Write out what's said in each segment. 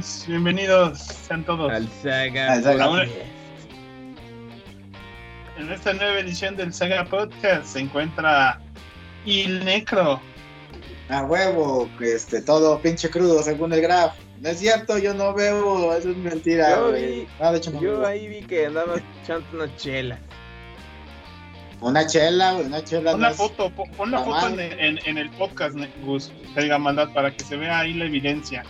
Bienvenidos, bienvenidos sean todos. Al Saga. Al Saga. Ahora- En esta nueva edición del Saga Podcast se encuentra Il Necro. A huevo. Este, todo pinche crudo según el graph. No es cierto, yo no veo, eso es mentira, Yo güey. vi- No, de hecho no Yo bebo. ahí vi que andabas echando una chela. Una chela, una chela. Pon no foto, pon pon la foto en, madre. en- en el podcast, Gus, Helga Maldad, para que se vea ahí la evidencia.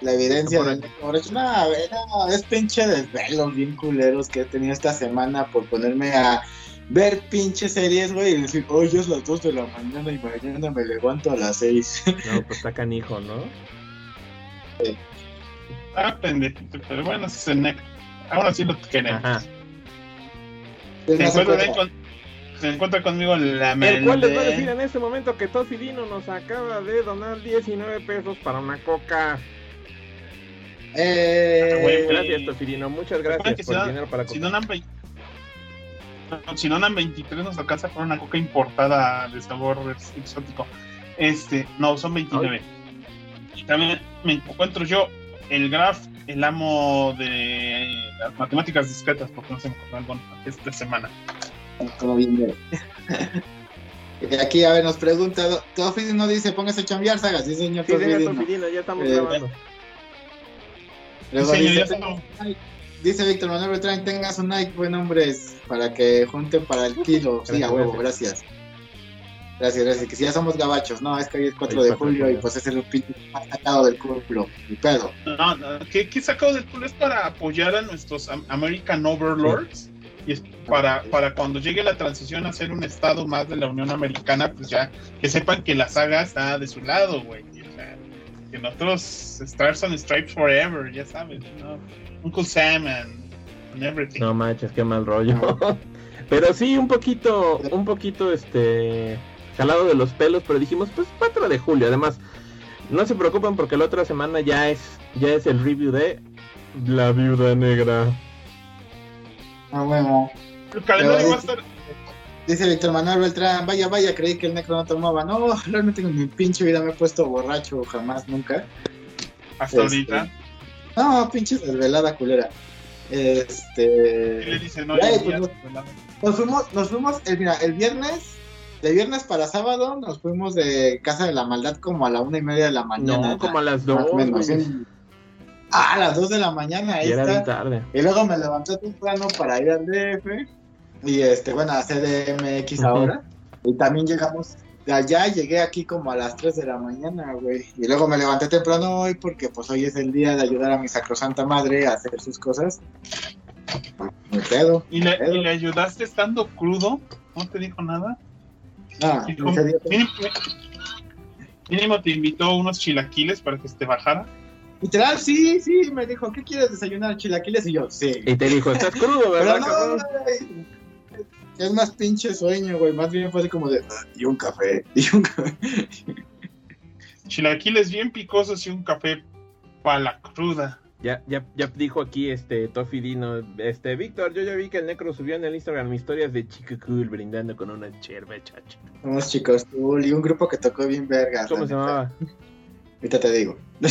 La evidencia borracho. No, no, es pinche desvelos bien culeros que he tenido esta semana por ponerme a ver pinche series, güey, y decir, hoy es las 2 de la mañana y mañana me levanto a las 6. No, pues está canijo, ¿no? Ah, pendejito, pero bueno, es el Necro. Ahora sí lo queremos. Ajá. Se encuentra, ahí con- se encuentra conmigo la El cual les va a decir en este momento que Tofidino nos acaba de donar 19 pesos para una coca. Eh, Gracias, Tofidino. Muchas gracias por si el no- dinero para Si donan, si donan 23 nos alcanza por una coca importada de sabor ex- exótico. Este, no, son 29. Y también me encuentro yo, el Graf, el amo de las matemáticas discretas, porque no se me ocurrió algo esta semana. Como bien. Y Aquí, a ver, nos pregunta, Tofidi no dice, póngase a chambear, sagas, sí, señor Sí, señor ya estamos Eh, grabando. Luego Sí, señor, dice, un like". Dice Víctor Manuel Beltrán, tenga su Nike, buen hombres, para que junten para el kilo. Sí, a huevo, gracias. gracias. Gracias. Que si ya somos gabachos, no, es que hoy es 4 Hoy de es 4 de julio y pues es el pinche más sacado del culo. Mi pedo. No, no, ¿qué, qué sacado del culo es para apoyar a nuestros Am- American Overlords? Y es para, para cuando llegue la transición a ser un estado más de la Unión Americana, pues ya que sepan que la saga está de su lado, güey. O sea, que nosotros Stars on Stripes Forever, ya sabes, ¿no? Uncle Sam and, and everything. No manches, qué mal rollo. Pero sí, un poquito, un poquito, este, jalado de los pelos, pero dijimos, pues 4 de julio. Además, no se preocupen porque la otra semana ya es, ya es el review de La Viuda Negra. A huevo. El calendario va a estar. Dice Víctor Manuel Beltrán, vaya, vaya, creí que el necro no tomaba. No, realmente en mi pinche vida me he puesto borracho, jamás, nunca. Hasta Este, ahorita. No, pinche desvelada culera. Le Este. dicen, no, Ya, ya, pues, ya, no. ¿verdad? Nos fuimos, nos fuimos, el, mira, el viernes, de viernes para sábado, nos fuimos de Casa de la Maldad como a la una y media de la mañana. No, como a las más 2, o menos, ¿sí? Ah, a las dos de la mañana, ahí Y era tarde. Y luego me levanté temprano para ir al DF. Y este, bueno, a CDMX ahora. Y también llegamos de allá, llegué aquí como a las 3 de la mañana, güey. Y luego me levanté temprano hoy porque pues hoy es el día de ayudar a mi sacrosanta madre a hacer sus cosas. Me quedo. ¿Y le, y le ayudaste estando crudo? ¿No te dijo nada? No, ¿Y en cómo- serio. mínimo, mínimo te invitó unos chilaquiles para que se te bajara. Literal, sí, sí, me dijo, ¿qué quieres desayunar? Chilaquiles y yo, sí. Y te dijo, estás crudo, ¿verdad, Pero no. Es más pinche sueño, güey. Más bien fue así como de, "Ah, y un café, y un café. Chilaquiles bien picosos y un café para la cruda. Ya, ya, ya dijo aquí este Tofi Dino, este Víctor, yo ya vi que el Necro subió en el Instagram historias de Chico Cool brindando con una cherva, chacho. Unos chicos cool y un grupo que tocó bien vergas. ¿Cómo se llamaba? Ahorita te digo.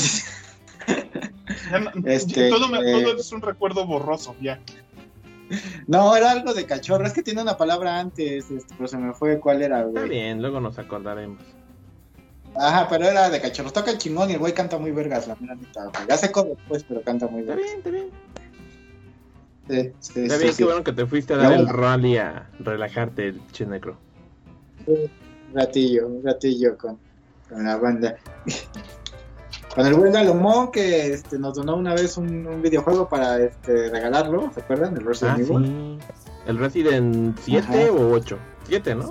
Este, todo, me- eh, todo es un recuerdo borroso, ya. no, era algo de cachorro. Es que tiene una palabra antes, este, pero se me fue cuál era, Está güey. bien, luego nos acordaremos. Ajá, pero era de cachorro. Toca el chingón y el güey canta muy vergas, la mera neta. Ya se come después, pero canta muy Está vergas. bien, está bien. Sí, sí, Está sí, bien, sí. qué bueno que te fuiste a dar el rally a relajarte, el che Necro. Un ratillo, un ratillo con, con la banda. Con el buen Galomón que este, nos donó una vez un, un videojuego para este, regalarlo, ¿se acuerdan? El Ah, Resident Evil. sí. ¿El Resident 7 Ajá. o 8? 7, ¿no?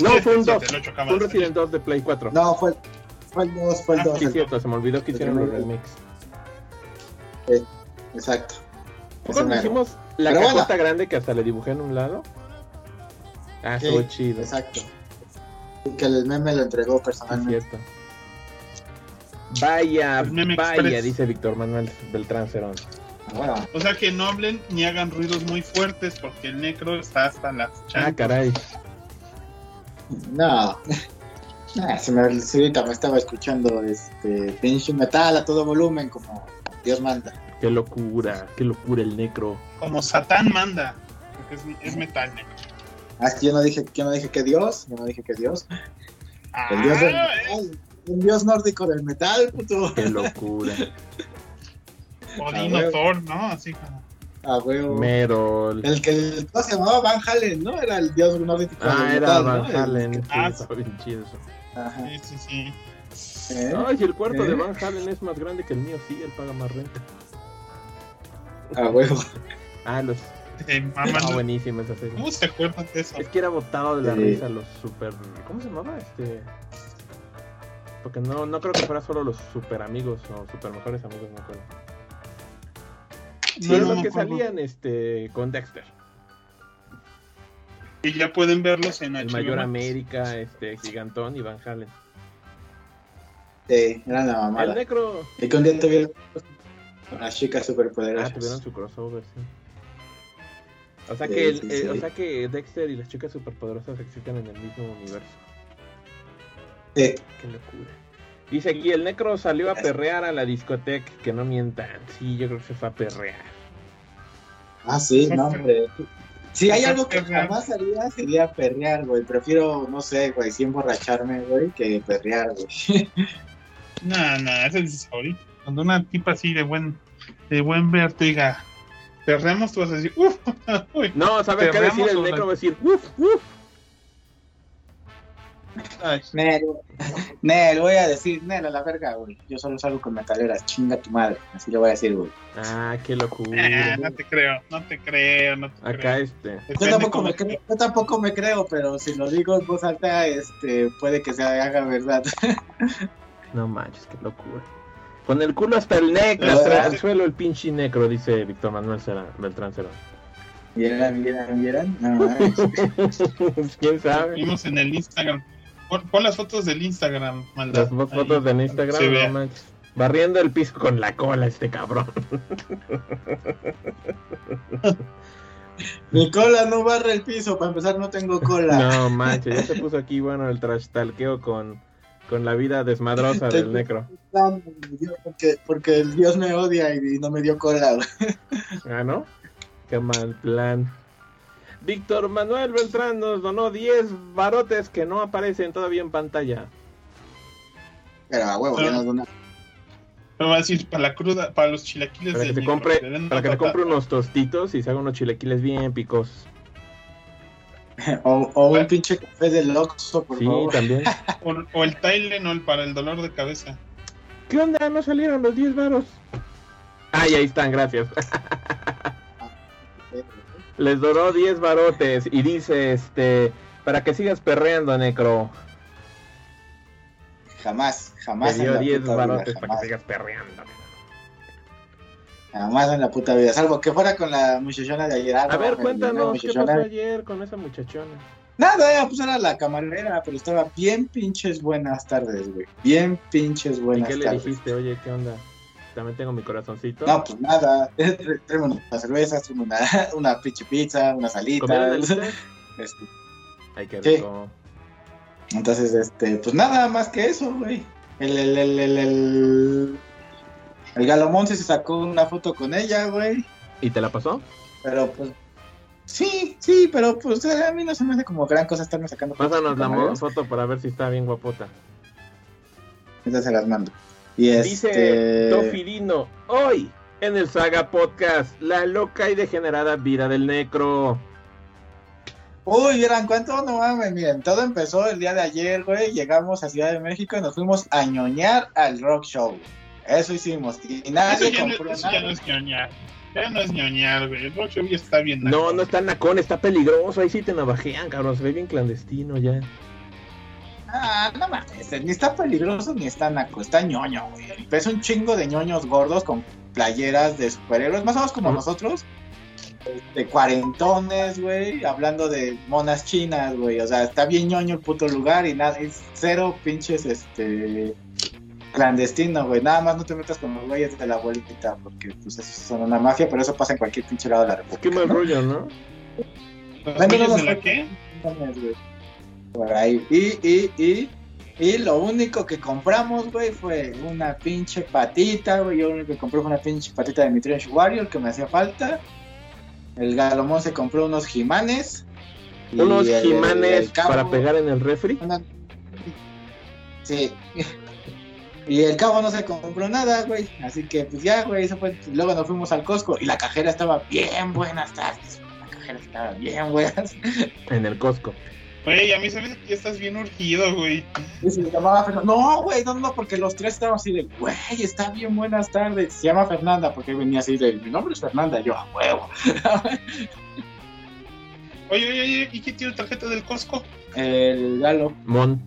No, Sí, fue un sí, 2. el ocho acaba Fue un de Resident 2 de Play 4. No, fue, fue el 2, fue el Ah, 2. Sí, es cierto, se me olvidó que hicieron los remakes. Exacto. Ese Cuando mero. hicimos la Pero cajota bueno. grande que hasta le dibujé en un lado. Ah, Sí, estuvo chido. Exacto. Y que el meme lo entregó Es personalmente. cierto. Vaya, meme vaya, express. dice Víctor Manuel Beltrán Cerón. Bueno, O sea que no hablen ni hagan ruidos muy fuertes porque el necro está hasta las Ah, chanclas. caray. no. Ah, se me, ahorita me estaba escuchando este pinche metal a todo volumen como Dios manda. Qué locura, qué locura el necro. Como Satán manda. Porque es, es metal negro. Ah, es que yo no dije, yo no dije que Dios, yo no dije que Dios. El dios del Ah, el dios nórdico del metal, puto. Qué locura. Ah, o Thor, ¿no? Así como. Ah, huevo. Merol. El que el, ¿cómo se llamaba Van Halen, ¿no? Era el dios nórdico Ah, del era metal, Van ¿no? El- Halen. Sí, Ah, estaba bien chido eso. Ajá. Sí, sí, sí. ¿Eh? Ay, si el cuarto ¿Eh? de Van Halen es más grande que el mío, sí, él paga más renta. Ah, huevo. Ah, los. Eh, mamá, Ah, buenísima esa serie. ¿Cómo se acuerdan de eso? Es que era botado de la Sí. risa los super. ¿Cómo se llamaba? Este. Porque no, no creo que fuera solo los super amigos o super mejores amigos, me acuerdo. No, Sí, no los que salían este con Dexter. Y ya pueden verlos en El HBO Mayor Max. América, este Gigantón y Van Halen. Sí, era la El mamada. Necro. Y que un día tuvieron unas chicas Ah, superpoderosas. tuvieron su crossover, sí. O sea Sí, que el- sí, eh, sí. o sea que Dexter y las chicas superpoderosas existen en el mismo universo. Sí. Qué locura. Dice aquí, el Necro salió a perrear a la discoteca, que no mientan. Sí, yo creo que se fue a perrear. Ah, sí, no, hombre. Si hay algo que perrear. jamás haría, sería perrear, güey. Prefiero, no sé, güey, sí emborracharme, güey, que perrear, güey. No, no, ese es ahorita. Cuando una tipa así de buen, de buen ver te diga, perremos, tú vas a decir, uff, No, ¿sabe qué ¿Perreamos decir? El Necro no? va a decir, uff, uff. Nel, Nel, voy a decir, Nel, a la verga, güey. Yo solo salgo con metaleras, chinga tu madre. Así le voy a decir, güey. Ah, qué locura. eh, no te creo, no te creo, no te Acá creo. este. Yo tampoco, me creo, yo tampoco me creo, pero si lo digo en voz alta, este, puede que se haga verdad. No manches, qué locura. Con el culo hasta el necro, hasta el suelo el pinche necro, dice Víctor Manuel Cera- Beltrán Cerón. ¿Vieran, vieran, vieran? No. ¿Quién sabe? Vimos en el Instagram. Pon, pon las fotos del Instagram, maldad. Las Ahí, fotos del Instagram, no manches. Barriendo el piso con la cola este cabrón. Mi cola no barre el piso, para empezar no tengo cola. No manches, ya se puso aquí bueno el trash talqueo con, con la vida desmadrosa del necro. Porque, porque el Dios me odia y no me dio cola. Ah, ¿no? Qué mal plan. Víctor Manuel Beltrán nos donó 10 barotes que no aparecen todavía en pantalla. Pero a huevo, ya nos dona. Pero va a decir, para la cruda, para los chilaquiles Para que te compre, para que te compre unos tostitos y se haga unos chilequiles bien picosos. O, o un pinche café del Oxxo, por Sí, favor. también. O, o el Tylenol para el dolor de cabeza. ¿Qué onda? ¿No salieron los 10 varos? Ay, ahí están, gracias. Les donó 10 barotes y dice, este, para que sigas perreando, Necro. Jamás, jamás en dio la 10 puta barotes vida, para que sigas perreando. jamás en la puta vida. Salvo que fuera con la muchachona de ayer. Ah, A ver, cuéntanos, ¿qué pasó ayer con esa muchachona? Nada, pues era la camarera, pero estaba bien pinches buenas tardes, güey. Bien pinches ¿Y buenas qué le tardes. dijiste? Oye, ¿qué onda? También tengo mi corazoncito. No, pues nada. Traemos unas cervezas, una, una pinche pizza, unas ¿Comieron alitas. alitas? este, Ay, qué Sí. Entonces, este, pues nada más que eso, güey. El, el, el, el, el, el Galomón se sacó una foto con ella, güey. ¿Y te la pasó? Pero pues, sí, sí, pero pues a mí no se me hace como gran cosa estarme sacando fotos Pásanos la foto para ver si está bien guapota. Entonces se las mando. Y Dice este. Tofilino, hoy en el Saga Podcast, la loca y degenerada vida del necro. Uy, vieran cuánto, no mames, miren, todo empezó el día de ayer, güey. Llegamos a Ciudad de México y nos fuimos a ñoñar al rock show. Eso hicimos. Y Eso nadie ya, no, compró eso ya no es ñoñar. Ya no es ñoñar, güey. El rock show ya está bien. No, naco. no está nacón, está peligroso. Ahí sí te navajean, cabrón. Se ve bien clandestino ya. Ah, no mames, ni está peligroso ni está naco, está ñoño, güey. Ves un chingo de ñoños gordos con playeras de superhéroes, más o menos como nosotros. De cuarentones, güey, hablando de monas chinas, güey. O sea, está bien ñoño el puto lugar y nada, es cero pinches, este, clandestino, güey. Nada más no te metas con los güeyes de la abuelita, porque pues esos son una mafia, pero eso pasa en cualquier pinche lado de la república. Qué mal ¿no? rollo, ¿no? ¿Los güeyes no, de la qué? Güey. Por ahí. Y, y, y Y lo único que compramos, güey, fue una pinche patita, güey. Yo lo único que compré fue una pinche patita de mi Trench Warrior que me hacía falta. El Galomón se compró unos jimanes. Unos el- jimanes el cabo- para pegar en el refri. una- Sí. Y el cabo no se compró nada, güey. Así que, pues ya, güey, eso fue. Luego nos fuimos al Costco y la cajera estaba bien buenas tardes. La cajera estaba bien buena. En el Costco. Güey, a mí se me hace que ya estás bien urgido, güey. Y se llamaba Fernanda. No, güey, no, no, porque los tres estábamos así de, güey, está bien buenas tardes. Se llama Fernanda porque venía así de, mi nombre es Fernanda. Yo, a huevo. Oye, oye, oye, ¿y quién tiene tarjeta del Costco? El galo. Mon.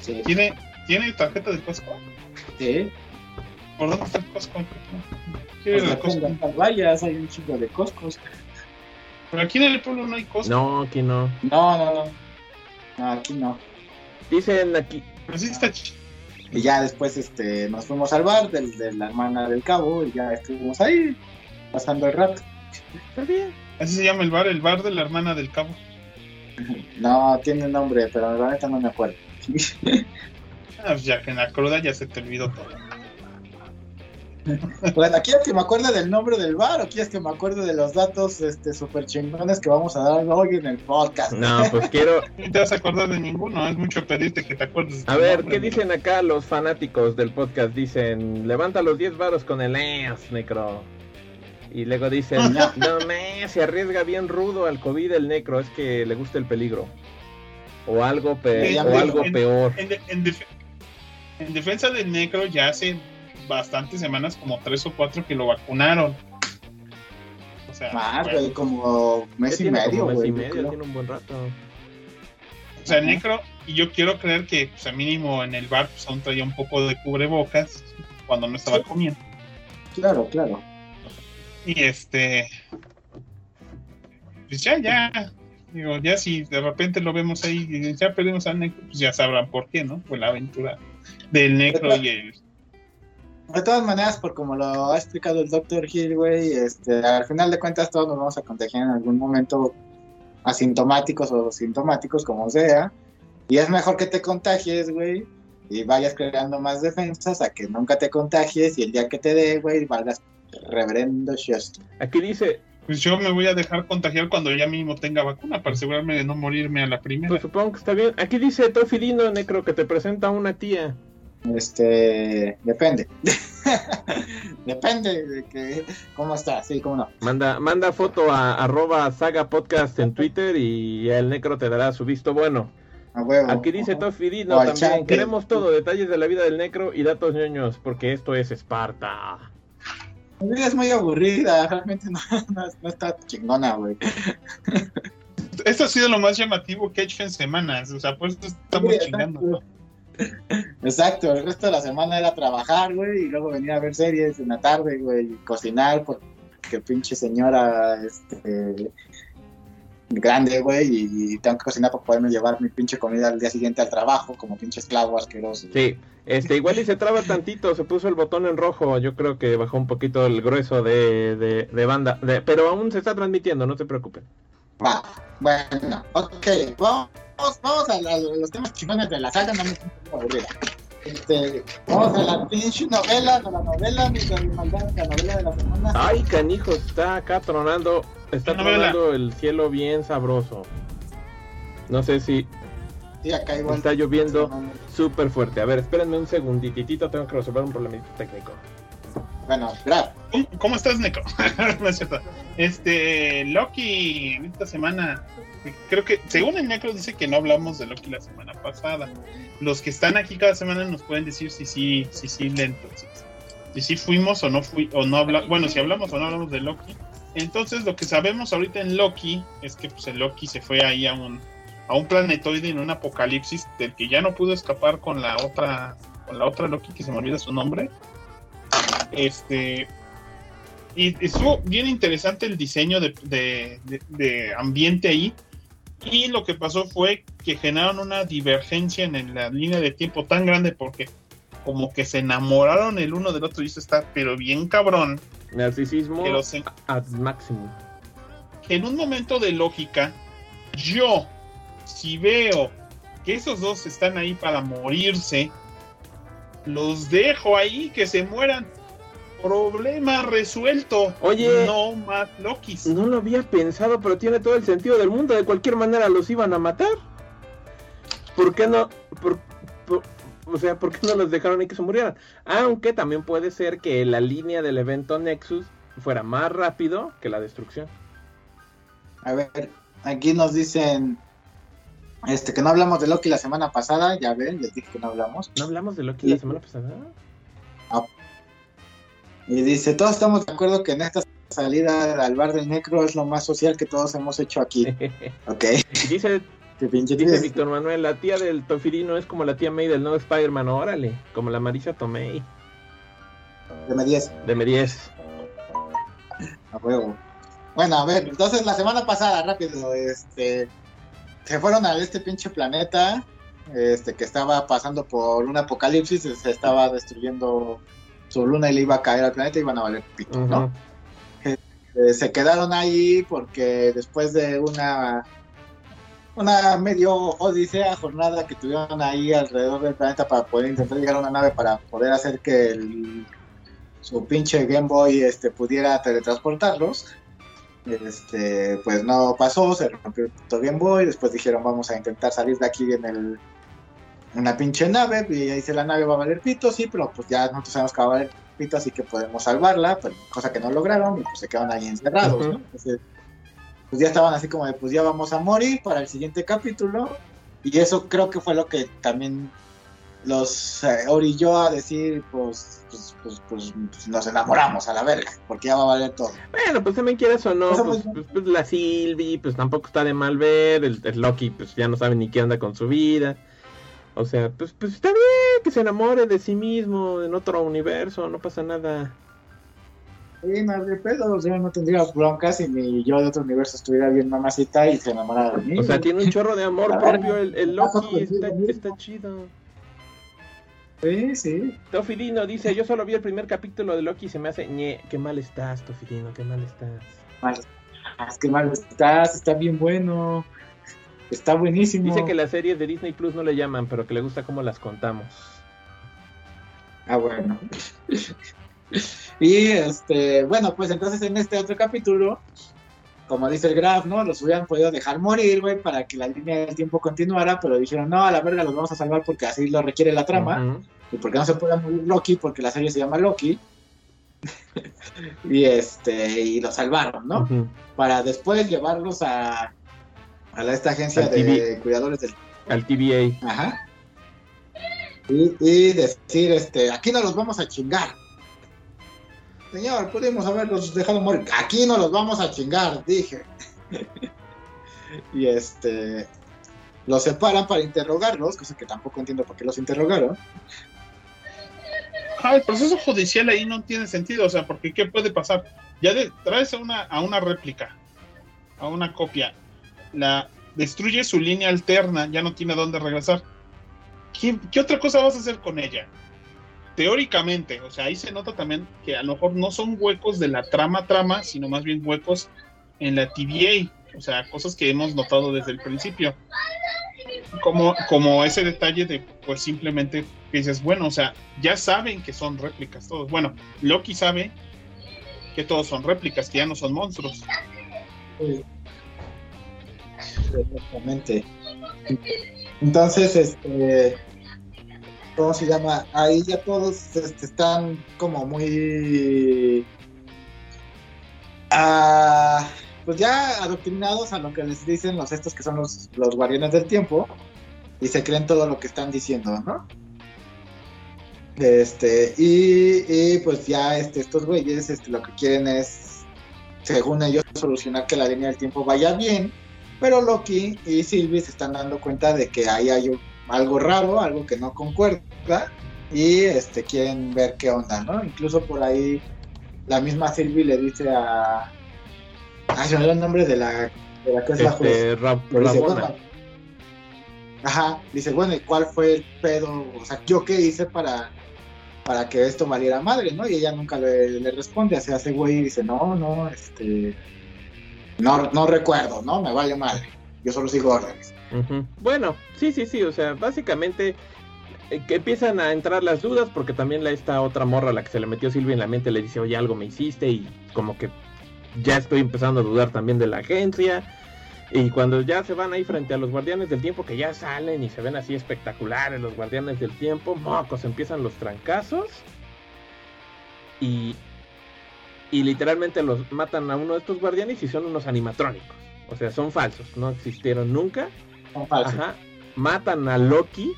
Sí, ¿Tiene, ¿Tiene tarjeta del Costco? sí. ¿Por dónde está el Costco? Quiero ir Pues al Costco. vallas, hay un chingo de Costcos. Pero aquí en el pueblo no hay Costco. No, aquí no. No, no, no. No, aquí no. Dicen aquí. Así está ch- Y ya después este, nos fuimos al bar del, de la hermana del cabo y ya estuvimos ahí pasando el rato. Está bien. Así se llama el bar, el bar de la hermana del cabo. No, tiene nombre, pero la neta no me acuerdo. Ah, pues ya que en la cruda ya se te olvidó todo. Bueno, ¿quieres que me acuerde del nombre del bar o quieres que me acuerde de los datos este, super chingones que vamos a dar hoy en el podcast? No, pues quiero. No te vas a acordar de ninguno, es mucho pedirte que te acuerdes. de A ver, nombre, ¿qué dicen acá los fanáticos del podcast? Dicen, levanta los 10 varos con el ES, Necro. Y luego dicen, no, no me, se arriesga bien rudo al COVID el Necro, es que le gusta el peligro. O algo, pe- Sí, o algo en- peor. En, en def- en defensa del Necro ya hace bastantes semanas, como tres o cuatro, que lo vacunaron. O sea, Más, güey, como mes y medio, mes y medio, creo. tiene un buen rato. o sea, el Necro, y yo quiero creer que, pues, a mínimo en el bar, pues aún traía un poco de cubrebocas cuando no estaba Sí. comiendo. Claro, claro. Y este. Pues ya, ya. Digo, ya si de repente lo vemos ahí y ya perdimos al Necro, pues ya sabrán por qué, ¿no? Fue la aventura del Necro y el. De todas maneras, por como lo ha explicado el Dr. Hill, güey, este, al final de cuentas todos nos vamos a contagiar en algún momento asintomáticos o sintomáticos, como sea. Y es mejor que te contagies, güey, y vayas creando más defensas a que nunca te contagies y el día que te dé, güey, valgas reverendo shust. Aquí dice, Pues yo me voy a dejar contagiar cuando ya mínimo tenga vacuna para asegurarme de no morirme a la primera. pues supongo que está bien. Aquí dice Tofilino, Necro, que te presenta una tía. Este, depende. depende de que, cómo está, sí, cómo no. Manda, manda foto a arroba saga podcast en Twitter y el Necro te dará su visto bueno. A huevo. Aquí dice también, chat. queremos todo, detalles de la vida del Necro y datos ñoños, porque esto es Esparta. Mi vida es muy aburrida, realmente no, no- no está chingona, güey. Esto ha sido lo más llamativo que he hecho en semanas. O sea, pues estamos Sí, chingando. Exacto, el resto de la semana era trabajar, güey, y luego venir a ver series en la tarde, güey, y cocinar, porque pinche señora, este, grande, güey, y, tengo que cocinar para poderme llevar mi pinche comida al día siguiente al trabajo, como pinche esclavo asqueroso. Sí, este, igual y se traba tantito, se puso el botón en rojo, yo creo que bajó un poquito el grueso de, de, de banda, de- pero aún se está transmitiendo, no se preocupen. Va, bueno, ok, vamos, vamos a, la- a los temas chingones de la saga, no me siento aburrida. Este, vamos a la pinche novela, de la novela, mi maldad, la novela de la semana. Ay, canijo, está acá tronando, está tronando el cielo bien sabroso. No sé si Sí, acá igual. está lloviendo súper fuerte. A ver, espérenme un segunditito, tengo que resolver un problemita técnico. Bueno, grab. ¿Cómo, estás, Neko? no es cierto. Este, Loki, esta semana, creo que, según el Necro, dice que no hablamos de Loki la semana pasada. Los que están aquí cada semana nos pueden decir si sí, si sí, lento. Si, si sí fuimos o no fui, o no hablamos, bueno, si hablamos o no hablamos de Loki. Entonces, lo que sabemos ahorita en Loki es que pues, el Loki se fue ahí a un, a un planetoide en un apocalipsis del que ya no pudo escapar con la otra, con la otra Loki, que se me olvida su nombre. Este, y estuvo bien interesante el diseño de, de- de- de ambiente ahí. Y lo que pasó fue que generaron una divergencia en, en la línea de tiempo tan grande porque como que se enamoraron el uno del otro y eso está pero bien cabrón. Narcisismo en- at máximo. que en un momento de lógica, yo, si veo que esos dos están ahí para morirse, los dejo ahí que se mueran. Problema resuelto. Oye. No más Lokis. No lo había pensado, pero tiene todo el sentido del mundo. De cualquier manera los iban a matar. ¿Por qué no? Por, por- o sea, ¿por qué no los dejaron ahí que se murieran? Aunque también puede ser que la línea del evento Nexus fuera más rápido que la destrucción. A ver, aquí nos dicen este que no hablamos de Loki la semana pasada, ya ven, les dije que no hablamos. ¿No hablamos de Loki la semana pasada? Y dice, todos estamos de acuerdo que en esta salida al bar del Necro es lo más social que todos hemos hecho aquí. Ok. dice dice. Víctor Manuel, la tía del Tofirino es como la tía May del nuevo Spider-Man. Órale, como la Marisa Tomei Deme 10, de M10. a huevo. Bueno, a ver, entonces la semana pasada, rápido, este, se fueron a este pinche planeta, este, que estaba pasando por un apocalipsis, se estaba destruyendo su luna y le iba a caer al planeta y iban a valer pito, ¿no? Ujú. Eh, se quedaron ahí porque después de una una medio odisea jornada que tuvieron ahí alrededor del planeta para poder intentar llegar a una nave para poder hacer que el- su pinche Game Boy este pudiera teletransportarlos este pues no pasó se rompió el puto Game Boy después dijeron vamos a intentar salir de aquí en el una pinche nave y ahí dice la nave va a valer pito sí pero pues ya nosotros sabemos que va a valer pito así que podemos salvarla pero cosa que no lograron y pues se quedaron ahí encerrados. ¿no? Entonces, pues ya estaban así como de pues ya vamos a morir para el siguiente capítulo y eso creo que fue lo que también los eh, orilló a decir pues pues, pues pues pues nos enamoramos a la verga porque ya va a valer todo Bueno, pues también quieras o no, pues, pues- pues, pues, la Sylvie, pues tampoco está de mal ver, el, el Loki, pues ya no sabe ni qué onda con su vida. O sea, pues, pues está bien que se enamore de sí mismo en otro universo, no pasa nada. Sí, no habría pedo, yo no tendría broncas si mi yo de otro universo estuviera bien mamacita y se enamorara de mí. O sea, tiene un chorro de amor propio el, el Loki, está, está chido. Sí, sí. Tofidino dice, yo solo vi el primer capítulo de Loki y se me hace, ñe, qué mal estás, Tofidino, qué mal estás. Mal, que mal estás, está bien bueno. Está buenísimo. Dice que las series de Disney Plus no le llaman, pero que le gusta cómo las contamos. Ah, bueno. y este, bueno, pues entonces en este otro capítulo, como dice el Graf, ¿no? Los hubieran podido dejar morir, güey, para que la línea del tiempo continuara, pero dijeron, no, a la verga los vamos a salvar porque así lo requiere la trama. Y porque no se puede morir Loki, porque la serie se llama Loki. y este, y lo salvaron, ¿no? Para después llevarlos a, a la- esta agencia Al de TV. cuidadores del Al TVA. Ajá. Y, y decir, este, aquí no los vamos a chingar. Señor, pudimos haberlos dejado morir. Aquí no los vamos a chingar, dije. y este, los separan para interrogarlos, cosa que tampoco entiendo por qué los interrogaron. Ah, el proceso judicial ahí no tiene sentido, o sea, porque ¿qué puede pasar? Ya de, traes a una, a una réplica, a una copia, la destruye su línea alterna, ya no tiene dónde regresar. ¿Qué, otra cosa vas a hacer con ella? Teóricamente, o sea, ahí se nota también que a lo mejor no son huecos de la trama trama, sino más bien huecos en la TVA, o sea, cosas que hemos notado desde el principio. Como, como ese detalle de, pues simplemente dices, bueno, o sea, ya saben que son réplicas todos. Bueno, Loki sabe que todos son réplicas, que ya no son monstruos. Exactamente. Entonces, este, ¿cómo se llama? Ahí ya todos este, están como muy, ah, pues ya adoctrinados a lo que les dicen los estos que son los, los guardianes del tiempo y se creen todo lo que están diciendo, ¿no? Este, y, y pues ya este, estos güeyes este, lo que quieren es, según ellos, solucionar que la línea del tiempo vaya bien pero Loki y Sylvie se están dando cuenta de que ahí hay un- algo raro, algo que no concuerda, y este quieren ver qué onda, ¿no? Incluso por ahí la misma Sylvie le dice a. Ay, se me olvidó el nombre de la, de la que es la juez. Este, Ra- dice, Rabona. bueno, ajá, dice, bueno, ¿y cuál fue el pedo? O sea, ¿yo qué hice para, para que esto valiera madre, no? Y ella nunca le, le responde, se hace güey y dice, no, no, este, no, no recuerdo, ¿no? Me vale madre, yo solo sigo órdenes. Bueno, sí, sí, sí, o sea, básicamente eh, que empiezan a entrar las dudas porque también la, esta otra morra a la que se le metió Silvia en la mente le dice, oye, algo me hiciste y como que ya estoy empezando a dudar también de la agencia. Y cuando ya se van ahí frente a los guardianes del tiempo, que ya salen y se ven así espectaculares los guardianes del tiempo, mocos, empiezan los trancazos. Y, y literalmente los matan a uno de estos guardianes y son unos animatrónicos. O sea, son falsos, no existieron nunca. Son falsos. Ajá. Matan a Loki.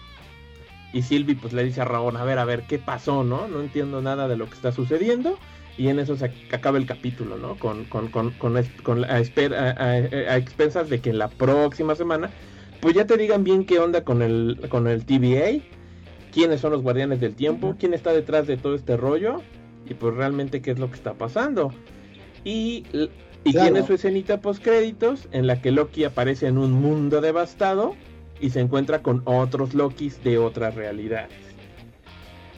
Y Sylvie pues le dice a Rabón, a ver, a ver, ¿qué pasó, no? No entiendo nada de lo que está sucediendo. Y en eso se ac- acaba el capítulo, ¿no? Con, con, con, con, a, esper- a- a- a expensas de que la próxima semana, pues ya te digan bien qué onda con el, con el TVA, quiénes son los guardianes del tiempo, quién está detrás de todo este rollo, y pues realmente qué es lo que está pasando. Y, y Claro. tiene su escenita post créditos en la que Loki aparece en un mundo devastado y se encuentra con otros Lokis de otras realidades.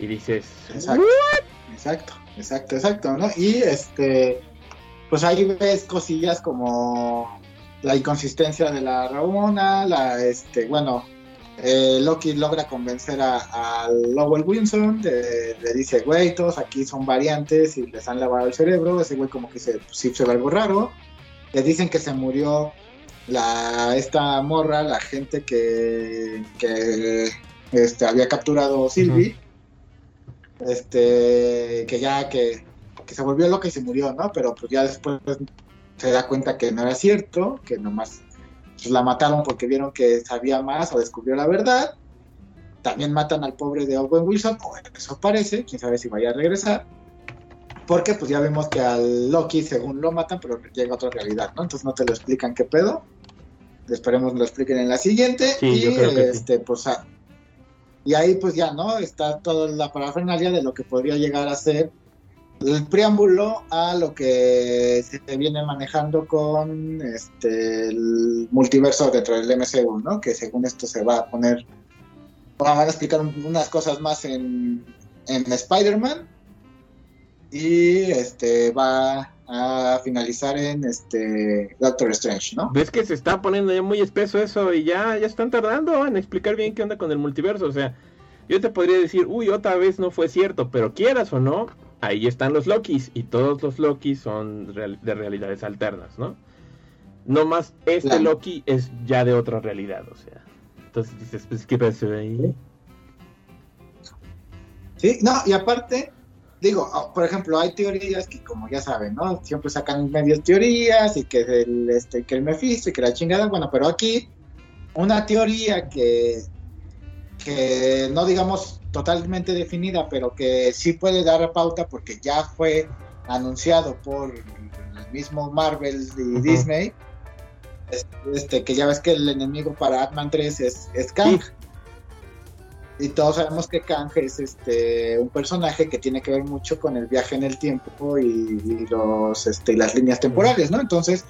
Y dices, Exacto. Exacto, exacto, exacto, ¿no? Y este, pues ahí ves cosillas como la inconsistencia de la Ramona, la, este, bueno, eh, Loki logra convencer a, a Lowell Wilson, de- le dice, güey, todos aquí son variantes y les han lavado el cerebro, ese güey como que se, sí se ve algo raro, le dicen que se murió la, esta morra, la gente que, que este, había capturado Sylvie, este, que ya que, que se volvió loca y se murió, ¿no? Pero pues ya después se da cuenta que no era cierto, que nomás pues, la mataron porque vieron que sabía más o descubrió la verdad. También matan al pobre de Owen Wilson, o eso parece, quién sabe si vaya a regresar. Porque pues ya vemos que al Loki según lo matan, pero llega a otra realidad, ¿no? Entonces no te lo explican qué pedo. Esperemos lo expliquen en la siguiente. Sí, y sí. este, pues a- y ahí pues ya, ¿no? Está toda la parafernalia de lo que podría llegar a ser el preámbulo a lo que se viene manejando con este el multiverso dentro del MCU, ¿no? Que según esto se va a poner, van a explicar un- unas cosas más en, en Spider-Man y este va a finalizar en este Doctor Strange, ¿no? ves que se está poniendo ya muy espeso eso y ya, ya están tardando en explicar bien qué onda con el multiverso. O sea, yo te podría decir, uy, otra vez no fue cierto, pero quieras o no, ahí están los Lokis y todos los Lokis son real- de realidades alternas, ¿no? No más este Claro. Loki es ya de otra realidad, o sea. Entonces dices, pues, ¿qué pasó ahí? Sí, no, y aparte, digo, ah, por ejemplo, hay teorías que como ya saben, ¿no? Siempre sacan medias teorías y que el, este, que el Mephisto y que la chingada, bueno, pero aquí una teoría que, que no digamos totalmente definida, pero que sí puede dar pauta porque ya fue anunciado por el mismo Marvel y. Disney, es- este, que ya ves que el enemigo para Ant-Man 3 es, es Kang. Sí. Y todos sabemos que Kang es este un personaje que tiene que ver mucho con el viaje en el tiempo y, y los este, y las líneas temporales, ¿no? Entonces,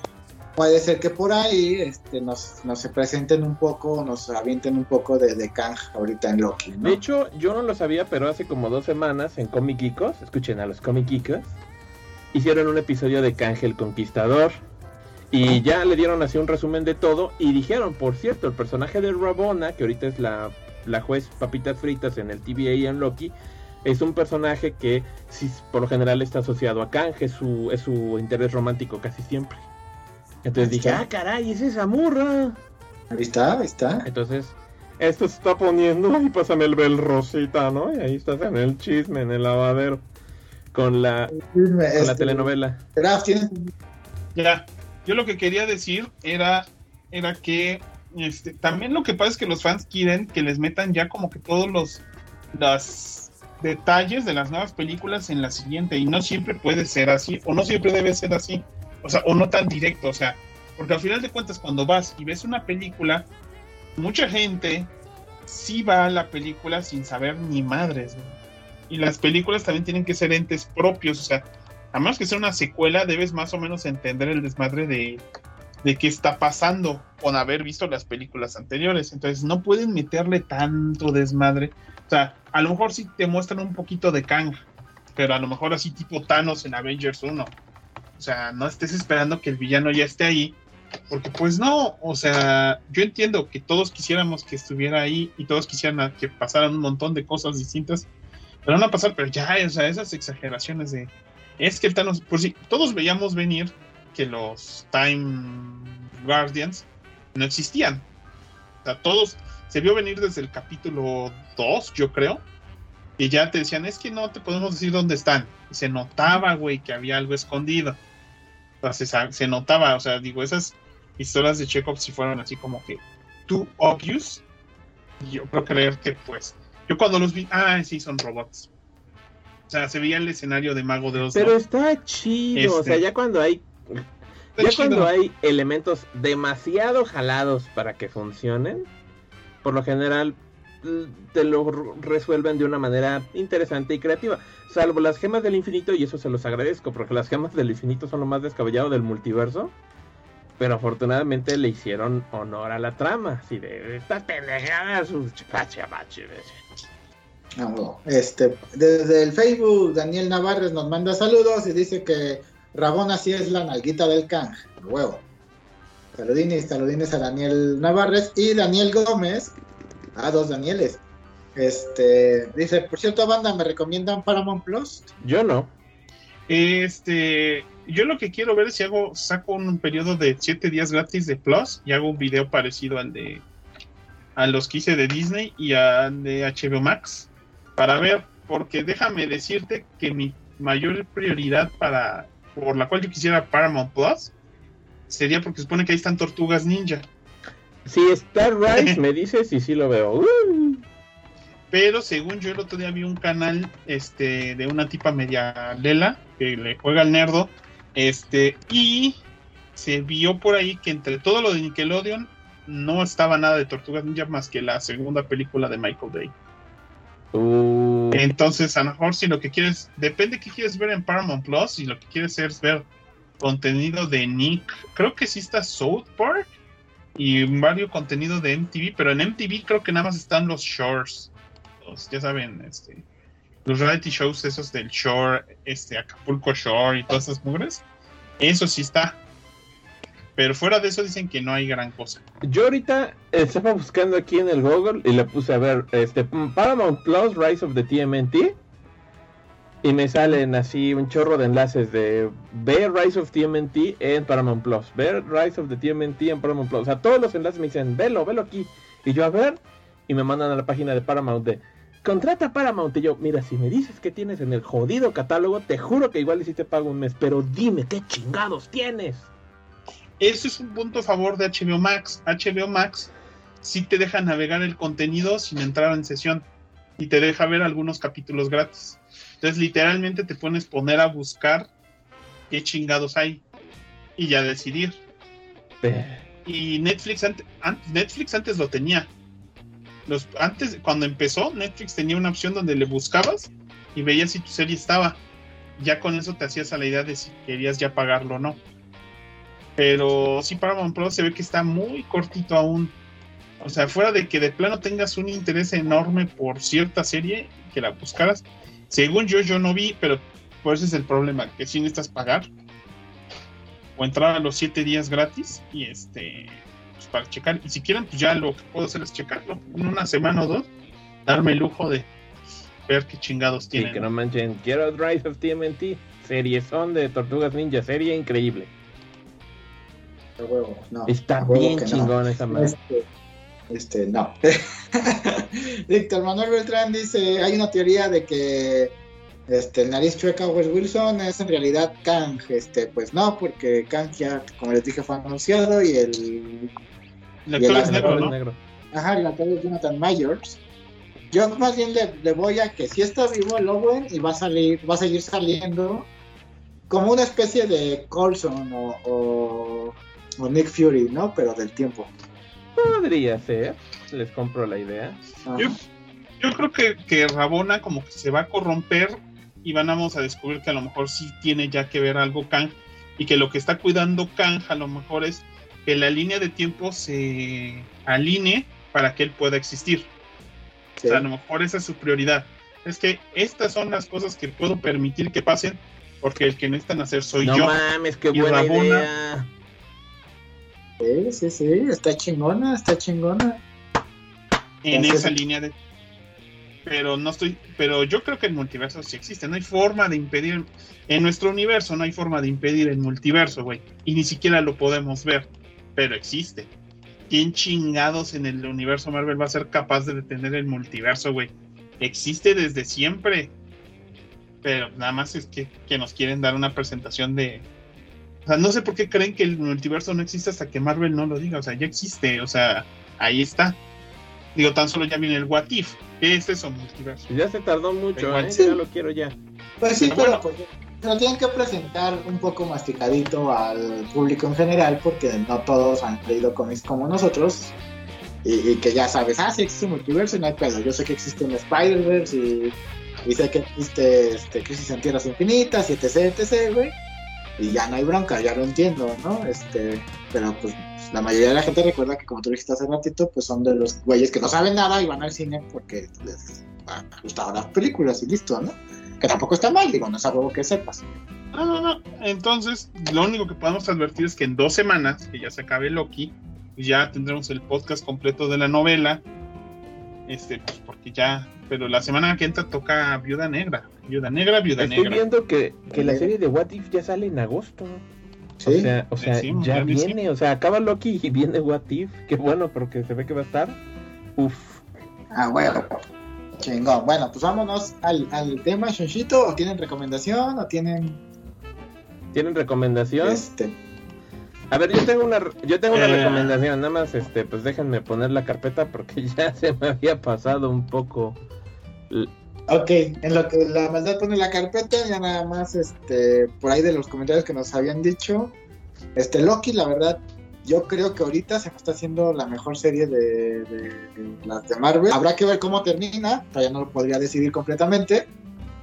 puede ser que por ahí este, nos, se presenten un poco, nos avienten un poco de, Kang ahorita en Loki, ¿no? De hecho, yo no lo sabía, pero hace como dos semanas en Comic Geekos, escuchen a los Comic hicieron un episodio de Kang el Conquistador. Y ya le dieron así un resumen de todo. Y dijeron, por cierto, el personaje de Rabona, que ahorita es la, la juez Papitas Fritas en el TVA y en Loki, es un personaje que sí, por lo general está asociado a Kang, es su, es su interés romántico casi siempre. Entonces Ahí dije, ah, caray, es esa morra. Ahí está, ahí está. Entonces, esto se está poniendo y pásame el bel rosita, ¿no? Y ahí estás en el chisme, en el lavadero, con la, con la Este, telenovela. Graf, ¿tienes? Ya, yo lo que quería decir era, era que este, también lo que pasa es que los fans quieren que les metan ya como que todos los, los detalles de las nuevas películas en la siguiente y no siempre puede ser así o no siempre debe ser así, o sea, o no tan directo, o sea, porque al final de cuentas cuando vas y ves una película, mucha gente sí va a la película sin saber ni madres, y las películas también tienen que ser entes propios, o sea, a menos que sea una secuela, debes más o menos entender el desmadre de, de qué está pasando con haber visto las películas anteriores. Entonces no pueden meterle tanto desmadre. O sea, a lo mejor sí te muestran un poquito de Kang, pero a lo mejor así tipo Thanos en Avengers 1. O sea, no estés esperando que el villano ya esté ahí Porque pues no, o sea, yo entiendo que todos quisiéramos que estuviera ahí y todos quisieran que pasaran un montón de cosas distintas, pero no a pasar, pero ya, o sea, esas exageraciones de, es que el Thanos, por si todos veíamos venir que los Time Guardians no existían. O sea, todos, se vio venir desde el capítulo 2, yo creo, y ya te decían, es que no te podemos decir dónde están. Y se notaba, güey, que había algo escondido. O sea, se, notaba, o sea, digo, esas historias de Chekhov si fueron así como que too obvious. Yo creo creer que pues, yo cuando los vi, ah, sí, son robots. O sea, se veía el escenario de Mago de Oz. Pero está chido, o sea, este, ya cuando hay ya cuando hay elementos demasiado jalados para que funcionen, por lo general te lo resuelven de una manera interesante y creativa. Salvo las gemas del infinito, y eso se los agradezco, porque las gemas del infinito son lo más descabellado del multiverso. Pero afortunadamente le hicieron honor a la trama. Así de estas pendejadas, este, desde el Facebook, Daniel Navarres nos manda saludos y dice que Rabona sí es la nalguita del Kang. Huevo. Saludines, saludines a Daniel Navarres y Daniel Gómez Ah, dos Danieles. Este, dice, por cierto, banda, ¿me recomiendan Paramount Plus? Yo no. Este, yo lo que quiero ver es si hago, saco un periodo de 7 días gratis de Plus y hago un video parecido al de a los que hice de Disney y al de HBO Max para ver, porque déjame decirte que mi mayor prioridad para por la cual yo quisiera Paramount Plus sería porque supone que ahí están tortugas ninja. Si está Rise, me dices y sí lo veo. Pero según yo el otro día vi un canal este de una tipa media lela que le juega al nerdo. Este, y se vio por ahí que entre todo lo de Nickelodeon no estaba nada de Tortugas Ninja más que la segunda película de Michael Bay. Uh. Entonces, a lo mejor si lo que quieres, depende de qué quieres ver en Paramount Plus, si lo que quieres es ver contenido de Nick, creo que sí está South Park y varios contenido de MTV, pero en MTV creo que nada más están los shores. ya saben, este, los reality shows esos del shore, este, Acapulco Shore y todas esas mugres. Eso sí está. Pero fuera de eso dicen que no hay gran cosa. Yo ahorita estaba buscando aquí en el Google y le puse a ver este Paramount Plus Rise of the TMNT y me salen así un chorro de enlaces de ver Rise of TMNT en Paramount Plus, ver Rise of the TMNT en Paramount Plus. O sea, todos los enlaces me dicen, velo, velo aquí. Y yo a ver, y me mandan a la página de Paramount de, contrata Paramount. Y yo, mira, si me dices que tienes en el jodido catálogo, te juro que igual sí te pago un mes, pero dime qué chingados tienes. Ese es un punto a favor de HBO Max. HBO Max sí te deja navegar el contenido sin entrar en sesión y te deja ver algunos capítulos gratis. Entonces, literalmente te pones poner a buscar qué chingados hay y ya decidir. Y Netflix, Netflix antes lo tenía. Los, antes, cuando empezó, Netflix tenía una opción donde le buscabas y veías si tu serie estaba. Ya con eso te hacías a la idea de si querías ya pagarlo o no. Pero sí, Paramount Plus se ve que está muy cortito aún. O sea, fuera de que de plano tengas un interés enorme por cierta serie, que la buscaras, según yo, yo no vi, pero por eso es el problema, que si necesitas pagar o entrar a los siete días gratis y este pues para checar. Y si quieren, pues ya lo que puedo hacer es checarlo en una semana o dos, darme el lujo de ver qué chingados tienen. Sí, que no manchen. Quiero Rise of TMNT, serie son de Tortugas Ninja, serie increíble. Está bien chingón esa madre. Este, este, no. Víctor Manuel Beltrán dice, hay una teoría de que este, el nariz chueca Wes Wilson es en realidad Kang. Este, pues no, porque Kang ya, como les dije, fue anunciado y el... El actor es negro, Ajá, el actor es Jonathan Myers. Yo más bien le, voy a que si está vivo el Owen y va a salir, va a seguir saliendo como una especie de Colson o, o Nick Fury, ¿no? Pero del tiempo. Podría ser, les compro la idea. Yo, creo que, que, Rabona como que se va a corromper y vamos a descubrir que a lo mejor sí tiene ya que ver algo Kang y que lo que está cuidando Kang a lo mejor es que la línea de tiempo se alinee para que él pueda existir. O sea, a lo mejor esa es su prioridad. Es que estas son las cosas que puedo permitir que pasen porque el que necesitan hacer soy yo. No mames, qué buena idea Sí, sí, sí, está chingona, está chingona. En Entonces- esa línea de. Pero no estoy. Pero yo creo que el multiverso sí existe. No hay forma de impedir. En nuestro universo no hay forma de impedir el multiverso, güey. Y ni siquiera lo podemos ver. Pero existe. ¿Quién chingados en el universo Marvel va a ser capaz de detener el multiverso, güey? Existe desde siempre. Pero nada más es que, que nos quieren dar una presentación de. O sea, no sé por qué creen que el multiverso no existe hasta que Marvel no lo diga. O sea, ya existe. O sea, ahí está. Digo, tan solo ya viene el What If. ¿Qué es eso, multiverso? Ya se tardó mucho, Igual, ¿eh? sí. ya lo quiero ya. Pues sí, Pero pero bueno. pues, lo tienen que presentar un poco masticadito al público en general, porque no todos han leído cómics como nosotros. Y, y que ya sabes, ah, sí existe un multiverso y no hay pedo. Yo sé que existe un Spider-Verse y, y sé que existe este, Crisis en Tierras Infinitas y etc, etc, güey. Y ya no hay bronca, ya lo entiendo, ¿no? Este, pero pues la mayoría de la gente recuerda que, como tú dijiste hace ratito, pues son de los güeyes que no saben nada y van al cine porque les gustado las películas y listo, ¿no? Que tampoco está mal, digo, no es algo que sepas. No, no, no. Entonces, lo único que podemos advertir es que en dos semanas, que ya se acabe Loki, ya tendremos el podcast completo de la novela. Este, pues porque ya. Pero la semana que entra toca Viuda Negra. Viuda Negra, Viuda Estoy Negra. viendo que, que la serie de What If ya sale en agosto. Sí, O sea, o sea Sí, ya viene, o sea, acaba Loki y viene What If. Qué bueno, porque se ve que va a estar. Uf. ah, bueno. Chingón. Bueno, pues vámonos al, al tema, Shonchito. ¿O tienen recomendación? ¿O tienen ¿Tienen recomendación? este? A ver, yo tengo una, yo tengo una Eh. recomendación, nada más, este, pues déjenme poner la carpeta porque ya se me había pasado un poco. Ok, en lo que la maldad pone la carpeta, ya nada más, este, por ahí de los comentarios que nos habían dicho, este Loki, la verdad, yo creo que ahorita se está haciendo la mejor serie de, las de Marvel. Habrá que ver cómo termina, todavía no lo podría decidir completamente,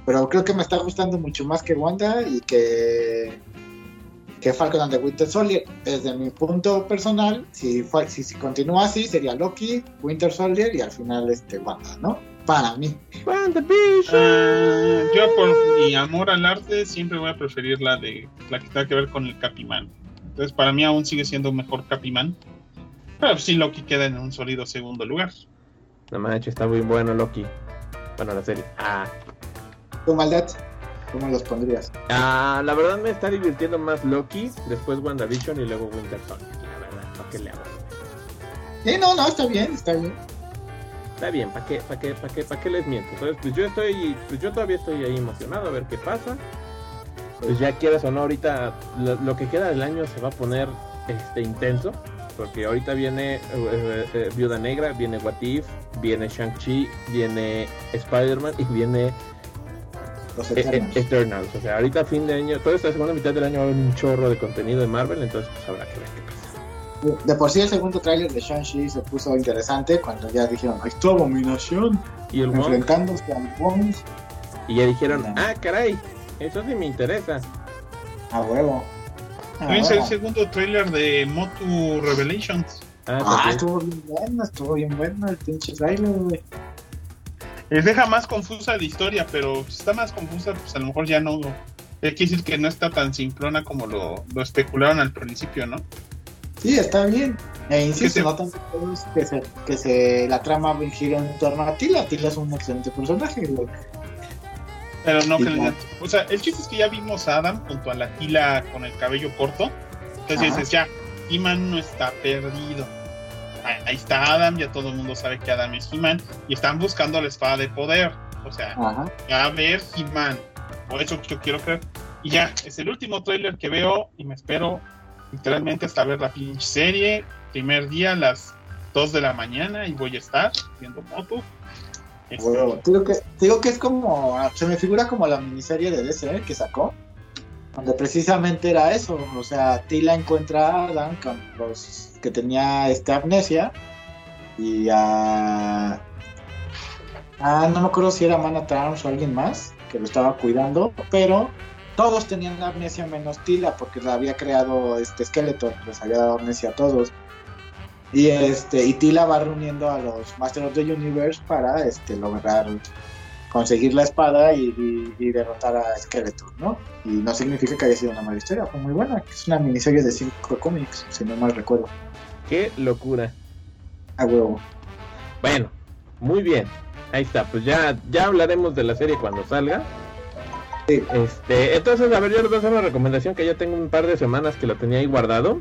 pero creo que me está gustando mucho más que Wanda y que que Falcon and the Winter Soldier. Desde mi punto personal, si, si, si continúa así, sería Loki, Winter Soldier y al final este Wanda, ¿no? Para mí. WandaVision. Ah, yo por mi amor al arte siempre voy a preferir la de la que tenga que ver con el Capimán. Entonces para mí aún sigue siendo mejor Capimán. Pero sí Loki queda en un sólido segundo lugar. No manches, está muy bueno Loki. Bueno, la serie. Ah. ¿Tu maldad? ¿Cómo los pondrías? Ah, la verdad me está divirtiendo más Loki, después WandaVision y luego Winter Soldier. La verdad, ¿para qué le hago? Sí, no, no, está bien, está bien. Está bien, ¿para qué, para qué, para qué, para qué les miento? Entonces, pues yo estoy, pues yo todavía estoy ahí emocionado a ver qué pasa. Pues ya quieras o no, ahorita lo, lo que queda del año se va a poner este intenso. Porque ahorita viene eh, eh, eh, Viuda Negra, viene What If, viene Shang-Chi, viene Spider-Man y viene Los Eternals. Eternals. O sea, ahorita fin de año, toda esta segunda mitad del año va a haber un chorro de contenido de Marvel, entonces pues habrá que ver qué pasa. De por sí el segundo tráiler de Shang-Chi se puso interesante cuando ya dijeron, ¡Ay, tu abominación! Y el Wong, Enfrentándose al Wong y ya dijeron, No. ah, caray, eso sí me interesa. a huevo. A También es el segundo tráiler de Motu Revelations. Ah, Ah, también. estuvo bien bueno, estuvo bien bueno el pinche trailer, güey. Les deja más confusa la historia, pero si está más confusa, pues a lo mejor ya no. eh, Quiere decir que no está tan simplona como lo, lo especularon al principio, ¿no? Sí, está bien. E insisto, no tanto que se, que se la trama gira en torno a Tila. Tila es un excelente personaje, güey. Pero no que le. O sea, el chiste es que ya vimos a Adam junto a la Tila con el cabello corto. Entonces Ajá. dices, ya, He-Man no está perdido. Ahí, ahí está Adam, ya todo el mundo sabe que Adam es He-Man. Y están buscando la espada de poder. O sea, Ajá. a ver He-Man. Por eso yo quiero creer. Y ya, es el último tráiler que veo y me espero literalmente hasta ver la pinche serie. Primer día a las 2 de la mañana y voy a estar viendo Moto. Este, digo que, digo que es como, se me figura como la miniserie de DC que sacó, donde precisamente era eso, o sea, Tila encuentra a Adam con los que tenía esta amnesia y a... Ah, no me acuerdo si era Mana o alguien más que lo estaba cuidando, pero todos tenían amnesia menos Tila porque la había creado este esqueleto, les había dado amnesia a todos. Y este, y Tila va reuniendo a los Masters of the Universe para este lograr conseguir la espada y, y- y derrotar a Skeletor, ¿no? Y no significa que haya sido una mala historia, fue muy buena. Es una miniserie de cinco cómics, si no mal recuerdo. Qué locura. A huevo. Bueno, muy bien. Ahí está, pues ya, ya hablaremos de la serie cuando salga. Sí. Este, entonces, a ver, yo les voy a hacer una recomendación que ya tengo un par de semanas que lo tenía ahí guardado.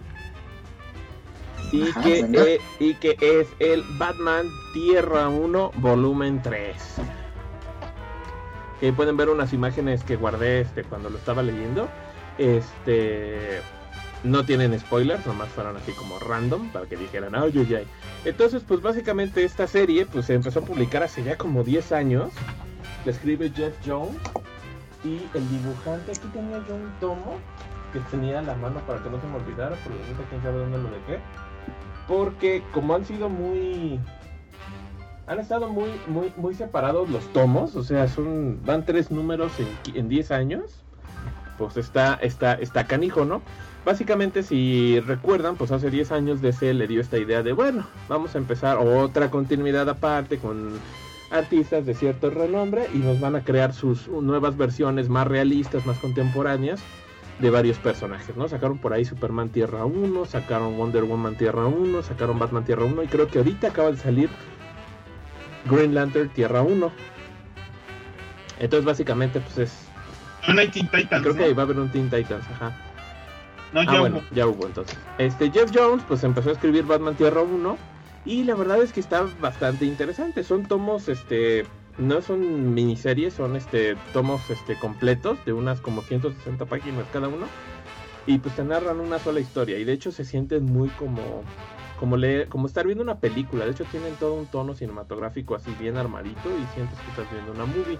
Y, Ajá, que, eh, y que es el Batman Tierra 1, volumen 3. Que ahí pueden ver unas imágenes que guardé este, cuando lo estaba leyendo. Este no tienen spoilers, nomás fueron así como random para que dijeran, ay, ay, ay. Entonces, pues básicamente esta serie pues se empezó a publicar hace ya como 10 años. La escribe Jeff Jones y el dibujante, aquí tenía yo un tomo que tenía la mano para que no se me olvidara, por lo menos quién sabe dónde lo dejé. Porque como han sido muy han estado muy muy muy separados los tomos, o sea, son van tres números en 10 años. Pues está está está canijo, ¿no? Básicamente, si recuerdan, pues hace 10 años DC le dio esta idea de, bueno, vamos a empezar otra continuidad aparte con artistas de cierto renombre y nos van a crear sus nuevas versiones más realistas, más contemporáneas de varios personajes, ¿no? Sacaron por ahí Superman Tierra 1, sacaron Wonder Woman Tierra 1, sacaron Batman Tierra 1 y creo que ahorita acaba de salir Green Lantern Tierra 1. Entonces básicamente pues es... No hay Teen Titans. Creo ¿no? que va a haber un Teen Titans, ajá. No, Ah, ya bueno, hubo. ya hubo entonces. Este Jeff Jones pues empezó a escribir Batman Tierra 1 y la verdad es que está bastante interesante. Son tomos este no son miniseries, son este tomos este completos de unas como 160 páginas cada uno y pues te narran una sola historia y de hecho se sienten muy como como leer, como estar viendo una película. De hecho tienen todo un tono cinematográfico así bien armadito y sientes que estás viendo una movie.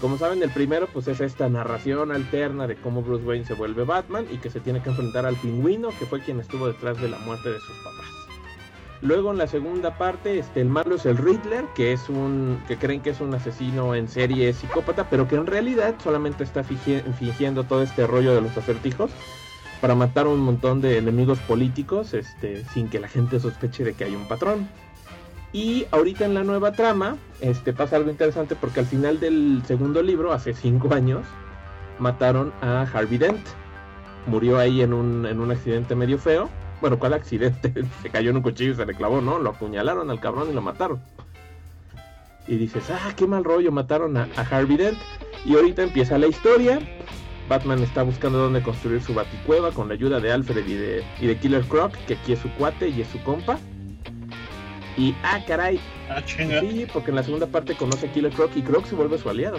Como saben, el primero pues es esta narración alterna de cómo Bruce Wayne se vuelve Batman y que se tiene que enfrentar al pingüino que fue quien estuvo detrás de la muerte de sus papás. Luego en la segunda parte, este, el malo es el Riddler, que es un, que creen que es un asesino en serie psicópata, pero que en realidad solamente está fingi- fingiendo todo este rollo de los acertijos para matar a un montón de enemigos políticos, este, sin que la gente sospeche de que hay un patrón. Y ahorita en la nueva trama, este, pasa algo interesante porque al final del segundo libro, hace cinco años, mataron a Harvey Dent. Murió ahí en un, en un accidente medio feo. Bueno, ¿cuál accidente? se cayó en un cuchillo y se le clavó, ¿no? Lo apuñalaron al cabrón y lo mataron. Y dices, ah, qué mal rollo, mataron a, a Harvey Dent. Y ahorita empieza la historia. Batman está buscando dónde construir su baticueva con la ayuda de Alfred y de, y de Killer Croc, que aquí es su cuate y es su compa. Y, ah, caray, Ah. Sí, porque en la segunda parte conoce a Killer Croc y Croc se vuelve su aliado.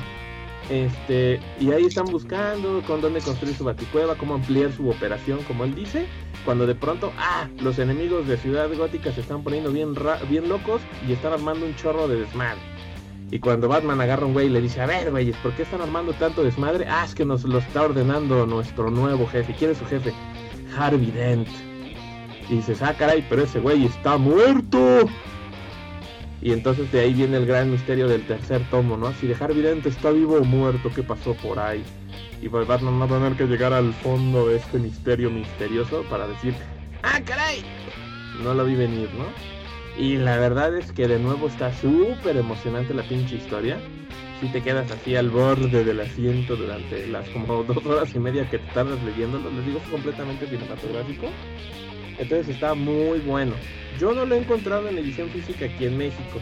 Este, y ahí están buscando con dónde construir su baticueva, cómo ampliar su operación, como él dice. Cuando de pronto, ah, los enemigos de Ciudad Gótica se están poniendo bien, bien locos y están armando un chorro de desmadre. Y cuando Batman agarra a un güey y le dice, a ver, güeyes, ¿por qué están armando tanto desmadre? Ah, es que nos lo está ordenando nuestro nuevo jefe. ¿Quién es su jefe? Harvey Dent. Y dices, ah, caray, pero ese güey está muerto. Y entonces de ahí viene el gran misterio del tercer tomo, ¿no? Si de Harvey Dent está vivo o muerto, ¿qué pasó por ahí? Y pues Batman va a tener que llegar al fondo de este misterio misterioso para decir, ¡ah, caray! No lo vi venir, ¿no? Y la verdad es que de nuevo está súper emocionante la pinche historia. Si te quedas así al borde del asiento durante las como dos horas y media que te tardas leyéndolo, les digo, es completamente cinematográfico. Entonces está muy bueno. Yo no lo he encontrado en edición física aquí en México.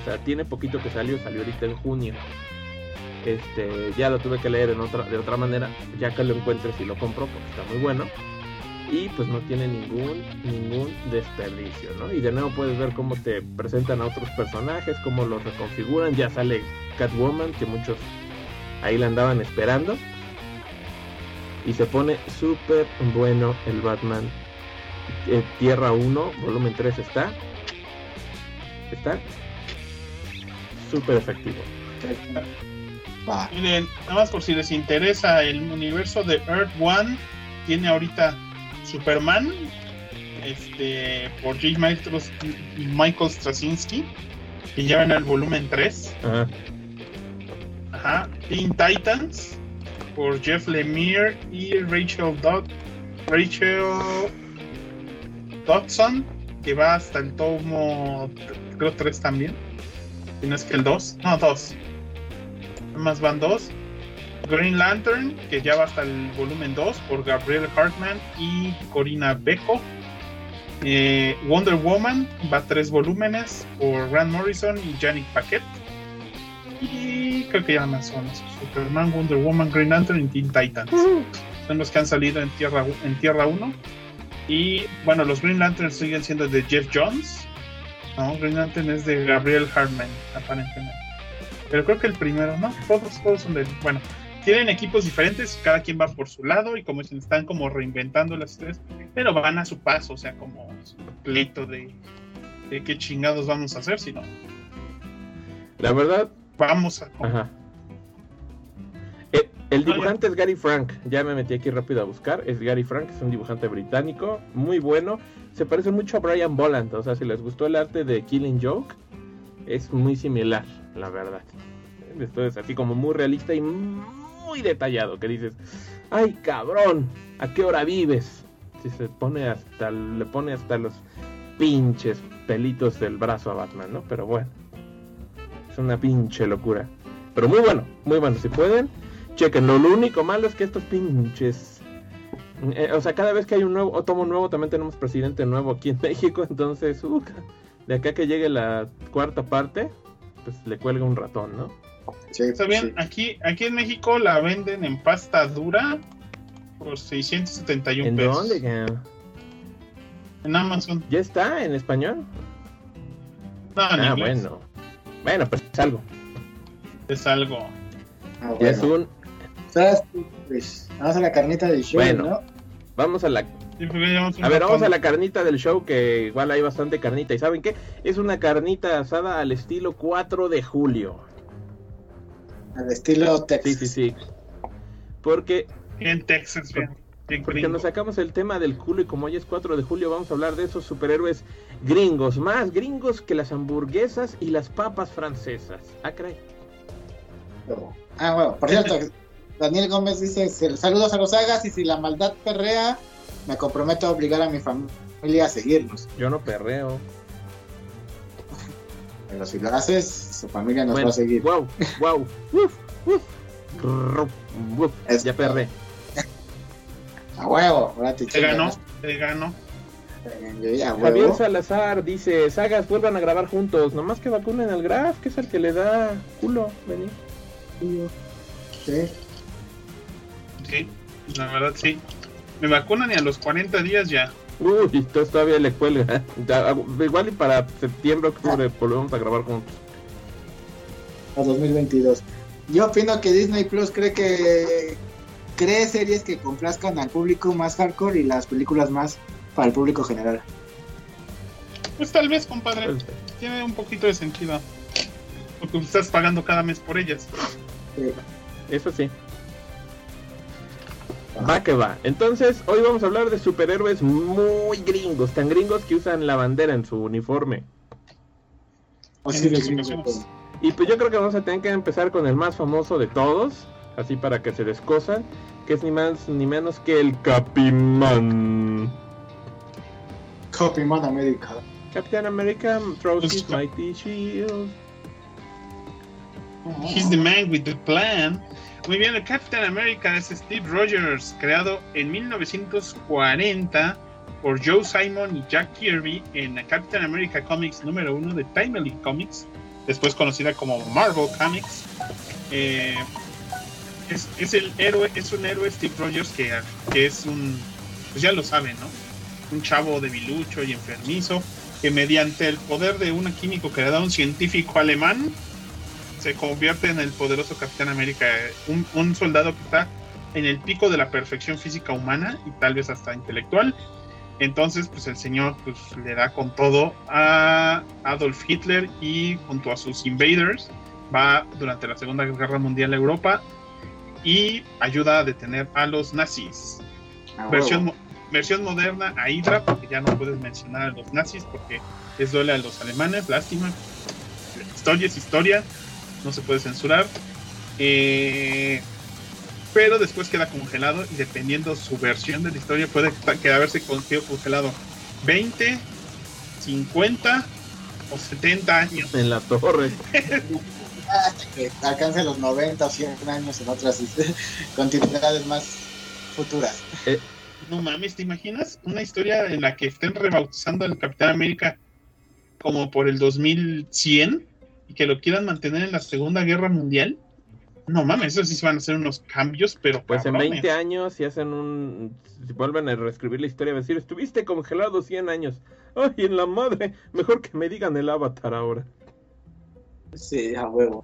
O sea, tiene poquito que salió, salió ahorita en junio. Este, ya lo tuve que leer de otra manera, ya que lo encuentres y lo compro porque está muy bueno. Y pues no tiene ningún, ningún desperdicio, ¿no? Y de nuevo puedes ver cómo te presentan a otros personajes, cómo los reconfiguran. Ya sale Catwoman, que muchos ahí la andaban esperando. Y se pone súper bueno el Batman eh, Tierra 1, volumen 3 está. Está súper efectivo. Miren, nada más por si les interesa, el universo de Earth One tiene ahorita Superman, este, por J. Michael, Michael Straczynski, y ya van al volumen 3. Ajá. Ajá. Teen Titans, por Jeff Lemire y Rachel Dodd, Rachel Dodson, que va hasta el tomo, creo 3 también. Si no es que el 2, no, 2. más van dos. Green Lantern, que ya va hasta el volumen 2 por Gabriel Hartman y Corina Beco. Eh, Wonder Woman va a tres volúmenes por Grant Morrison y Janik Paquette. Y creo que ya más son Superman, Wonder Woman, Green Lantern y Teen Titans. Son los que han salido en Tierra, en tierra 1. Y bueno, los Green Lanterns siguen siendo de Jeff Jones. No, Green Lantern es de Gabriel Hartman, aparentemente. Pero creo que el primero, ¿no? Todos, todos son de. Bueno, tienen equipos diferentes, cada quien va por su lado y como dicen, están como reinventando las tres, pero van a su paso, o sea, como su pleito de, de qué chingados vamos a hacer, si no. La verdad, Vamos a. Ajá. El dibujante es Gary Frank. Ya me metí aquí rápido a buscar. Es Gary Frank, es un dibujante británico, muy bueno. Se parece mucho a Brian Boland. O sea, si les gustó el arte de Killing Joke, es muy similar, la verdad. Esto es así como muy realista y muy detallado. Que dices, ay cabrón, ¿a qué hora vives? Si se pone hasta, le pone hasta los pinches pelitos del brazo a Batman, ¿no? Pero bueno, es una pinche locura. Pero muy bueno, muy bueno. Si pueden, chequenlo. Lo único malo es que estos pinches. eh, o sea, cada vez que hay un nuevo o tomo nuevo, también tenemos presidente nuevo aquí en México. Entonces, uh, de acá que llegue la cuarta parte, pues le cuelga un ratón, ¿no? Sí, Está bien, sí. aquí, aquí en México la venden en pasta dura por 671 ¿En pesos. dónde? cabrón? En Amazon. ¿Ya está en español? No, en ah, inglés. bueno. Bueno, pues es algo. Es algo. Ah, es un. Pues, vamos a la carnita del show, Bueno. ¿no? Vamos a la Sí, un A ver, vamos a la carnita del show, que igual hay bastante carnita. ¿Y saben qué? Es una carnita asada al estilo 4 de julio. Al estilo Sí, Texas. sí, sí. Porque, En Texas, bien. bien porque gringo. nos sacamos el tema del culo y como hoy es 4 de julio, vamos a hablar de esos superhéroes gringos. Más gringos que las hamburguesas y las papas francesas. Ah, caray. Ah, bueno, por cierto, Daniel Gómez dice: Saludos a los sagas y si la maldad perrea, me comprometo a obligar a mi familia a seguirnos. Yo no perreo. Pero si lo haces, su familia nos va a seguir. wow, wow. Uf, uf. Uf. Es- Ya perré. A huevo, ahora te ganó, te ganó. A Javier. Salazar dice, sagas, vuelvan a grabar juntos, nomás que vacunen al Graf, que es el que le da culo, venir. Sí. Sí, la verdad sí. Me vacunan y a los 40 días ya. Uy, entonces todavía le cuelga. Ya, Igual y para septiembre, octubre volvemos a grabar juntos. a 2022. Yo opino que Disney Plus cree que cree series que complazcan al público más hardcore y las películas más para el público general. Pues tal vez, compadre. Tiene un poquito de sentido. Porque estás pagando cada mes por ellas. Sí. Eso sí. Va que va. Entonces, hoy vamos a hablar de superhéroes muy gringos, tan gringos que usan la bandera en su uniforme. Ocasiones. Y pues yo creo que vamos a tener que empezar con el más famoso de todos, así para que se descosan, que es ni más ni menos que el Capiman. Copyman America. Captain America throws Pues, his mighty shield. He's the man with the plan. Muy bien, el Captain America es Steve Rogers, creado en 1940 por Joe Simon y Jack Kirby en la Captain America Comics número uno de Timely Comics, después conocida como Marvel Comics. Eh, es, el héroe, es un héroe Steve Rogers que, que es un, pues ya lo saben, ¿no? Un chavo debilucho y enfermizo que mediante el poder de un químico que le da un científico alemán se convierte en el poderoso Capitán América, un, un soldado que está en el pico de la perfección física humana y tal vez hasta intelectual. Entonces, pues el señor pues, le da con todo a Adolf Hitler y junto a sus invaders va durante la Segunda Guerra Mundial a Europa y ayuda a detener a los nazis. Versión, mo- versión moderna a Hydra, porque ya no puedes mencionar a los nazis porque les duele a los alemanes, lástima. Historia es historia, no se puede censurar. Eh, pero después queda congelado y dependiendo su versión de la historia puede quedarse congelado 20, 50 o 70 años. En la torre. hasta que alcance los 90 o 100 años en otras continuidades más futuras. Eh, no mames, ¿te imaginas una historia en la que estén rebautizando al Capitán América como por el 2100 y que lo quieran mantener en la Segunda Guerra Mundial? No mames, eso sí se van a hacer unos cambios, pero pues en 20 años si hacen un si vuelven a reescribir la historia, va a decir, "Estuviste congelado 100 años." Ay, en la madre, mejor que me digan el avatar ahora. Sí, a huevo.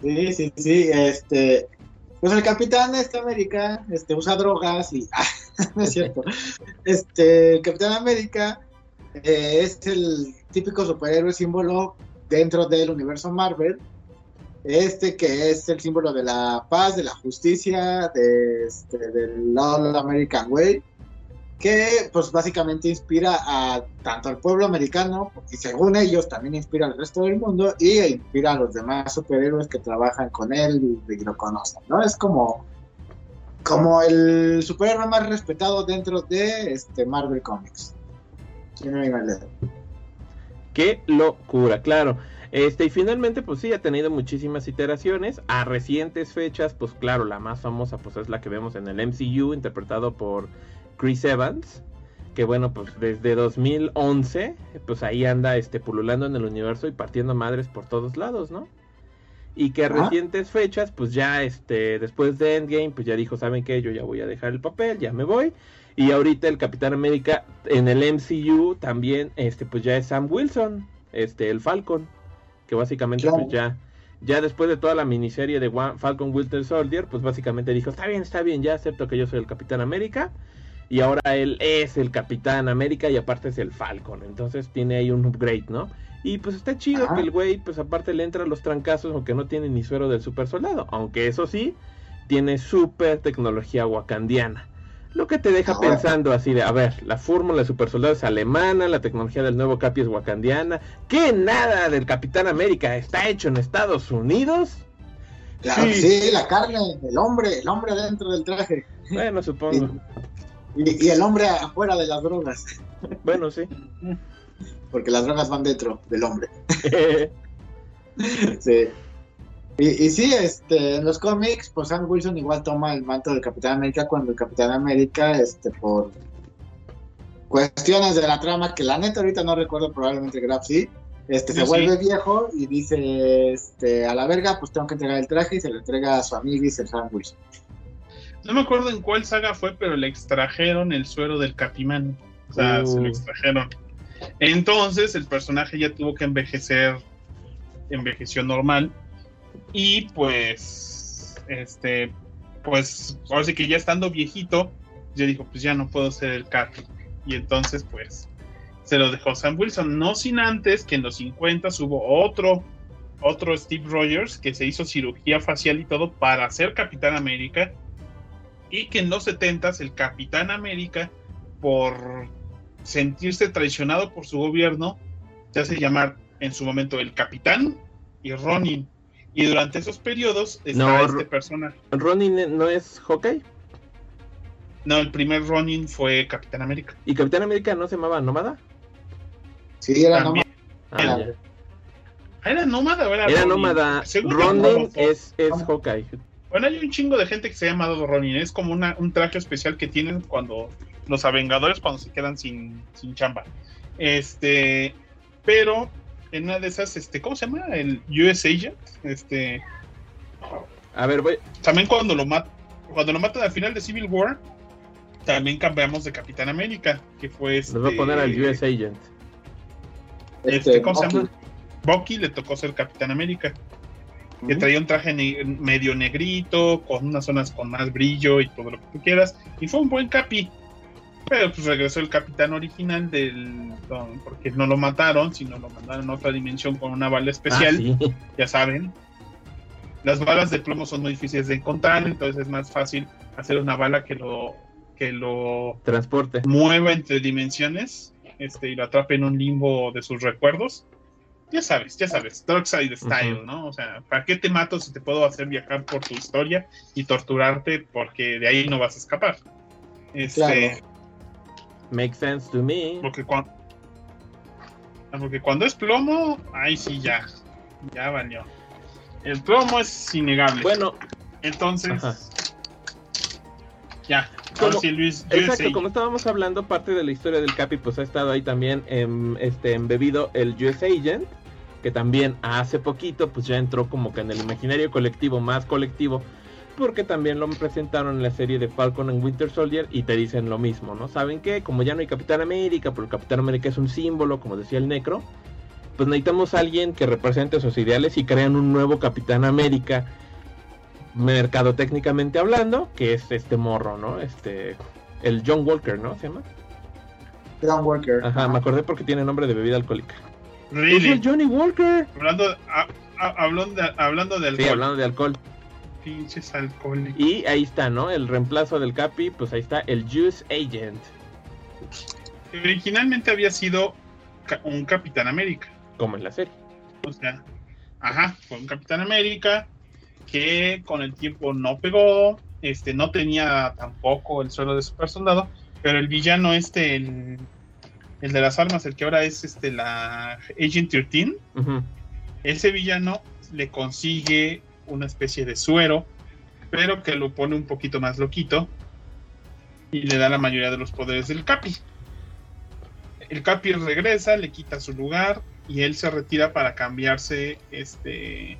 Sí, sí, sí, este pues el Capitán este América este usa drogas y no es cierto. Este, el Capitán América eh, es el típico superhéroe símbolo dentro del universo Marvel este que es el símbolo de la paz, de la justicia, de, este, del All American Way, que pues básicamente inspira a tanto al pueblo americano, y según ellos también inspira al resto del mundo, y inspira a los demás superhéroes que trabajan con él y, lo conocen, ¿no? Es como, como el superhéroe más respetado dentro de este Marvel Comics. Qué locura, claro. Este, y finalmente, pues sí, ha tenido muchísimas iteraciones. A recientes fechas, pues claro, la más famosa pues es la que vemos en el MCU, interpretado por Chris Evans. Que bueno, pues desde 2011, pues ahí anda este, pululando en el universo y partiendo madres por todos lados, ¿no? Y que a recientes fechas, pues ya este, después de Endgame, pues ya dijo, ¿saben qué? Yo ya voy a dejar el papel, ya me voy. Y ahorita el Capitán América en el MCU también, este, pues ya es Sam Wilson, este, el Falcon que básicamente pues ya ya después de toda la miniserie de Falcon Winter Soldier, pues básicamente dijo, está bien, está bien, ya acepto que yo soy el Capitán América. Y ahora él es el Capitán América y aparte es el Falcon. Entonces tiene ahí un upgrade, ¿no? Y pues está chido que el güey, pues aparte le entra los trancazos, aunque no tiene ni suero del super soldado. Aunque eso sí, tiene super tecnología wakandiana. Lo que te deja pensando así de, a ver, la fórmula de super soldado es alemana, la tecnología del nuevo Capi es wakandiana, que nada del Capitán América está hecho en Estados Unidos. Claro, sí. la carne, el hombre, el hombre dentro del traje. Bueno, supongo. Y, y, el hombre afuera de las drogas. Bueno, sí. Porque las drogas van dentro del hombre. sí. Y, sí, este, en los cómics, pues Sam Wilson igual toma el manto del Capitán América cuando el Capitán América, este, por cuestiones de la trama, que la neta ahorita no recuerdo, probablemente Graf sí, este, se vuelve viejo y dice, este, a la verga, pues tengo que entregar el traje y se lo entrega a su amigo y se Sam Wilson. No me acuerdo en cuál saga fue, pero le extrajeron el suero del Capimán. O sea, se lo uh. extrajeron. Entonces el personaje ya tuvo que envejecer, envejeció normal y pues, este, pues, ahora sí que ya estando viejito, ya dijo, pues ya no puedo ser el Cap. Y entonces, pues, se lo dejó Sam Wilson. No sin antes que en los 50 hubo otro, otro Steve Rogers que se hizo cirugía facial y todo para ser Capitán América. Y que en los 70 el Capitán América, por sentirse traicionado por su gobierno, se hace llamar en su momento el Capitán y Ronin. Y durante esos periodos está este personaje. ¿Ronin no es Hawkeye? No, el primer Ronin fue Capitán América. ¿Y Capitán América no se llamaba Nómada? Sí, era Nómada. Ah, ¿Era Nómada o era Era Nómada. Ronin es, es Hawkeye. Bueno, hay un chingo de gente que se ha llamado Ronin. Es como una, un traje especial que tienen cuando los Avengadores cuando se quedan sin, sin chamba. Este, pero en una de esas, este, ¿cómo se llama? El US Agent, este. A ver, voy. También cuando lo matan, cuando lo matan al final de Civil War, también cambiamos de Capitán América, que fue este. Nos va a poner al US Agent. Este, este ¿cómo se llama? Bucky le tocó ser Capitán América. Que traía un traje medio negrito, con unas zonas con más brillo y todo lo que tú quieras. Y fue un buen capi. Pero pues regresó el capitán original del. Porque no lo mataron, sino lo mandaron a otra dimensión con una bala especial. Ah, ya saben. Las balas de plomo son muy difíciles de encontrar, entonces es más fácil hacer una bala que lo. que lo. transporte. mueva entre dimensiones. Este, y lo atrape en un limbo de sus recuerdos. Ya sabes, ya sabes, Dark Side Style, ¿no? O sea, ¿para qué te mato si te puedo hacer viajar por tu historia y torturarte porque de ahí no vas a escapar? Este, Makes sense to me. Porque cuando, porque cuando es plomo, ahí sí ya. ya valió. El promo es innegable. Bueno, entonces. Ajá. Ya. Como- sí, Luis. Exacto, USA. como estábamos hablando, parte de la historia del Capi, pues ha estado ahí también em, este, embebido el US Agent, que también hace poquito, pues ya entró como que en el imaginario colectivo, más colectivo, porque también lo presentaron en la serie de Falcon and Winter Soldier y te dicen lo mismo, ¿no? ¿Saben qué? Como ya no hay Capitán América, pero el Capitán América es un símbolo, como decía el Necro, pues necesitamos a alguien que represente esos ideales y crean un nuevo Capitán América mercadotécnicamente hablando, que es este morro, ¿no? Este, el John Walker, ¿no? Se llama. John Walker. Ajá, me acordé porque tiene nombre de bebida alcohólica. Es Really. el Johnny Walker. Hablando, a- a- hablando, de, hablando de Sí, alcohol. hablando de alcohol. Pinches alcohólicos. Y ahí está, ¿no? El reemplazo del Capi, pues ahí está el Juice Agent, Originalmente había sido un Capitán América. como en la serie. O sea, ajá, fue un Capitán América que con el tiempo no pegó, este, no tenía tampoco el suelo de super soldado, pero el villano este, el, el de las armas, el que ahora es este la Agent 13, Ujú. ese villano le consigue una especie de suero, pero que lo pone un poquito más loquito y le da la mayoría de los poderes del Capi. El Capi regresa, le quita su lugar y él se retira para cambiarse este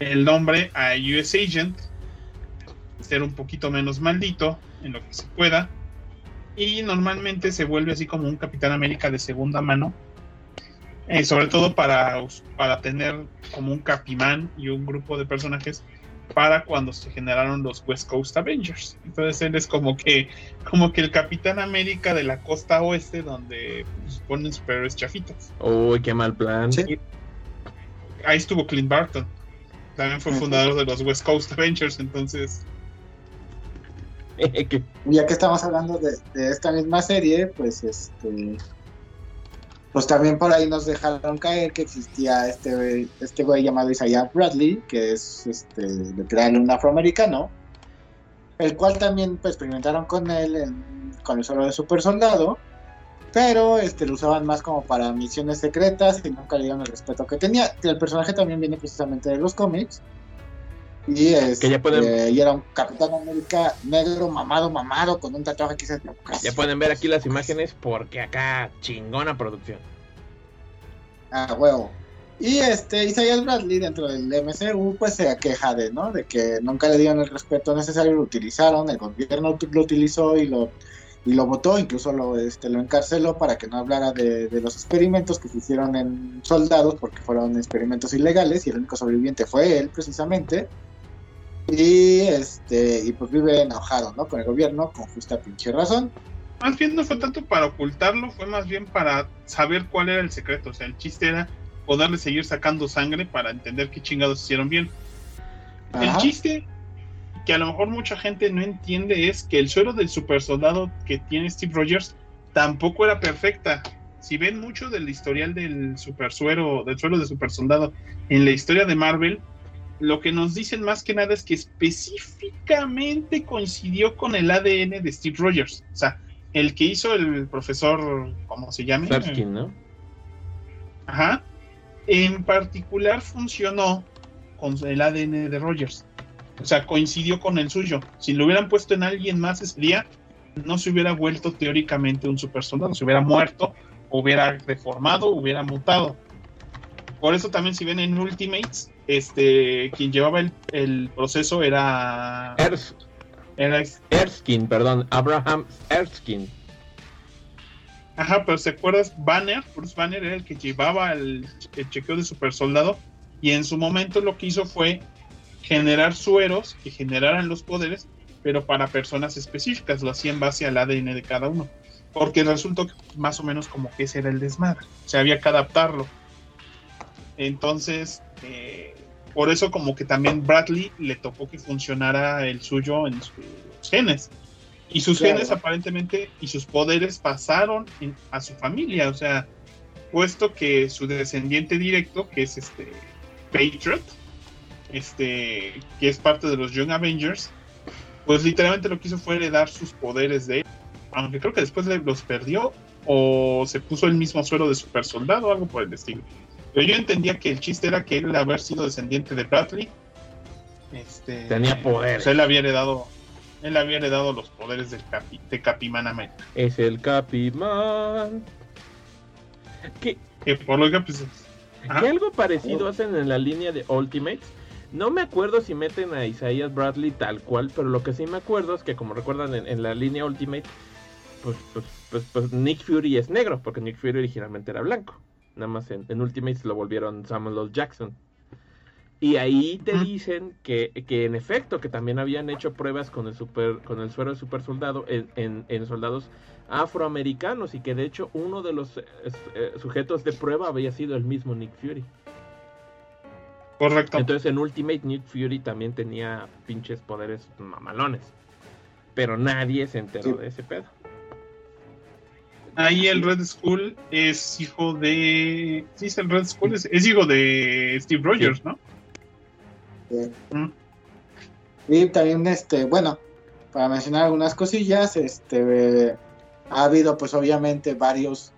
el nombre a US Agent, ser un poquito menos maldito en lo que se pueda y normalmente se vuelve así como un Capitán América de segunda mano eh, sobre todo para, para tener como un Capimán y un grupo de personajes para cuando se generaron los West Coast Avengers. Entonces él es como que, como que el Capitán América de la costa oeste donde pues, ponen superhéroes chafitas. Uy, qué mal plan. Sí. Ahí estuvo Clint Barton. También fue fundador de los West Coast Avengers, entonces ya que estamos hablando de, de esta misma serie, pues este. Pues también por ahí nos dejaron caer que existía este, este güey llamado Isaiah Bradley, que es este, literal un afroamericano, el cual también pues, experimentaron con él en- con el solo de super soldado, pero este, lo usaban más como para misiones secretas y nunca le dieron el respeto que tenía. El personaje también viene precisamente de los cómics. Y, este, ya pueden- y era un Capitán América negro, mamado, mamado, con un tatuaje que se ya pueden ver aquí las imágenes porque acá chingona producción. Ah, huevo. Y este, Isaiah Bradley dentro del MCU pues se queja de, ¿no? De que nunca le dieron el respeto necesario, lo utilizaron, el gobierno lo utilizó y lo y lo votó, incluso lo este lo encarceló para que no hablara de, de los experimentos que se hicieron en soldados porque fueron experimentos ilegales y el único sobreviviente fue él precisamente. Y este y pues vive enojado, ¿no? Con el gobierno con justa pinche razón. más bien no fue tanto para ocultarlo, fue más bien para saber cuál era el secreto. O sea, el chiste era poderle seguir sacando sangre para entender qué chingados hicieron bien. El chiste que a lo mejor mucha gente no entiende es que el suero del super soldado que tiene Steve Rogers tampoco era perfecta. Si ven mucho del historial del super suero, del suero de super soldado en la historia de Marvel, lo que nos dicen más que nada es que específicamente coincidió con el ADN de Steve Rogers. O sea, el que hizo el profesor, ¿cómo se llama? Sapskin, ¿no? Ajá. En particular funcionó con el ADN de Rogers. O sea, coincidió con el suyo. Si lo hubieran puesto en alguien más ese día, no se hubiera vuelto teóricamente un super soldado. Se hubiera muerto, hubiera deformado, hubiera mutado. Por eso también si ven en Ultimates, este, quien llevaba el, el proceso era, Ers- era Erskine, perdón, Abraham Erskine. Ajá, pero ¿se acuerdas? Banner, Bruce Banner era el que llevaba el, el chequeo de super soldado y en su momento lo que hizo fue generar sueros que generaran los poderes, pero para personas específicas, lo hacía en base al ADN de cada uno, porque resultó que más o menos como que ese era el desmadre, o sea, había que adaptarlo. Entonces, eh, por eso como que también Bradley le tocó que funcionara el suyo en sus genes. Y sus Claro. genes aparentemente y sus poderes pasaron en- a su familia, o sea, puesto que su descendiente directo, que es este Patriot, este, que es parte de los Young Avengers, pues literalmente lo que hizo fue heredar sus poderes de él, aunque creo que después los perdió o se puso el mismo suelo de super soldado o algo por el estilo. Pero yo entendía que el chiste era que él, haber sido descendiente de Bradley, este, Tenía poderes. pues él había heredado, él había heredado los poderes del Capi, de Capimán América. Es el Capimán. Que, Que por lo que pues, que algo parecido hacen en la línea de Ultimates. No me acuerdo si meten a Isaiah Bradley tal cual, pero lo que sí me acuerdo es que como recuerdan en, en la línea Ultimate, pues, pues, pues, pues Nick Fury es negro, porque Nick Fury originalmente era blanco. Nada más en, en Ultimates lo volvieron Samuel L. Jackson. Y ahí te dicen que, que en efecto que también habían hecho pruebas con el super con el suero de super soldado en, en- en soldados afroamericanos y que de hecho uno de los eh, eh, sujetos de prueba había sido el mismo Nick Fury. correcto. Entonces en Ultimate Nick Fury también tenía pinches poderes mamalones. Pero nadie se enteró Sí. de ese pedo. Ahí el Red Skull es hijo de. Sí, es el Red Skull, es, es hijo de Steve Rogers, ¿no? Eh, Mm. Y también, este, bueno, para mencionar algunas cosillas, este, ha habido, pues, obviamente, varios,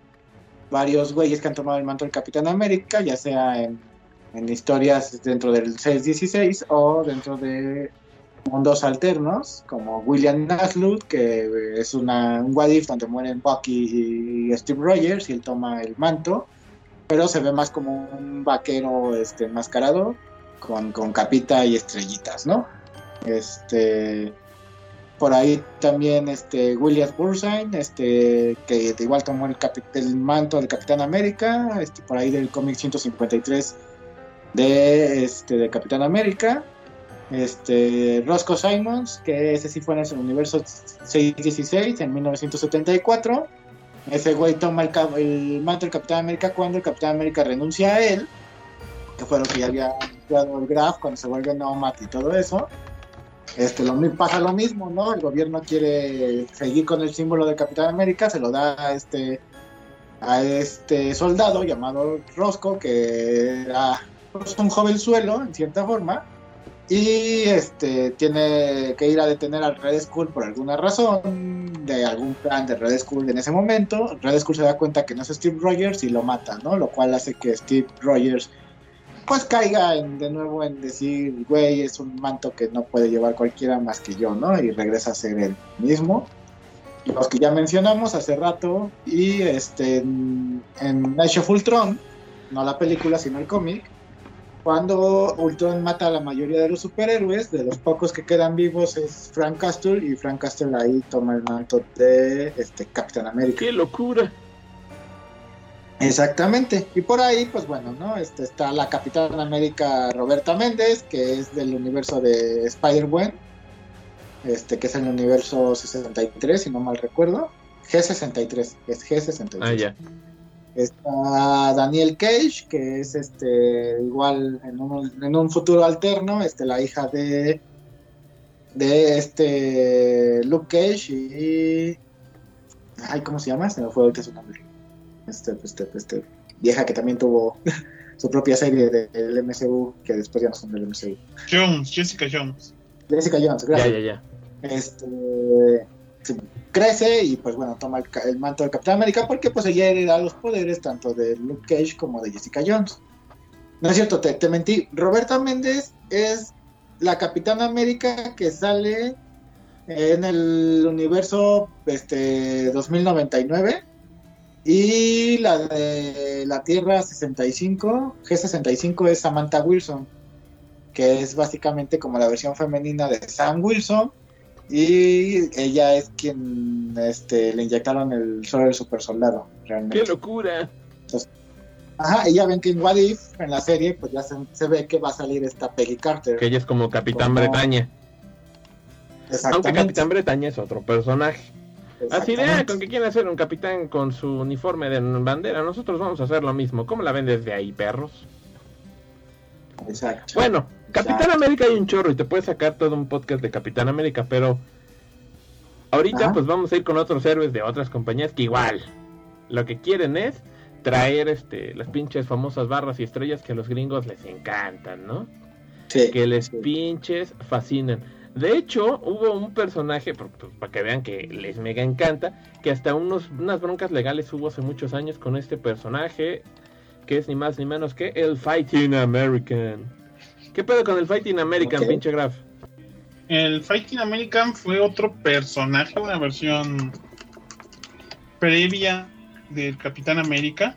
varios güeyes que han tomado el manto del Capitán América, ya sea en, en historias dentro del 616 o dentro de mundos alternos, como William Naslund, que es una, un what if donde mueren Bucky y Steve Rogers, y él toma el manto, pero se ve más como un vaquero este, enmascarado con, con capita y estrellitas, ¿no? Este, por ahí también este William Burnside, este, que igual tomó el, el manto del Capitán América, este, por ahí del cómic 153 de, este, de Capitán América. Este, Roscoe Simons, que ese sí fue en el universo 616 en 1974. Ese güey toma el, el manto del Capitán América cuando el Capitán América renuncia a él, que fue lo que ya había anunciado el Graf cuando se vuelve Nomad y todo eso. Este, lo, pasa lo mismo, ¿no? El gobierno quiere seguir con el símbolo de Capitán América, se lo da a este, a este soldado llamado Roscoe, que era pues, un jovenzuelo, en cierta forma, y este, tiene que ir a detener al Red Skull por alguna razón, de algún plan de Red Skull en ese momento. Red Skull se da cuenta que no es Steve Rogers y lo mata, ¿no? Lo cual hace que Steve Rogers pues caiga en- de nuevo en decir, güey, es un manto que no puede llevar cualquiera más que yo, ¿no? Y regresa a ser el mismo. Los que ya mencionamos hace rato, y este, en, en Age of Ultron, no la película, sino el cómic, cuando Ultron mata a la mayoría de los superhéroes, de los pocos que quedan vivos es Frank Castle, y Frank Castle ahí toma el manto de este, Capitán América. ¡Qué locura! Exactamente. Y por ahí, pues bueno, ¿no? Este, está la Capitana América Roberta Méndez, que es del universo de Spider-Man, este, que es el universo 63, si no mal recuerdo. G63, es G63. Ah, ya. Está Daniel Cage, que es este igual en un, en un futuro alterno, este, la hija de de este Luke Cage y ay, ¿cómo se llama? Se me fue ahorita su nombre. Este, este, este, vieja que también tuvo su propia serie del MCU, que después ya no son del MCU. Jones, Jessica Jones. Jessica Jones, Ya, gracias. ya, ya. Este se- crece y pues bueno, toma el, manto del Capitán América porque pues ella hereda los poderes tanto de Luke Cage como de Jessica Jones. No es cierto, te, te mentí. Roberta Méndez es la Capitana América que sale en el universo este 2099 y la de la Tierra 65, G65 es Samantha Wilson, que es básicamente como la versión femenina de Sam Wilson y ella es quien este, le inyectaron el suero del super soldado, realmente. ¡Qué locura! Ajá, y ya ven que en What If, en la serie, pues ya se, se ve que va a salir esta Peggy Carter. Que ella es como Capitán Como- Bretaña. Aunque Exactamente. Capitán Bretaña es otro personaje. Así de, ah, con que quieren hacer un capitán con su uniforme de bandera, nosotros vamos a hacer lo mismo. ¿Cómo la ven desde ahí, perros? Exacto. Bueno, Capitán. América hay un chorro y te puedes sacar todo un podcast de Capitán América, pero ahorita Ajá. pues vamos a ir con otros héroes de otras compañías que igual lo que quieren es traer este las pinches famosas barras y estrellas que a los gringos les encantan, ¿no? Sí, Que les pinches fascinan. De hecho, hubo un personaje, por- para que vean que les mega encanta, que hasta unos, unas broncas legales hubo hace muchos años con este personaje, que es ni más ni menos que el Fighting American. ¿Qué pedo con el Fighting American, pinche Graf? El Fighting American fue otro personaje, una versión previa del Capitán América,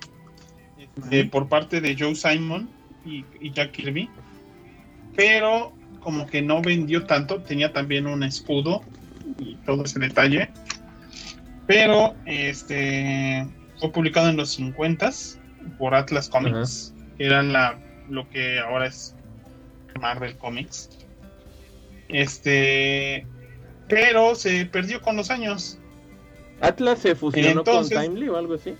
eh, por parte de Joe Simon y, y Jack Kirby, pero como que no vendió tanto, tenía también un escudo y todo ese detalle, pero este fue publicado en los 50 por Atlas Comics, que era la, lo que ahora es Marvel Comics. Este, pero se perdió con los años. ¿Atlas se fusionó Entonces- con Timely o algo así?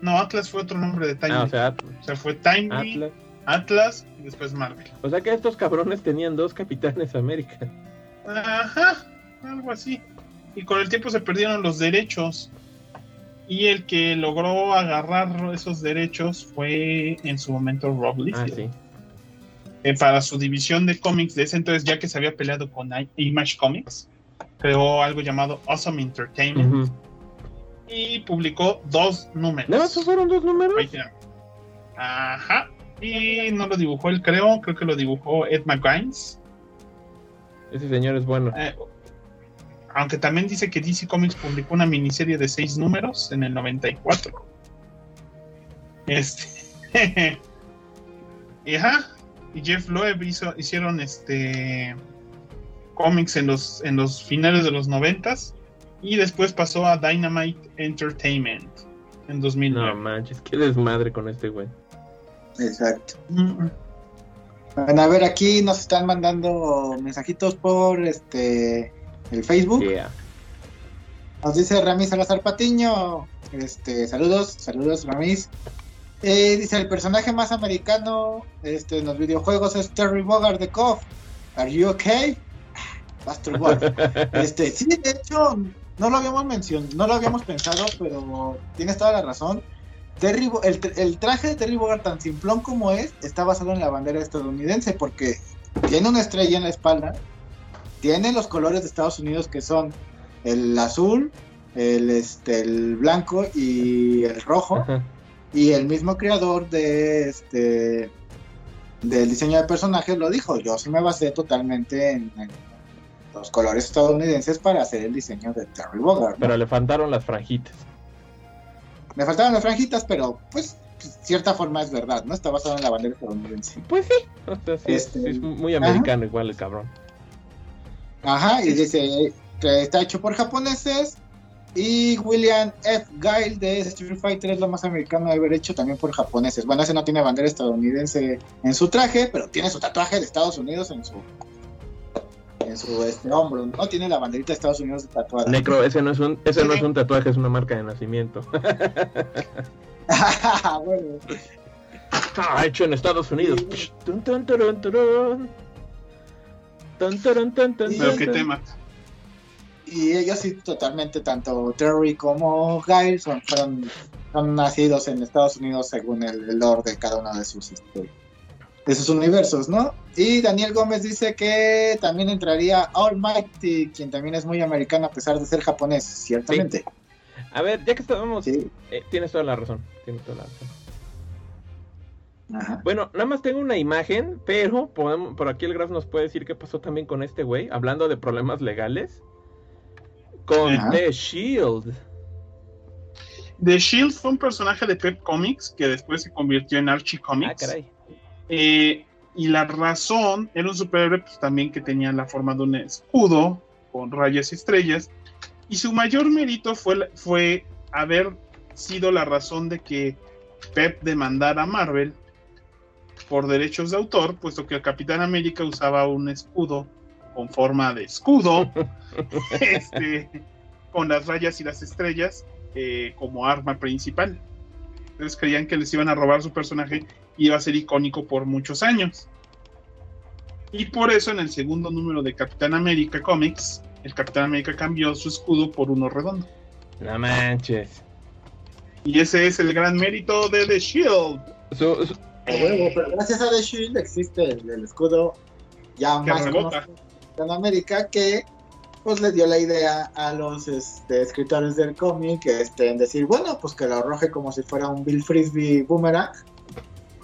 No, Atlas fue otro nombre de Timely. Ah, o sea, fue Timely, Atlas. Atlas y después Marvel. O sea que estos cabrones tenían dos Capitanes América. Ajá, algo así. Y con el tiempo se perdieron los derechos. Y el que logró agarrar esos derechos fue en su momento Rob Ah, Liefeld. sí. Eh, para su división de cómics de ese entonces, ya que se había peleado con Image Comics, creó algo llamado Awesome Entertainment y publicó dos números. ¿Nada más fueron dos números? Ajá. Y no lo dibujó él, creo. Creo que lo dibujó Ed McGuinness. Ese señor es bueno. Eh, aunque también dice que DC Comics publicó una miniserie de seis números en el 94. Este. ajá. Y Jeff Loeb hizo, hicieron este cómics en los, en los finales de los noventas. Y después pasó a Dynamite Entertainment en 2009. No manches, qué desmadre con este güey. Exacto. Mm, Bueno, a ver, aquí nos están mandando mensajitos por este el Facebook. Yeah. Nos dice Ramis Salazar Patiño. Este, saludos, saludos Ramis. Eh, dice el personaje más americano este, en los videojuegos es Terry Bogard de KOF. Are you okay? Pastor Wolf. Este, sí, de hecho, no lo habíamos mencionado, no lo habíamos pensado, pero tienes toda la razón. Terry, el, tra- el traje de Terry Bogard, tan simplón como es, está basado en la bandera estadounidense, porque tiene una estrella en la espalda, tiene los colores de Estados Unidos que son el azul, el, este, el blanco y el rojo, Ajá. Y el mismo creador de este del diseño de personajes lo dijo, yo sí me basé totalmente en, en los colores estadounidenses para hacer el diseño de Terry Bogard. ¿no? Pero le faltaron las franjitas. Me faltaban las franjitas, pero pues de cierta forma es verdad, ¿no? Está basado en la bandera estadounidense. Pues sí. O sea, sí, Este, sí es muy americano igual el cabrón. Ajá, y dice que está hecho por japoneses. Y William F. Guile de Street Fighter es lo más americano de haber hecho también por japoneses. Bueno, ese no tiene bandera estadounidense en su traje, pero tiene su tatuaje de Estados Unidos en su en su este, hombro, ¿no? Tiene la banderita de Estados Unidos tatuada. Necro, ese no es un, ese no es un tatuaje, es una marca de nacimiento. bueno, Ah, hecho en Estados Unidos. Sí. Tun, tun, turun, turun. Tun, turun, tun, tun, Sí, Pero tun, qué tun. tema. Y ellos sí, totalmente, tanto Terry como Guile son, fueron, son nacidos en Estados Unidos según el, el lore de cada uno de sus, este, de sus universos, ¿no? Y Daniel Gómez dice que también entraría Almighty, quien también es muy americano a pesar de ser japonés, ciertamente. A ver, ya que estábamos, Sí. eh, tienes toda la razón. Tienes toda la razón. Ajá. Bueno, nada más tengo una imagen, pero podemos, por aquí el Graf nos puede decir qué pasó también con este güey, hablando de problemas legales. Con Ajá. The Shield. The Shield fue un personaje de Pep Comics que después se convirtió en Archie Ah, Comics. caray. Eh, y la razón era un superhéroe pues, también que tenía la forma de un escudo con rayas y estrellas. Y su mayor mérito fue, fue haber sido la razón de que Pep demandara a Marvel por derechos de autor, puesto que el Capitán América usaba un escudo con forma de escudo, este, con las rayas y las estrellas eh, como arma principal. Entonces creían que les iban a robar su personaje y iba a ser icónico por muchos años. Y por eso en el segundo número de Capitán América Comics, el Capitán América cambió su escudo por uno redondo. No manches. Y ese es el gran mérito de The Shield. Pero gracias a The Shield existe el, el escudo ya Que más rebota. conocido en América que pues le dio la idea a los este, escritores del cómic este, en decir, bueno, pues que lo arroje como si fuera un Bill Frisbee boomerang.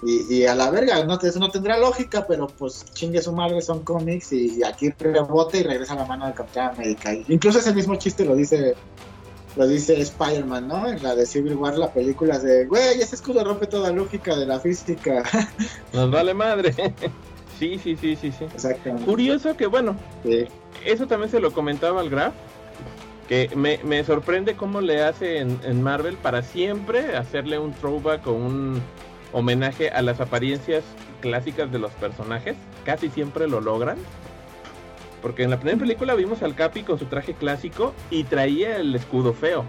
Y, a la verga, no, eso no tendrá lógica, pero pues chingue su madre, son cómics y aquí rebote y regresa la mano del Capitán América. Incluso ese mismo chiste lo dice lo dice Spider-Man, ¿no? En la de Civil War, la película de, güey, ese escudo rompe toda lógica de la física. Nos vale madre. Sí, sí, sí, sí, sí. Exactamente. Curioso que, bueno, Sí. eso también se lo comentaba al Graf. Que me, me sorprende cómo le hace en, en Marvel para siempre hacerle un throwback o un homenaje a las apariencias clásicas de los personajes. Casi siempre lo logran. Porque en la primera película vimos al Capi con su traje clásico y traía el escudo feo.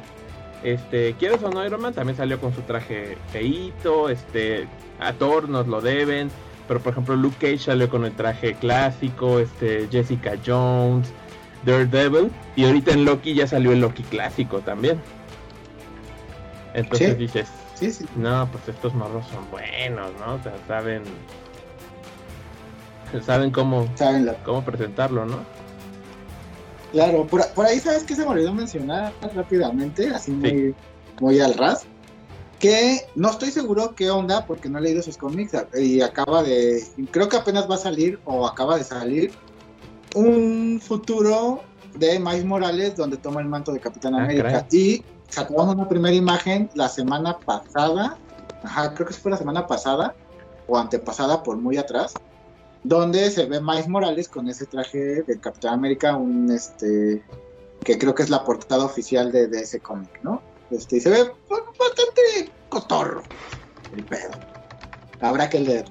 Este, ¿quieres o no Iron Man? También salió con su traje feíto, este, a Thor nos lo deben, pero por ejemplo Luke Cage salió con el traje clásico, este, Jessica Jones, Daredevil, y ahorita en Loki ya salió el Loki clásico también. Entonces Sí. dices, Sí, sí. no, pues estos morros son buenos, ¿no? O sea, saben, saben cómo, Saben la cómo presentarlo, ¿no? Claro, por, por ahí sabes que se me olvidó mencionar rápidamente, así muy, muy al ras, que no estoy seguro qué onda porque no he leído sus cómics y acaba de, creo que apenas va a salir o acaba de salir un futuro de Miles Morales donde toma el manto de Capitán Ah, América caray. y sacamos una primera imagen la semana pasada, ajá, creo que fue la semana pasada o antepasada por muy atrás, donde se ve Miles Morales con ese traje de Capitán América, un este que creo que es la portada oficial de, de ese cómic, ¿no? Este, y se ve bastante cotorro el pedo. Habrá que leer.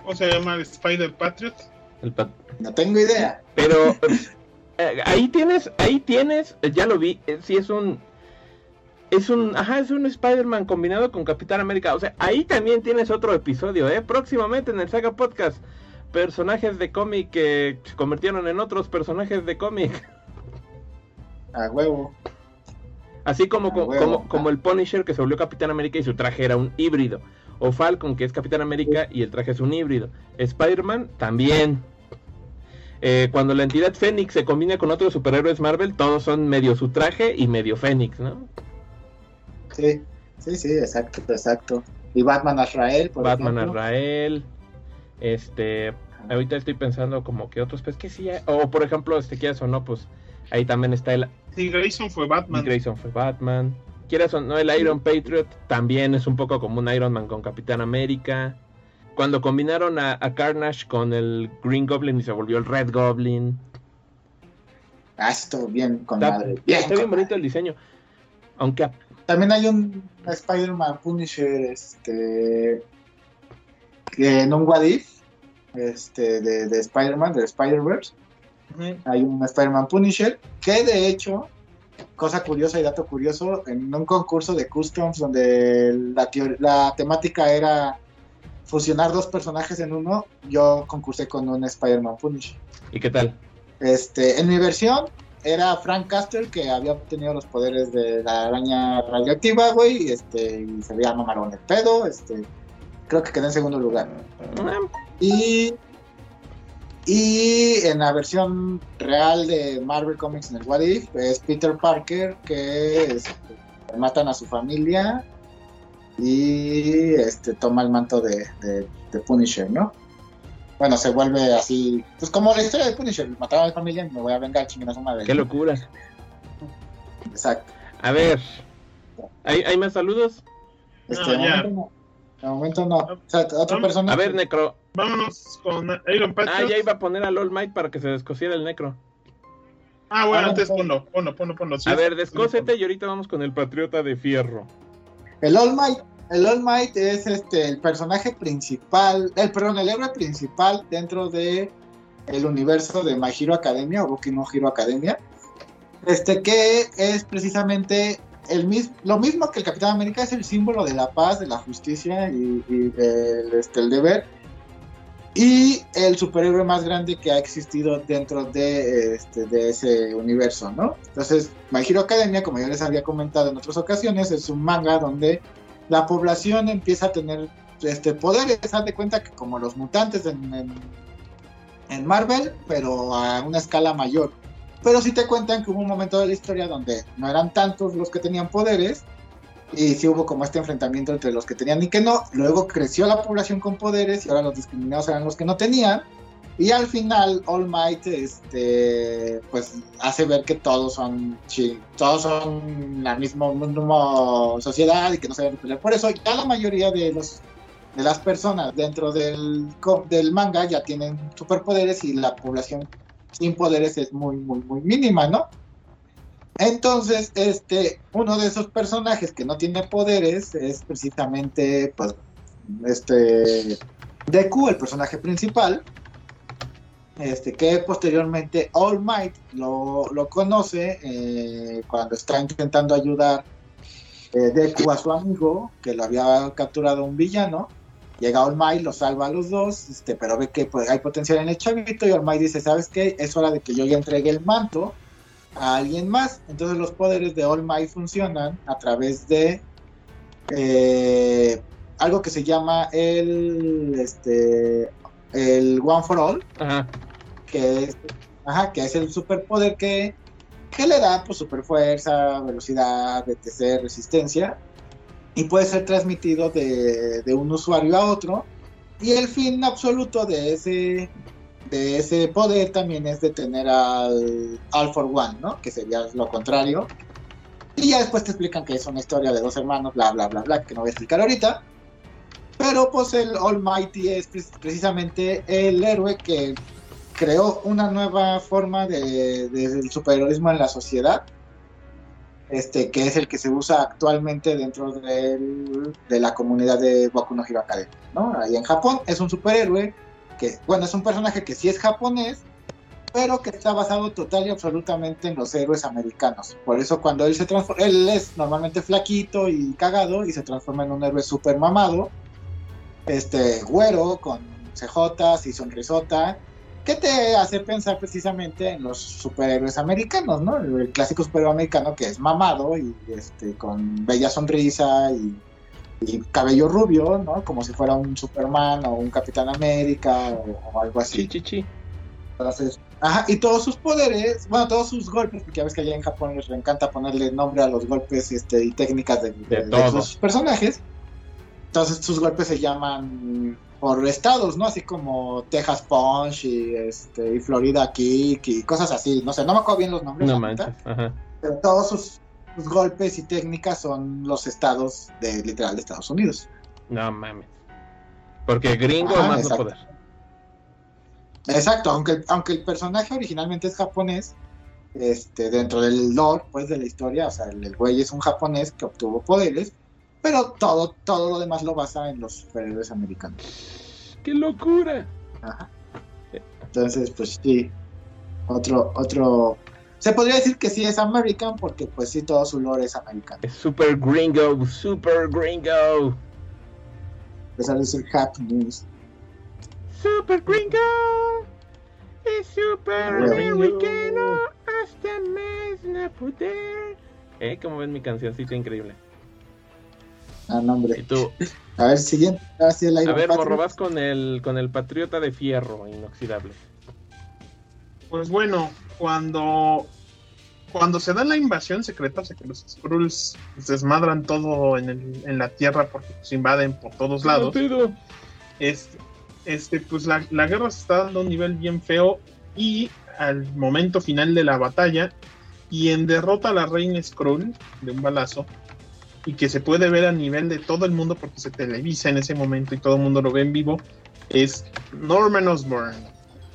¿Cómo se llama el Spider Patriot? El No tengo idea. Pero eh, ahí tienes, ahí tienes, eh, ya lo vi, eh, sí es un es un, ajá, es un Spider-Man combinado con Capitán América. O sea, ahí también tienes otro episodio, ¿eh? Próximamente en el Saga Podcast. Personajes de cómic que se convirtieron en otros personajes de cómic. A huevo. Así como, Ah, como, como el Punisher que se volvió Capitán América y su traje era un híbrido. O Falcon que es Capitán América y el traje es un híbrido. Spider-Man también. Eh, cuando la entidad Fénix se combina con otros superhéroes Marvel, todos son medio su traje y medio Fénix, ¿no? Sí, sí, sí, exacto, exacto. Y Batman Azrael, por Batman ejemplo. Azrael. Este. Ahorita estoy pensando como que otros, pues que sí. O por ejemplo, este quieras o no, pues ahí también está el Sí, Grayson fue Dick Batman. Grayson fue Batman. Quieras o no, el Iron Patriot también es un poco como un Iron Man con Capitán América. Cuando combinaron a, a Carnage con el Green Goblin y se volvió el Red Goblin. Ah, estuvo bien con Está, madre. Bien, está bien bonito el diseño. Aunque. También hay un Spider-Man Punisher, este, que en un What If, este, de, de Spider-Man, de Spider-Verse. Hay un Spider-Man Punisher, que de hecho, cosa curiosa y dato curioso, en un concurso de customs donde la, temática era fusionar dos personajes en uno, yo concursé con un Spider-Man Punisher. ¿Y qué tal? Este, en mi versión era Frank Castle, que había obtenido los poderes de la araña radioactiva, güey, y, este, y se veía mamarón el pedo, este, creo que quedé en segundo lugar. Ah, Y, y en la versión real de Marvel Comics en el What If es Peter Parker que este, matan a su familia y este toma el manto de, de- de Punisher, ¿no? Bueno, se vuelve así, pues como la historia de Punisher, mataron a mi familia y me voy a vengar, chinguen a su madre. ¡Qué locura! Exacto. A ver. ¿Hay, hay más saludos? Este, No, de, ya. momento no. De momento no. O sea, otra Vamos- persona. A ver, Necro. Vámonos con Iron Ah, Patriot. ya iba a poner al All Might para que se descosiera el Necro. Ah, bueno, Ah, no. ponlo, ponlo, ponlo, ponlo. Sí, A ver, sí, descósete y ahorita vamos con el Patriota de Fierro. El All Might, el All Might es este el personaje principal, el perdón, el héroe principal dentro de el universo de My Hero Academia o Boku no Hero Academia. Este que es precisamente el lo mismo que el Capitán América es el símbolo de la paz, de la justicia y, y del este, el deber. Y el superhéroe más grande que ha existido dentro de, este, de ese universo, ¿no? Entonces, My Hero Academia, como ya les había comentado en otras ocasiones, es un manga donde la población empieza a tener este poderes, haz de cuenta que como los mutantes en, en- en Marvel, pero a una escala mayor. Pero sí te cuentan que hubo un momento de la historia donde no eran tantos los que tenían poderes y sí hubo como este enfrentamiento entre los que tenían y que no. Luego creció la población con poderes y ahora los discriminados eran los que no tenían. Y al final All Might este, pues hace ver que todos son todos son la misma, sociedad y que no se deben pelear. Por eso ya la mayoría de los de las personas dentro del, del manga ya tienen superpoderes y la población sin poderes es muy, muy, muy mínima, ¿no? Entonces, este, uno de esos personajes que no tiene poderes es precisamente, pues, este, Deku, el personaje principal, este, que posteriormente All Might lo, conoce eh, cuando está intentando ayudar eh, Deku a su amigo, que lo había capturado un villano, Llega All Might, lo salva a los dos, este, pero ve que pues, hay potencial en el chavito y All Might dice, ¿sabes qué? Es hora de que yo ya entregue el manto a alguien más. Entonces los poderes de All Might funcionan a través de eh, algo que se llama el, este, el One for All, Que, es, que es el superpoder que, que le da pues, super fuerza, velocidad, etc., resistencia y puede ser transmitido de, un usuario a otro. Y el fin absoluto de ese, de ese poder también es detener al All for One, ¿no? Que sería lo contrario. Y ya después te explican que es una historia de dos hermanos, bla, bla, bla, bla, que no voy a explicar ahorita. Pero pues el Almighty es precisamente el héroe que creó una nueva forma de, del superheroísmo en la sociedad este, que es el que se usa actualmente dentro de la comunidad de Boku no Hero ¿no? Ahí en Japón es un superhéroe que, bueno, es un personaje que sí es japonés, pero que está basado total y absolutamente en los héroes americanos. Por eso cuando él se transforma, él es normalmente flaquito y cagado y se transforma en un héroe super mamado, este, güero, con cejotas y sonrisota, ¿Qué te hace pensar precisamente en los superhéroes americanos, ¿no? El clásico superhéroe americano que es mamado y este, con bella sonrisa y, cabello rubio, ¿no? Como si fuera un Superman o un Capitán América o, algo así. Sí, Entonces, ajá, y todos sus poderes, bueno, todos sus golpes, porque ya ves que allá en Japón les encanta ponerle nombre a los golpes este, y técnicas de, de, de sus personajes. Entonces sus golpes se llaman por estados, ¿no? Así como Texas Punch y, este, y Florida Kick y cosas así. No sé, no me acuerdo bien los nombres. No manches, Pero todos sus, golpes y técnicas son los estados de literal de Estados Unidos. No mames. Porque gringo más no poder. Exacto, aunque, aunque el personaje originalmente es japonés, este, dentro del lore, pues, de la historia, o sea, el güey es un japonés que obtuvo poderes, pero todo, todo lo demás lo basa en los superhéroes americanos. ¡Qué locura! Entonces, pues sí, otro, otro... Se podría decir que sí es American porque pues sí, todo su lore es americano. Es super gringo, super gringo. A pesar de decir happy news. Super gringo. Es super americano hasta más no poder. Eh, como ven mi cancioncita increíble. Ah, nombre. ¿Y tú? A ver, siguiente. Ah, a ver, morro, vas con el, con el Patriota de Fierro, inoxidable. Pues bueno, cuando cuando se da la invasión secreta, o sea que los Skrulls desmadran todo en, el, en la Tierra porque se invaden por todos lados. Este, este, pues la, la, guerra se está dando a un nivel bien feo y al momento final de la batalla, quien derrota a la reina Skrull de un balazo y que se puede ver a nivel de todo el mundo porque se televisa en ese momento y todo el mundo lo ve en vivo, es Norman Osborn,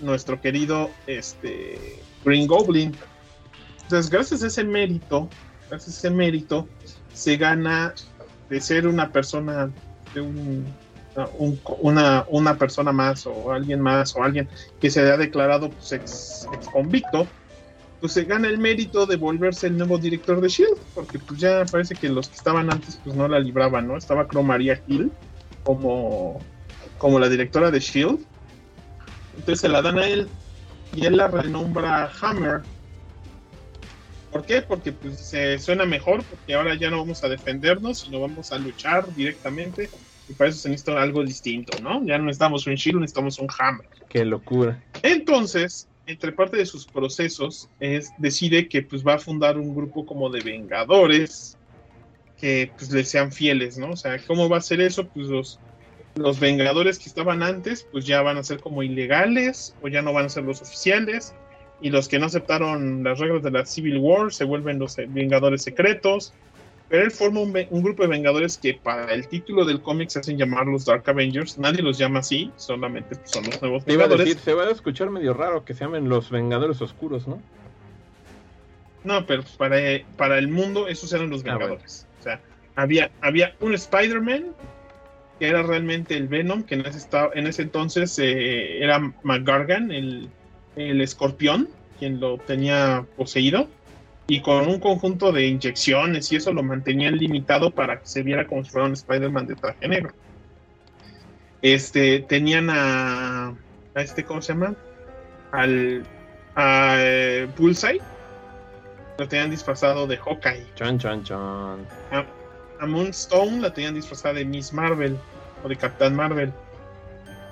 nuestro querido este, Green Goblin. Entonces, gracias a ese mérito, gracias a ese mérito, se gana de ser una persona de un, una, una, persona más o alguien más o alguien que se haya declarado pues, ex convicto pues se gana el mérito de volverse el nuevo director de Shield, porque pues ya parece que los que estaban antes pues no la libraban, ¿no? Estaba Crow María Hill como, como la directora de Shield. Entonces se la dan a él y él la renombra Hammer. ¿Por qué? Porque pues se suena mejor, porque ahora ya no vamos a defendernos, sino vamos a luchar directamente. Y para eso se necesita algo distinto, ¿no? Ya no necesitamos un Shield, necesitamos un Hammer. Qué locura. Entonces, entre parte de sus procesos, es, decide que pues va a fundar un grupo como de vengadores que pues le sean fieles, ¿no? O sea, ¿cómo va a ser eso? Pues los, los vengadores que estaban antes, pues ya van a ser como ilegales o ya no van a ser los oficiales. Y los que no aceptaron las reglas de la Civil War se vuelven los vengadores secretos. Pero él forma un, un, grupo de Vengadores que para el título del cómic se hacen llamar los Dark Avengers. Nadie los llama así, solamente son los nuevos Te iba a Vengadores. decir, se va a escuchar medio raro que se llamen los Vengadores Oscuros, ¿no? No, pero para, para el mundo esos eran los Ah, bueno. Vengadores. O sea, había, había un Spider-Man que era realmente el Venom, que en ese, en ese entonces eh, era McGargan, el, el escorpión, quien lo tenía poseído. Y con un conjunto de inyecciones y eso lo mantenían limitado para que se viera como si fuera un Spider-Man de traje negro. Este, tenían a, a este, ¿cómo se llama? Al a eh, Bullseye. Lo tenían disfrazado de Hawkeye. Chan, chan, chan. A, a Moonstone la tenían disfrazada de Miss Marvel o de Capitán Marvel.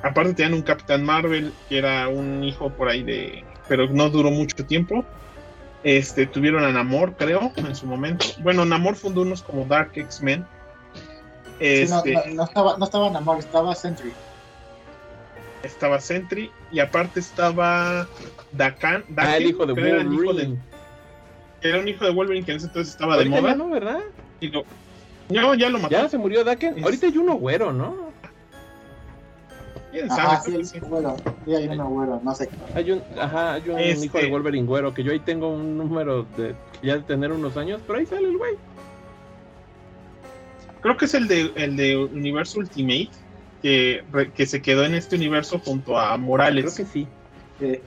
Aparte tenían un Capitán Marvel que era un hijo por ahí de... pero no duró mucho tiempo. Este, tuvieron a Namor, creo, en su momento. Bueno, Namor fundó unos como Dark X-Men. Sí, no, Este, no, no estaba, no estaba Namor, estaba Sentry. Estaba Sentry y aparte estaba Dakan, Ah, el hijo de que era, el hijo de, Wolverine. era un hijo de Wolverine que en ese entonces estaba de moda. ya no, ¿verdad? Y lo- no, ya lo mató. Ya se murió Daken. Es- Ahorita hay uno güero, ¿no? ¿Quién sabe? Ajá, Creo sí, que sí. bueno, sí, hay uno bueno, no sé. Hay un, ajá, hay un Este- hijo de Wolverine güero que yo ahí tengo un número de ya de tener unos años, pero ahí sale el güey. Creo que es el de, el de Universo Ultimate, que, que se quedó en este universo junto a Creo Morales. que sí. Eh,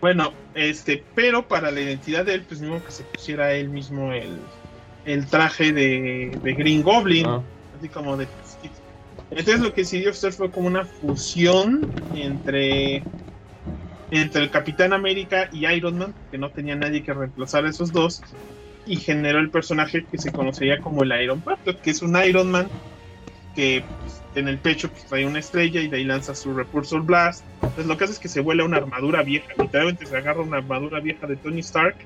Bueno, este, pero para la identidad de él, pues mismo que se pusiera él mismo el, el traje de, de Green Goblin, Ah, así como de... Entonces lo que decidió hacer fue como una fusión entre, entre el Capitán América y Iron Man, que no tenía nadie que reemplazar a esos dos, y generó el personaje que se conocería como el Iron Patriot, que es un Iron Man que pues, en el pecho pues, trae una estrella y de ahí lanza su Repulsor Blast. Entonces lo que hace es que se vuela una armadura vieja, literalmente se agarra una armadura vieja de Tony Stark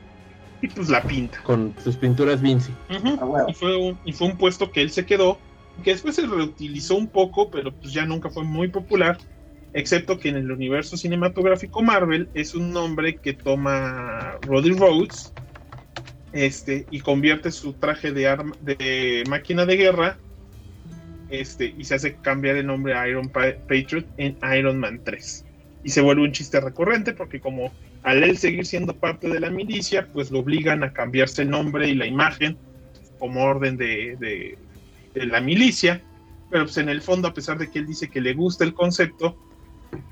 y pues la pinta. con sus pinturas Vinci. Ujú. a huevo. Y fue, un, y fue un puesto que él se quedó, que después se reutilizó un poco, pero pues ya nunca fue muy popular, excepto que en el universo cinematográfico Marvel es un nombre que toma Roddy Rhodes este, y convierte su traje de, arma, de máquina de guerra este, y se hace cambiar el nombre a Iron Pa- Patriot en Iron Man 3. Y se vuelve un chiste recurrente porque como al él seguir siendo parte de la milicia, pues lo obligan a cambiarse el nombre y la imagen como orden de, de- de la milicia, pero pues en el fondo, a pesar de que él dice que le gusta el concepto,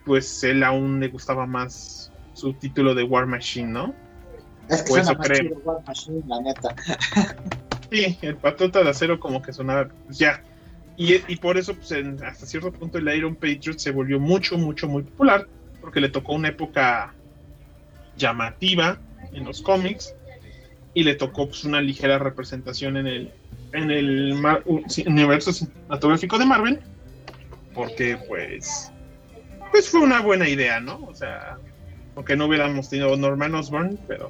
pues él aún le gustaba más su título de War Machine, ¿no? Es que suena más chido War Machine, la neta. Sí, el patriota de acero como que sonaba, pues ya. Y, y por eso, pues en- hasta cierto punto, el Iron Patriot se volvió mucho, mucho, muy popular, porque le tocó una época llamativa en los cómics y le tocó pues, una ligera representación en el, en el mar- universo cinematográfico de Marvel, porque pues, pues fue una buena idea, ¿no? O sea, aunque no hubiéramos tenido Norman Osborn, pero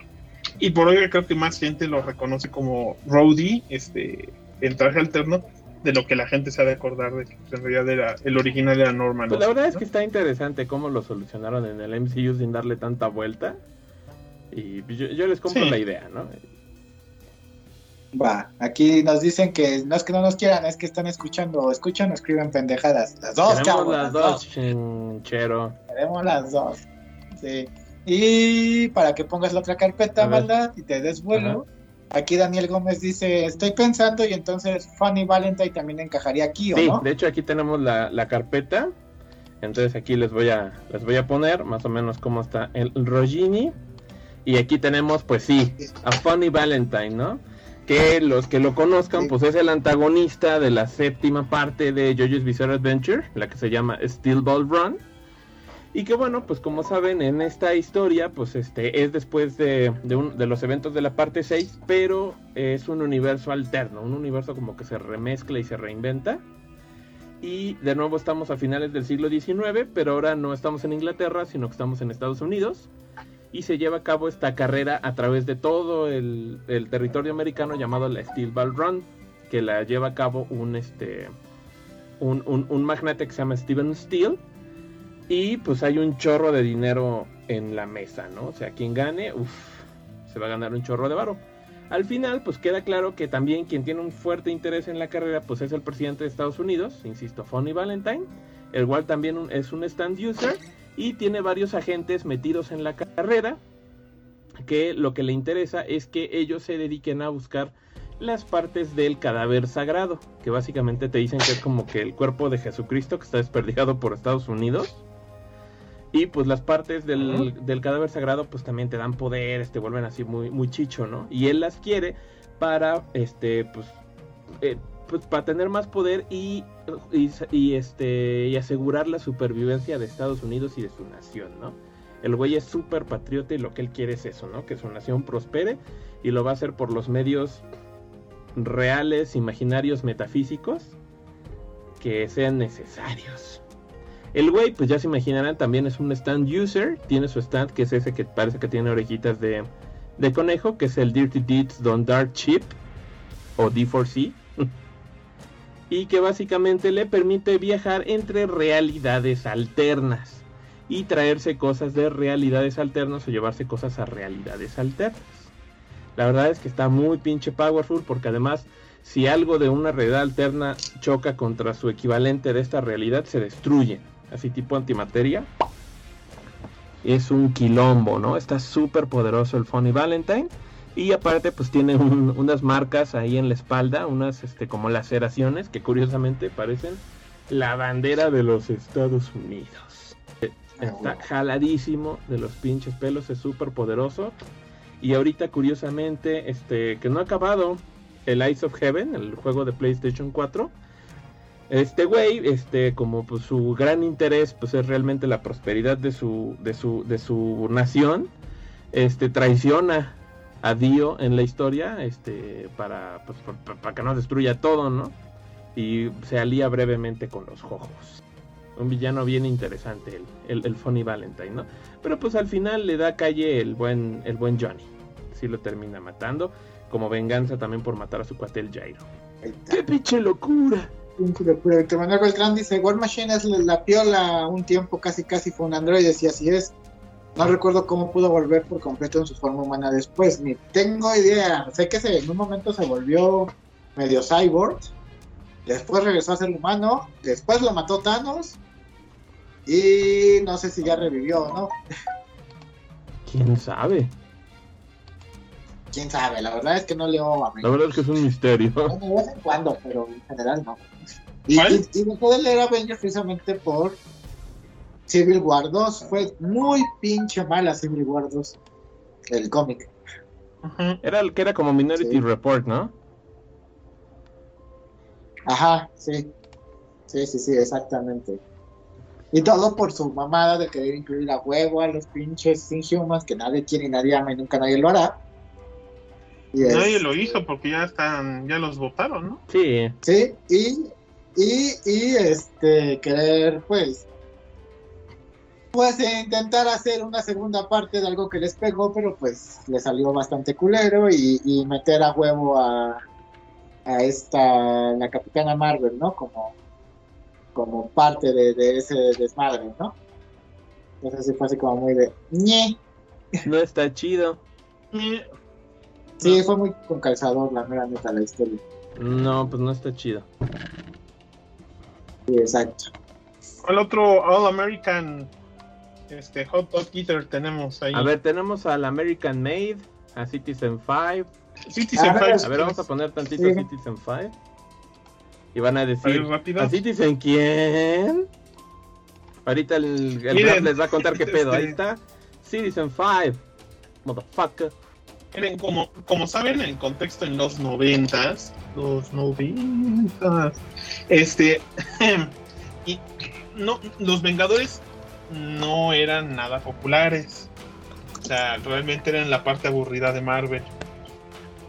y por hoy creo que más gente lo reconoce como Rhodey, este, en traje alterno, de lo que la gente se ha de acordar de que en realidad era, el original era Norman. Pues la verdad es que está interesante cómo lo solucionaron en el MCU sin darle tanta vuelta. Y yo, yo les compro Sí. la idea, ¿no? Va, aquí nos dicen que no es que no nos quieran, es que están escuchando, o escuchan o escriben pendejadas. Las dos, cabrón, las dos, chinchero. Tenemos las dos. Sí. Y para que pongas la otra carpeta, A ver. maldad, y te des vuelo. Aquí Daniel Gómez dice, estoy pensando y entonces Funny Valentine también encajaría aquí, ¿o Sí, no? de hecho aquí tenemos la, la carpeta. Entonces aquí les voy a les voy a poner más o menos cómo está el Rogini. Y aquí tenemos, pues sí, a Funny Valentine, ¿no? Que los que lo conozcan, Sí. pues es el antagonista de la séptima parte de JoJo's Bizarre Adventure, la que se llama Steel Ball Run. Y que bueno, pues como saben, en esta historia, pues este es después de, de, un- de los eventos de la parte 6, pero es un universo alterno, un universo como que se remezcla y se reinventa. Y de nuevo estamos a finales del siglo XIX, pero ahora no estamos en Inglaterra, sino que estamos en Estados Unidos. Y se lleva a cabo esta carrera a través de todo el, territorio americano llamado la Steel Ball Run, que la lleva a cabo un, este, un, un, magnate que se llama Steven Steele. Y pues hay un chorro de dinero en la mesa, ¿no? O sea, quien gane, uff, se va a ganar un chorro de varo. Al final, pues queda claro que también quien tiene un fuerte interés en la carrera, pues es el presidente de Estados Unidos, insisto, Fonny Valentine, el cual también es un stand user y tiene varios agentes metidos en la carrera, que lo que le interesa es que ellos se dediquen a buscar las partes del cadáver sagrado, que básicamente te dicen que es como que el cuerpo de Jesucristo que está desperdigado por Estados Unidos. Y pues las partes del, del cadáver sagrado pues también te dan poderes, te vuelven así muy, muy chicho, ¿no? Y él las quiere para, este, pues, eh, pues para tener más poder y, y, este, y asegurar la supervivencia de Estados Unidos y de su nación, ¿no? El güey es súper patriota y lo que él quiere es eso, ¿no? Que su nación prospere y lo va a hacer por los medios reales, imaginarios, metafísicos que sean necesarios. El güey, pues ya se imaginarán, también es un stand user. Tiene su stand, que es ese que parece que tiene orejitas de, de conejo, que es el Dirty Deeds Don't Dart Chip, o D4C. Y que básicamente le permite viajar entre realidades alternas. Y traerse cosas de realidades alternas o llevarse cosas a realidades alternas. La verdad es que está muy pinche powerful porque además si algo de una realidad alterna choca contra su equivalente de esta realidad se destruye. Así tipo antimateria. Es un quilombo, ¿no? Está súper poderoso el Funny Valentine. Y aparte pues tiene un- unas marcas ahí en la espalda, unas este como laceraciones que curiosamente parecen la bandera de los Estados Unidos. Está jaladísimo de los pinches pelos, es súper poderoso. Y ahorita curiosamente, este, que no ha acabado el Ice of Heaven, el juego de PlayStation 4. Este güey, este, como pues su gran interés, pues es realmente la prosperidad de su, de su, de su nación. Este, traiciona a Dio en la historia, este, para, pues, pa- pa- para que no destruya todo, ¿no? Y se alía brevemente con los Jojos. Un villano bien interesante, el, el, el Funny Valentine, ¿no? Pero pues al final le da calle el buen, el buen Johnny. Sí lo termina matando. Como venganza también por matar a su cuate el Jairo. ¡Qué pinche locura! Manuel Beltrán dice, War Machine es la piola, un tiempo casi casi fue un androide, y así es. No recuerdo cómo pudo volver por completo en su forma humana después, ni tengo idea. Sé que se, en un momento se volvió medio cyborg, después regresó a ser humano, después lo mató Thanos, y no sé si ya revivió o no. ¿Quién sabe? Quién sabe, la verdad es que no leo a La verdad es que es un misterio. Bueno, de vez en cuando, pero en general no. Y, y, y dejé de leer Avengers precisamente por Civil War 2. Fue muy pinche mala Civil War 2, el cómic. Era el que era como Minority Sí. Report, ¿no? Ajá, sí. Sí, sí, sí, exactamente. Y todo por su mamada de querer incluir a huevo a los pinches Inhumans que nadie quiere y nadie ama y nunca nadie lo hará. Y es- Nadie lo hizo porque ya están, ya los votaron, ¿no? Sí. Sí, y, y, y este, querer, pues, pues intentar hacer una segunda parte de algo que les pegó, pero pues le salió bastante culero y, y meter a huevo a, a esta, la Capitana Marvel, ¿no? Como, como parte de, de ese desmadre, ¿no? Entonces sí fue así como muy de, ñe. No está chido. Sí, fue muy con calzador la mera neta la historia. No, pues no está chido. Sí, exacto. ¿Cuál otro All American este, Hot Dog Eater tenemos ahí? A ver, tenemos al American Made, a Citizen 5. Citizen A ver, Five. A ver, vamos a poner tantito Sí. Citizen 5. Y van a A ver, decir, rápido. ¿a Citizen quién? Ahorita el, el Miren, rap les va a contar qué pedo. Ahí este- está. Citizen 5. Motherfucker. Miren, como, como saben, el contexto en los noventas, los noventas, este, y no, los Vengadores no eran nada populares, o sea, realmente eran la parte aburrida de Marvel,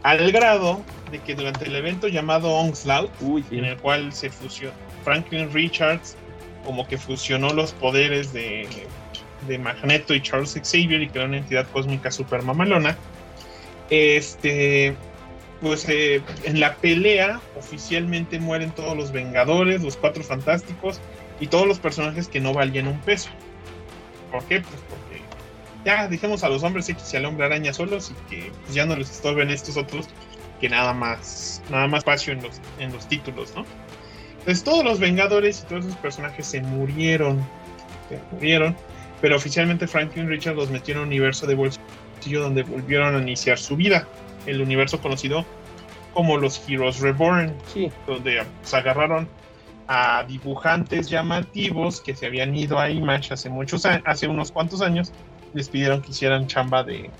al grado de que durante el evento llamado Onslaught, Uy, sí. en el cual se fusionó, Franklin Richards como que fusionó los poderes de, de Magneto y Charles Xavier y creó una entidad cósmica super mamalona. Este, pues eh, en la pelea oficialmente mueren todos los Vengadores, los Cuatro Fantásticos y todos los personajes que no valían un peso. ¿Por qué? Pues porque ya dejemos a los hombres X y al hombre araña solos y que pues, ya no les estorben estos otros que nada más, nada más espacio en los, en los títulos, ¿no? Entonces todos los Vengadores y todos esos personajes se murieron, se murieron, pero oficialmente Franklin Richard los metió en un universo de bolsillo donde volvieron a iniciar su vida, el universo conocido como los Heroes Reborn, Sí. donde se agarraron a dibujantes llamativos que se habían ido a Image hace muchos hace unos cuantos años, les pidieron que hicieran chamba de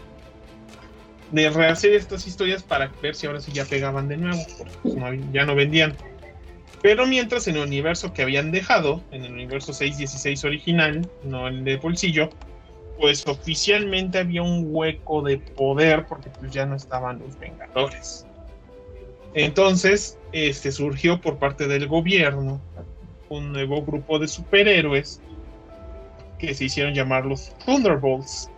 de rehacer estas historias para ver si ahora sí ya pegaban de nuevo, porque pues, no ya no vendían. Pero mientras en el universo que habían dejado, en el universo 616 original, no el de bolsillo, pues oficialmente había un hueco de poder porque pues ya no estaban los Vengadores. Entonces, este surgió por parte del gobierno un nuevo grupo de superhéroes que se hicieron llamar los Thunderbolts.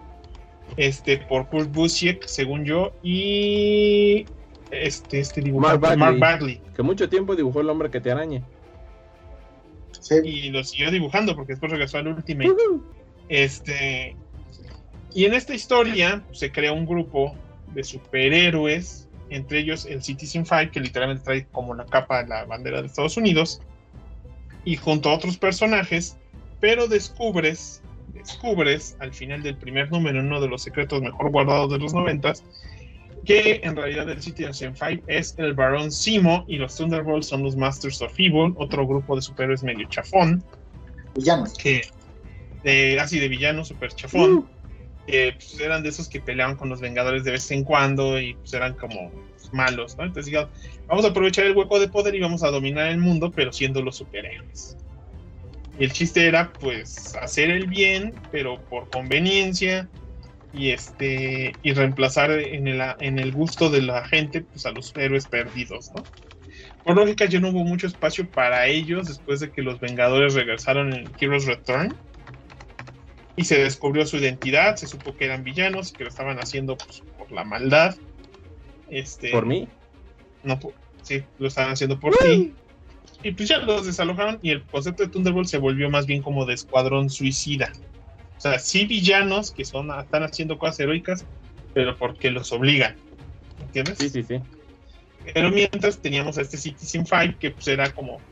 Este, por Kurt Busiek, según yo, y este, este dibujante, Mark Mark Bagley. Que mucho tiempo dibujó el hombre que te araña. Sí. Y lo siguió dibujando porque después regresó al Ultimate. Este. Y en esta historia pues, se crea un grupo de superhéroes, entre ellos el Citizen Five, que literalmente trae como la capa de la bandera de Estados Unidos, y junto a otros personajes, pero descubres, descubres al final del primer número, uno de los secretos mejor guardados de los noventas, que en realidad el Citizen Five es el Barón Simo y los Thunderbolts son los Masters of Evil, otro grupo de superhéroes medio chafón. Villanos. que de así de villano super chafón que pues, eran de esos que peleaban con los Vengadores de vez en cuando y pues eran como malos, ¿no? Entonces digo, vamos a aprovechar el hueco de poder y vamos a dominar el mundo, pero siendo los superhéroes. Y el chiste era pues hacer el bien, pero por conveniencia y este y reemplazar en el, en el gusto de la gente pues a los héroes perdidos, ¿no? Por lógica ya no hubo mucho espacio para ellos después de que los Vengadores regresaron en Heroes Return y se descubrió su identidad, se supo que eran villanos y que lo estaban haciendo pues, por la maldad. Este, Por mí. No, por- sí, lo estaban haciendo por ti. Y pues ya los desalojaron y el concepto de Thunderbolt se volvió más bien como de escuadrón suicida. O sea, sí villanos que son, están haciendo cosas heroicas, pero porque los obligan. ¿Entiendes? Sí, sí, sí. Pero mientras teníamos a este Citizen Five, que pues era como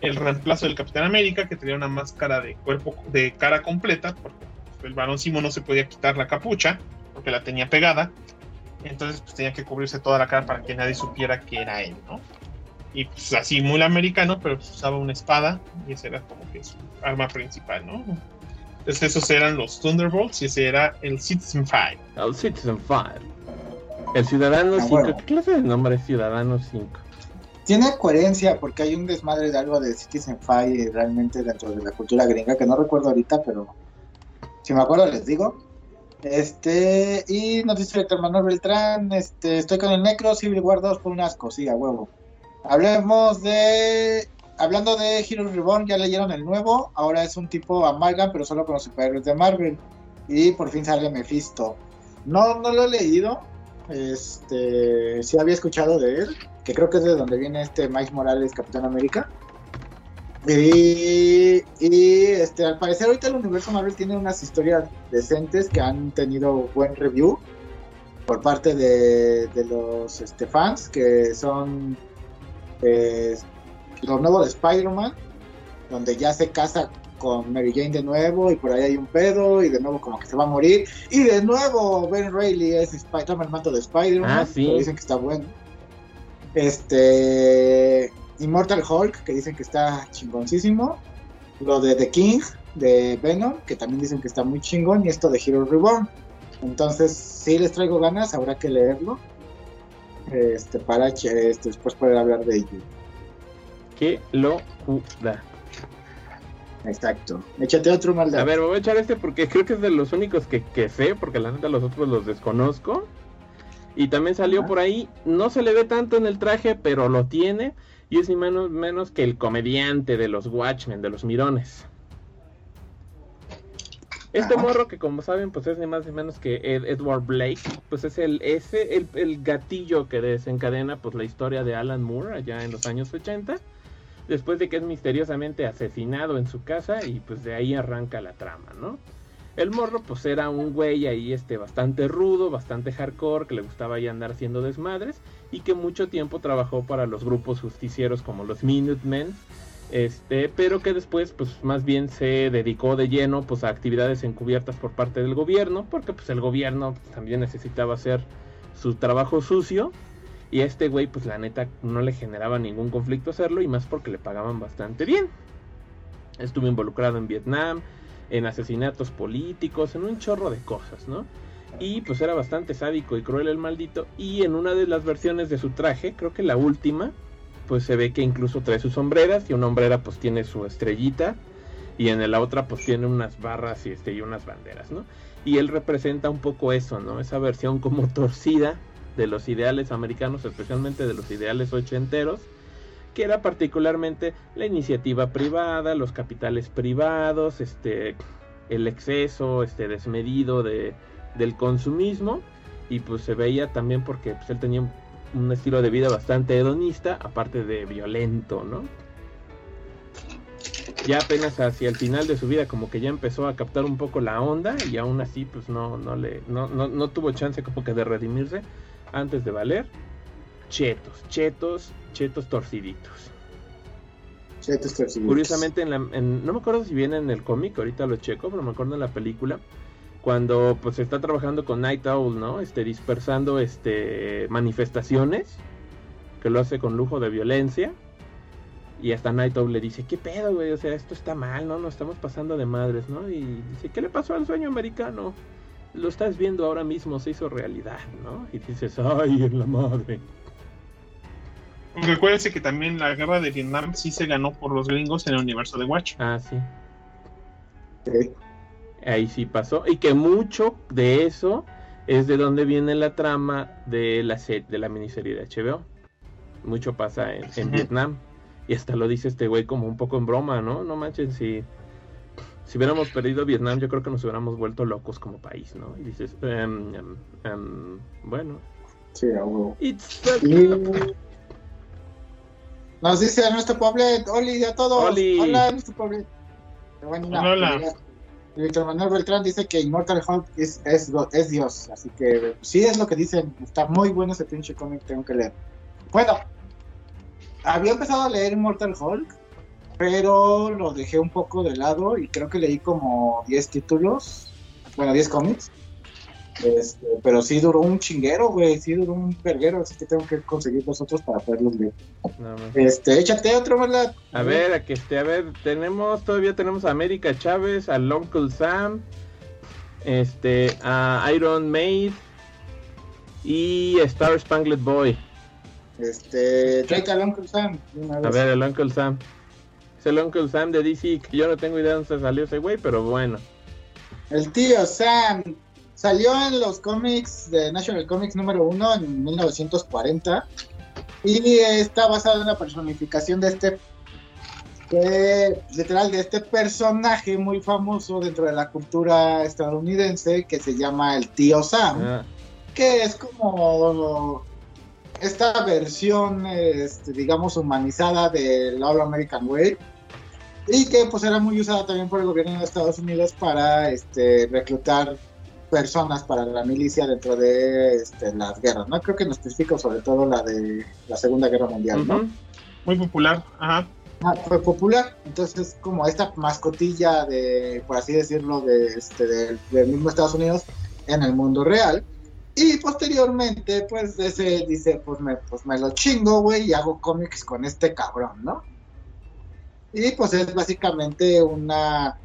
el reemplazo del Capitán América, que tenía una máscara de cuerpo, de cara completa, porque el varón Simo no se podía quitar la capucha, porque la tenía pegada. Entonces pues tenía que cubrirse toda la cara para que nadie supiera que era él, ¿no? Y pues así muy americano, pero pues, usaba una espada y esa era como que su arma principal, ¿no? Entonces esos eran los Thunderbolts y ese era el Citizen Five. El Citizen 5. El Ciudadano Ah, 5. bueno. ¿Qué clase de nombre es Ciudadano 5? Tiene coherencia porque hay un desmadre de algo de Citizen Five realmente dentro de la cultura gringa que no recuerdo ahorita, pero si me acuerdo les digo. Este, y nos dice Héctor Manuel Beltrán, este, estoy con el Necro, Civil War 2 por un asco, sí, a huevo. Hablemos de, hablando de Heroes Reborn, ya leyeron el nuevo, ahora es un tipo amalgam, pero solo con los superhéroes de Marvel. Y por fin sale Mephisto. No, no lo he leído, este, sí había escuchado de él, que creo que es de donde viene este Mike Morales, Capitán América. Y, y, este, al parecer ahorita el universo Marvel tiene unas historias decentes que han tenido buen review por parte de, de los este, fans, que son eh, lo nuevo de Spider-Man, donde ya se casa con Mary Jane de nuevo y por ahí hay un pedo y de nuevo como que se va a morir y de nuevo Ben Reilly es Sp- toma el manto de Spider-Man Ah, sí. pero dicen que está bueno este Immortal Hulk que dicen que está chingoncísimo. Lo de The King de Venom que también dicen que está muy chingón. Y esto de Hero Reborn. Entonces si les traigo ganas habrá que leerlo. Este para este, después poder hablar de ello. Qué locura. exacto. Échate otro maldad. A ver, me voy a echar este porque creo que es de los únicos que, que sé, porque la neta los otros los desconozco. Y también salió Ajá. por ahí, no se le ve tanto en el traje, pero lo tiene. y es ni menos, menos que el comediante de los Watchmen, de los Mirones. Este Ajá. morro que como saben pues es ni más ni menos que Ed- Edward Blake, pues es el ese el, el gatillo que desencadena pues la historia de Alan Moore allá en los años 80, después de que es misteriosamente asesinado en su casa y pues de ahí arranca la trama, ¿no? El morro pues era un güey ahí este bastante rudo, bastante hardcore, que le gustaba ahí andar haciendo desmadres y que mucho tiempo trabajó para los grupos justicieros como los Minutemen, este, pero que después pues más bien se dedicó de lleno pues a actividades encubiertas por parte del gobierno, porque pues el gobierno también necesitaba hacer su trabajo sucio y a este güey pues la neta no le generaba ningún conflicto hacerlo y más porque le pagaban bastante bien. Estuvo involucrado en Vietnam, en asesinatos políticos, en un chorro de cosas, ¿no? Y pues era bastante sádico y cruel el maldito. Y en una de las versiones de su traje, creo que la última, pues se ve que incluso trae sus sombreras y una hombrera pues tiene su estrellita y en la otra pues tiene unas barras y, este, y unas banderas, ¿no? Y él representa un poco eso, ¿no? Esa versión como torcida de los ideales americanos, especialmente de los ideales ochenteros, que era particularmente la iniciativa privada, los capitales privados, este, el exceso, este, desmedido de, del consumismo, y pues se veía también porque pues, él tenía un, un estilo de vida bastante hedonista, aparte de violento, ¿no? Ya apenas hacia el final de su vida como que ya empezó a captar un poco la onda y aún así pues no, no le, no, no, no tuvo chance como que de redimirse antes de valer. Chetos, chetos, chetos torciditos. Chetos torciditos. Curiosamente, en la, en- no me acuerdo si viene en el cómic, ahorita lo checo, pero me acuerdo en la película, cuando pues está trabajando con Night Owl, ¿no? Este, dispersando este, manifestaciones, que lo hace con lujo de violencia. Y hasta Night Owl le dice, ¿qué pedo, güey? O sea, esto está mal, ¿no? Nos estamos pasando de madres, ¿no? Y dice, ¿qué le pasó al sueño americano? Lo estás viendo ahora mismo, se hizo realidad, ¿no? Y dices, ¡ay, en la madre! Recuérdense que también la guerra de Vietnam sí se ganó por los gringos en el universo de Watch. Ah, sí. Ahí sí pasó. Y que mucho de eso es de donde viene la trama de la, se- de la miniserie de HBO. Mucho pasa en. Vietnam. Y hasta lo dice este güey como un poco en broma, ¿no? No manchen, si, si hubiéramos perdido Vietnam, yo creo que nos hubiéramos vuelto locos como país, ¿no? Y dices, em, em, em, bueno, Sí, it's the- nos dice nuestro Poblet, Oli a todos. Oli. Hola, nuestro Poblet. Hola, hola. Víctor Manuel Beltrán dice que Immortal Hulk es, es, Dios, así que sí es lo que dicen. Está muy bueno ese pinche cómic, tengo que leer. Bueno, había empezado a leer Immortal Hulk, pero lo dejé un poco de lado y creo que leí como 10 títulos, bueno, 10 cómics. Este, pero sí duró un chinguero, güey, sí duró un verguero, así que tengo que conseguir los otros para poderlos leer. más. Este, échate otro, ¿verdad? A ver, a que este, a ver, tenemos, todavía tenemos a América Chávez, al Uncle Sam, este, a Iron Maid y Star Spangled Boy. Este, tráete al Uncle Sam. una A vez. ver, el Uncle Sam. Es el Uncle Sam de DC, que yo no tengo idea de dónde salió ese güey, pero bueno. El tío Sam salió en los cómics de National Comics número 1 en 1940 y está basado en la personificación de este de- literal de este personaje muy famoso dentro de la cultura estadounidense que se llama el tío Sam Ah, que es como esta versión, este, digamos, humanizada del All American Way y que pues era muy usada también por el gobierno de Estados Unidos para este, reclutar personas para la milicia dentro de este, las guerras, ¿no? Creo que nos específico sobre todo la de la Segunda Guerra Mundial, ¿no? Muy popular. Ajá. Ah, fue popular, entonces como esta mascotilla de, por así decirlo, de este, del, del mismo Estados Unidos en el mundo real. Y posteriormente, pues ese dice, pues me, pues me lo chingo, güey, y hago cómics con este cabrón, ¿no? Y pues es básicamente una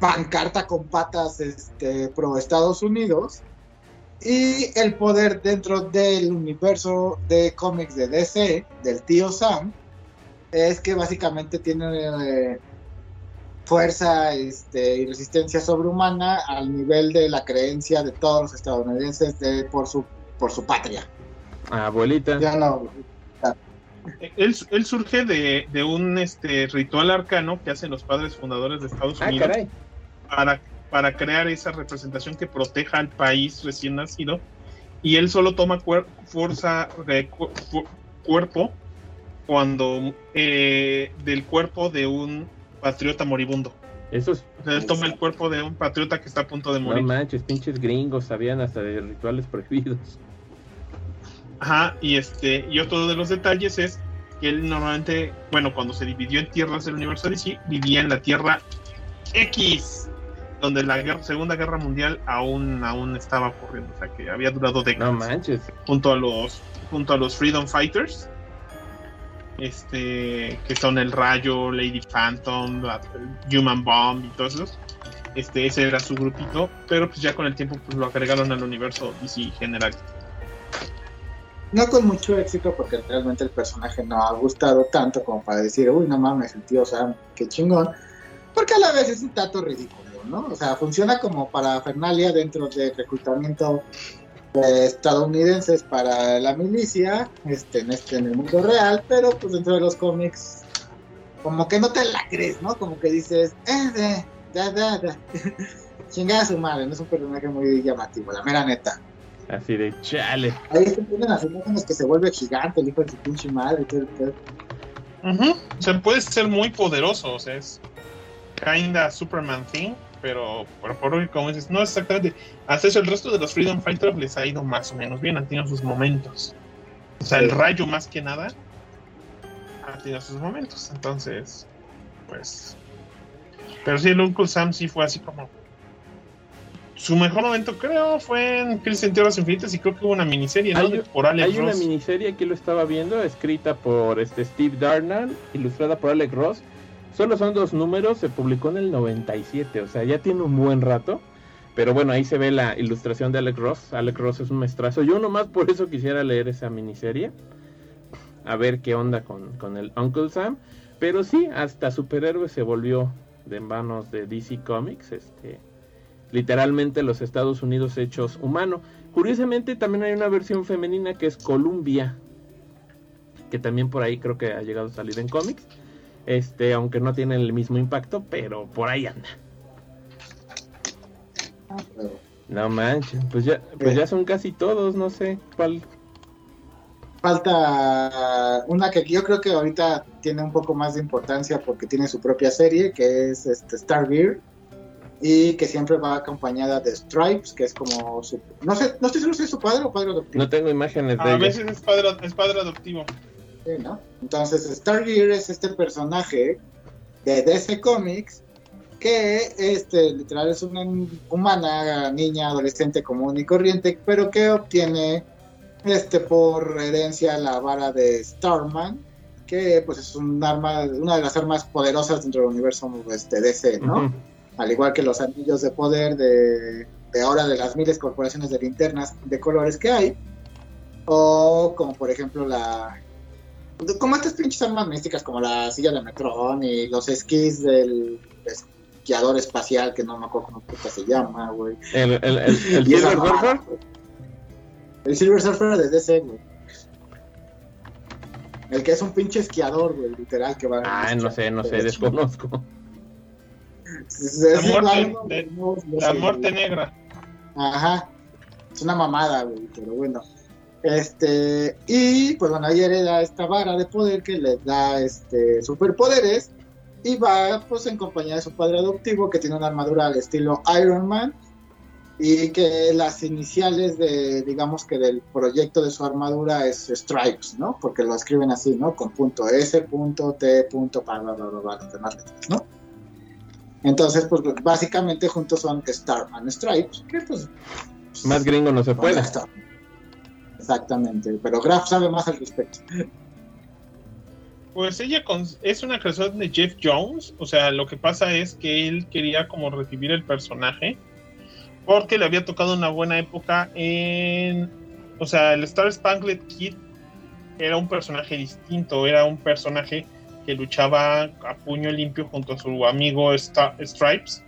pancarta con patas este, pro Estados Unidos. Y el poder dentro del universo de cómics de DC, del tío Sam, es que básicamente tiene eh, fuerza este, y resistencia sobrehumana al nivel de la creencia de todos los estadounidenses de, por, su, por su patria. Abuelita. Ya no. él, él surge de, de un este, ritual arcano que hacen los padres fundadores de Estados Ah, Unidos caray. Para, para crear esa representación que proteja al país recién nacido. Y él solo toma cuer- fuerza de cu- cuerpo cuando eh, del cuerpo de un patriota moribundo. Eso es. O sea, él toma el cuerpo de un patriota que está a punto de No morir. manches, pinches gringos sabían hasta de rituales prohibidos. Ajá, y este, y otro de los detalles es que él normalmente, bueno, cuando se dividió en tierras del universo DC, vivía en la Tierra X, donde la guerra- Segunda Guerra Mundial aún, aún estaba ocurriendo, o sea que había durado décadas. No manches. junto a los junto a los Freedom Fighters este que son el Rayo, Lady Phantom, la- Human Bomb y todos esos este ese era su grupito pero pues ya con el tiempo pues lo agregaron al universo DC general No con mucho éxito porque realmente el personaje no ha gustado tanto como para decir, uy, no mames, el tío Sam, qué chingón. Porque a la vez es un tato ridículo, ¿no? O sea, funciona como para Fernalia dentro del reclutamiento de estadounidenses para la milicia, este, en, este, en el mundo real, pero pues dentro de los cómics, como que no te la crees, ¿no? Como que dices, eh, de, da, da, da. Chingada su madre, no es un personaje muy llamativo, la mera neta. Así de chale. Ahí se ponen las imágenes que se vuelve gigante el hijo de su pinche madre y todo el pedo. o sea puede ser muy poderoso o sea es kinda Superman thing pero, pero por hoy como dices no exactamente hasta eso el resto de los Freedom Fighters les ha ido más o menos bien han tenido sus momentos o sea el rayo más que nada ha tenido sus momentos entonces pues pero sí el Uncle Sam sí fue así como su mejor momento creo fue en Crisis en Tierras Infinitas y creo que hubo una miniserie ¿no? Hay por Alex Hay una miniserie que lo estaba viendo, escrita por este Steve Darnall, ilustrada por Alex Ross. Solo son dos números, se publicó en el 97, o sea, ya tiene un buen rato. Pero bueno, ahí se ve la ilustración de Alex Ross. Alex Ross es un maestrazo. Yo nomás por eso quisiera leer esa miniserie. A ver qué onda con, con el Uncle Sam. Pero sí, hasta superhéroe se volvió de manos de DC Comics. Este, literalmente los Estados Unidos hechos humano. Curiosamente también hay una versión femenina que es Columbia, que también por ahí creo que ha llegado a salir en cómics. Este, aunque no tiene el mismo impacto, pero por ahí anda. No manches, pues ya, pues ya son casi todos, no sé cuál. Falta una que yo creo que ahorita tiene un poco más de importancia porque tiene su propia serie, que es este Starbeard, y que siempre va acompañada de Stripes, que es como su... No sé, no estoy seguro si es su padre o padre adoptivo. No tengo imágenes de a ella. veces es padre, es padre adoptivo Sí, ¿no? Entonces, Stargear es este personaje de DC Comics que este literal es una humana, niña, adolescente común y corriente, pero que obtiene este por herencia la vara de Starman, que pues es un arma, una de las armas poderosas dentro del universo este, DC, ¿no? Al igual que los anillos de poder de, de ahora de las miles corporaciones de linternas de colores que hay, o como por ejemplo la como estas pinches armas místicas como la silla de Metron y los esquís del esquiador espacial que no me acuerdo cómo puta se llama, güey. El, el, el, Silver Surfer. El Silver Surfer de DC, güey. El que es un pinche esquiador, güey, literal, que va Ah, no sé, no sé, Es- desconozco. es- La es muerte igual, ¿no? de- No, no la sé, muerte güey. negra Ajá. Es una mamada, güey, pero bueno. Este, y pues bueno, ahí hereda esta vara de poder que le da este superpoderes y va pues en compañía de su padre adoptivo que tiene una armadura al estilo Iron Man y que las iniciales de digamos que del proyecto de su armadura es Stripes, ¿no? Porque lo escriben así, ¿no? Con punto S, punto T, punto, bla, bla, bla, bla, bla, las demás letras, ¿no? Entonces, pues básicamente juntos son Starman Stripes, que pues Más gringo no se puede. Está. Exactamente, pero Graf sabe más al respecto. Pues ella es una creación de Jeff Jones, o sea, lo que pasa es que él quería como revivir el personaje porque le había tocado una buena época en, o sea, el Star Spangled Kid era un personaje distinto, era un personaje que luchaba a puño limpio junto a su amigo Sta- Stripes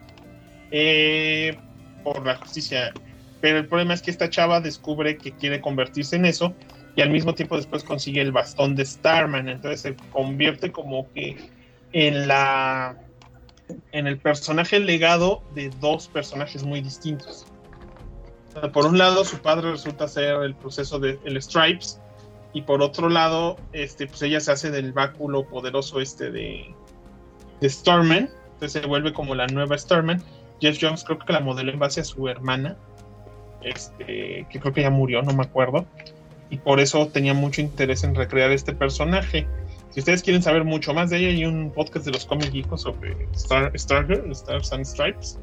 eh, por la justicia. Pero el problema es que esta chava descubre que quiere convertirse en eso y al mismo tiempo después consigue el bastón de Starman, entonces se convierte como que en la en el personaje legado de dos personajes muy distintos. Por un lado, su padre resulta ser el proceso de el Stripes, y por otro lado, este, pues ella se hace del báculo poderoso este de, de Starman, entonces se vuelve como la nueva Starman. Jeff Jones creo que la modeló en base a su hermana, este, que creo que ya murió, no me acuerdo, y por eso tenía mucho interés en recrear este personaje. Si ustedes quieren saber mucho más de ella, hay un podcast de los cómics geekos sobre Star, Stargirl, Stars and Stripes.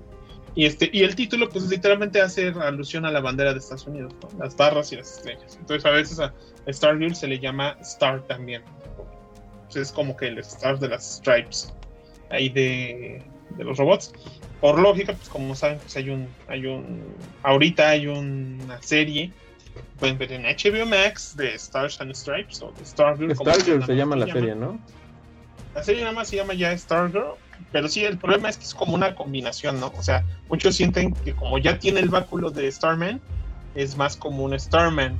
Y, este, y el título, pues literalmente hace alusión a la bandera de Estados Unidos, las barras y las estrellas. Entonces, a veces a Stargirl se le llama Star también. Entonces, es como que el Star de las Stripes ahí de, de los robots. Por lógica, pues como saben, pues hay un, hay un, ahorita hay una serie pueden ver en HBO Max de Stars and Stripes o de Stargirl. Stargirl se llama la serie, ¿no? La serie nada más se llama ya Stargirl, pero sí, el problema es que es como una combinación, ¿no? O sea, muchos sienten que como ya tiene el báculo de Starman, es más como un Starman,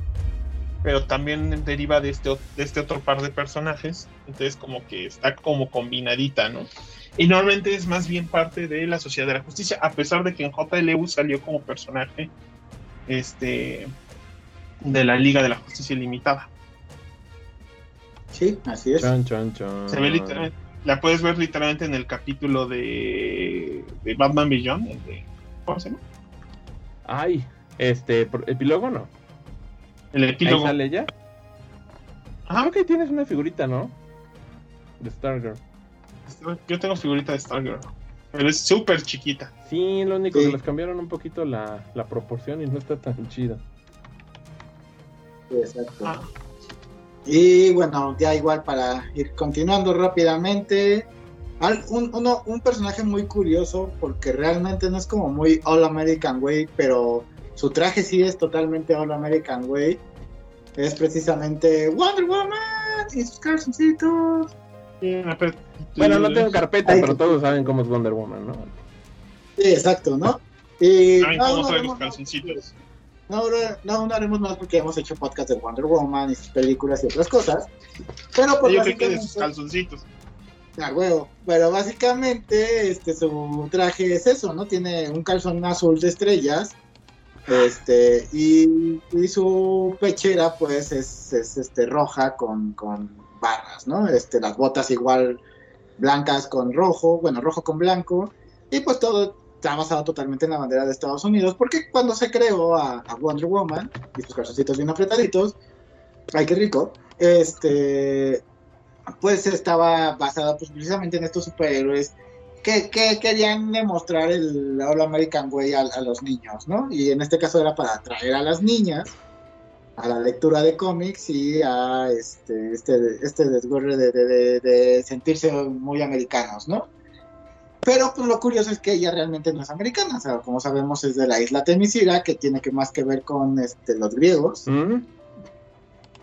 pero también deriva de este, de este otro par de personajes, entonces como que está como combinadita, ¿no? Y normalmente es más bien parte de la Sociedad de la Justicia, a pesar de que en JLU salió como personaje este de la Liga de la Justicia Ilimitada. Sí, así es. Chon, chon, chon. Se ve literalmente, la puedes ver literalmente en el capítulo de, de Batman Beyond, el de, ¿cómo se llama? Ay, este, epílogo no. El Ahí epílogo. sale ella. Ajá, Creo que tienes una figurita, ¿no? De Stargirl. Yo tengo figurita de Stargirl, pero es súper chiquita. Sí, lo único Sí. que les cambiaron un poquito la, la proporción y no está tan chido. Exacto. Ah, Y bueno, ya igual para ir continuando rápidamente, al- un, uno- un personaje muy curioso porque realmente no es como muy All American Way, pero su traje sí es totalmente All American Way. Es precisamente Wonder Woman y sus calzoncitos. pero- Bueno, no tengo carpeta, pero todos saben cómo es Wonder Woman, ¿no? Sí, exacto, ¿no? Y ¿Saben no, cómo no, los calzoncitos? no, no, no haremos más porque hemos hecho podcast de Wonder Woman y sus películas y otras cosas. Pero pues Yo creo que de sus calzoncitos. Ah, huevo. Pero básicamente, este, su traje es eso, ¿no? Tiene un calzón azul de estrellas. Este, y, y su pechera, pues, es, es, este, roja con, con barras, ¿no? Este, las botas igual blancas con rojo, bueno, rojo con blanco. Y pues todo está basado totalmente en la bandera de Estados Unidos, porque cuando se creó a, a Wonder Woman, y sus calzoncitos bien apretaditos, ay, qué rico, este, pues estaba basada pues precisamente en estos superhéroes que, que querían demostrar el All American Way a, a los niños, ¿no? Y en este caso era para atraer a las niñas a la lectura de cómics y a este, este, este desgorre de, de, sentirse muy americanos, ¿no? Pero pues lo curioso es que ella realmente no es americana, o sea, como sabemos es de la isla Temisira, que tiene que más que ver con este, los griegos ¿Mm?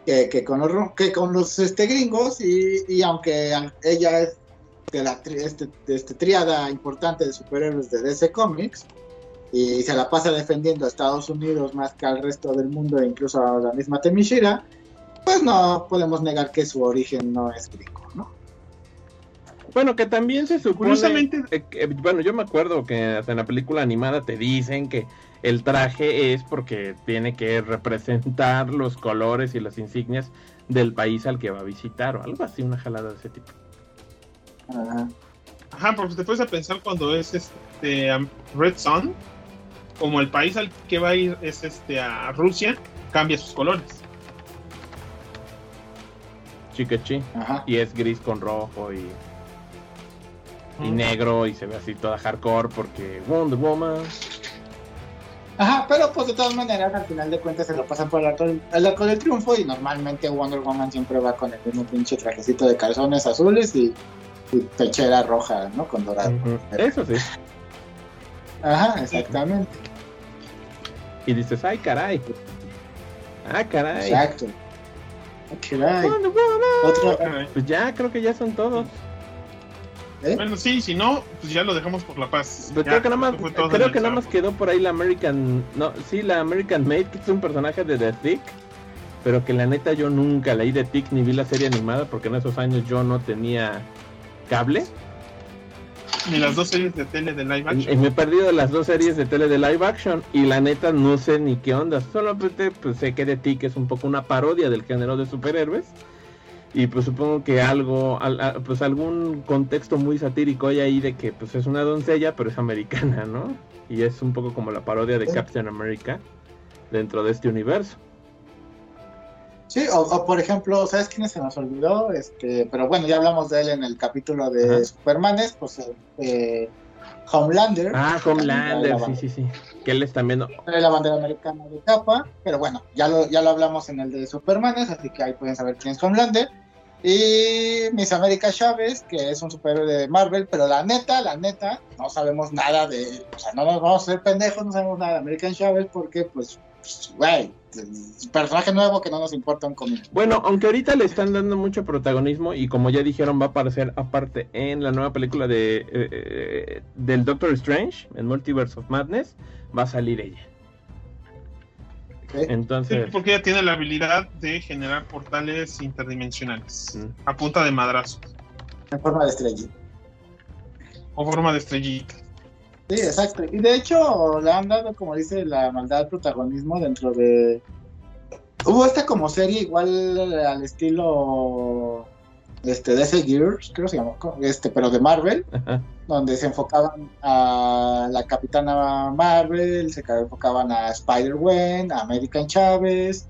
que, que con los que con los este gringos y, y aunque ella es de la tri- este, de este triada importante de superhéroes de DC Comics y se la pasa defendiendo a Estados Unidos más que al resto del mundo e incluso a la misma Temishira pues no podemos negar que su origen no es gringo ¿no? Bueno, que también se supone. Curiosamente- eh, bueno, yo me acuerdo que hasta en la película animada te dicen que el traje es porque tiene que representar los colores y las insignias del país al que va a visitar o algo así, una jalada de ese tipo. Ajá. Ajá, porque te puedes a pensar cuando es este um, Red Sun, como el país al que va a ir es este a Rusia, cambia sus colores. Chiquechi. Ajá. Y es gris con rojo y, y negro y se ve así toda hardcore porque Wonder Woman. Ajá, pero pues de todas maneras al final de cuentas se lo pasan por el arco, el arco del triunfo y normalmente Wonder Woman siempre va con el mismo pinche trajecito de calzones azules y, y pechera roja, ¿no? Con dorado. Eso sí. Ajá, exactamente. Y dices, ay caray. Ah, caray. Exacto. Ah, caray. Otro. Pues ya, creo que ya son todos. ¿eh? Bueno, sí, si no, pues ya lo dejamos por la paz. Pues Ya, creo que nada más, creo que nada más quedó por ahí la American, no, sí, la American Maid, que es un personaje de The Thick, pero que la neta yo nunca leí de Tic ni vi la serie animada porque en esos años yo no tenía cable. Ni las dos series de tele de live action. Y me he perdido las dos series de tele de live action y la neta no sé ni qué onda. Solamente pues sé que de Tic es un poco una parodia del género de superhéroes. Y pues supongo que algo, pues algún contexto muy satírico hay ahí de que pues es una doncella pero es americana, ¿no? Y es un poco como la parodia de Captain America dentro de este universo. Sí, o, por ejemplo, ¿sabes quién se nos olvidó? Este, pero bueno, ya hablamos de él en el capítulo de Supermanes, pues eh, Homelander. Ah, Homelander, sí, sí, sí. Que él es también. La bandera americana de capa, pero bueno, ya lo, ya lo hablamos en el de Supermanes, así que ahí pueden saber quién es Homelander. Y Miss América Chávez, que es un superhéroe de Marvel, pero la neta, la neta, no sabemos nada de. O sea, no nos vamos a hacer pendejos, no sabemos nada de American Chávez, porque, pues, pues güey, personaje nuevo que no nos importa un cómic. Bueno, aunque ahorita le están dando mucho protagonismo y como ya dijeron va a aparecer aparte en la nueva película de eh, eh, del Doctor Strange, en Multiverse of Madness, va a salir ella. Entonces, porque ella tiene la habilidad de generar portales interdimensionales mm. a punta de madrazos. En forma de estrellita. O forma de estrellita. Sí, exacto. Y de hecho le han dado, como dice, la maldad protagonismo dentro de... Hubo esta como serie igual al estilo este DC Gears, creo que se llamó, este, pero de Marvel, donde se enfocaban a la Capitana Marvel, se enfocaban a Spider-Gwen, a American Chávez,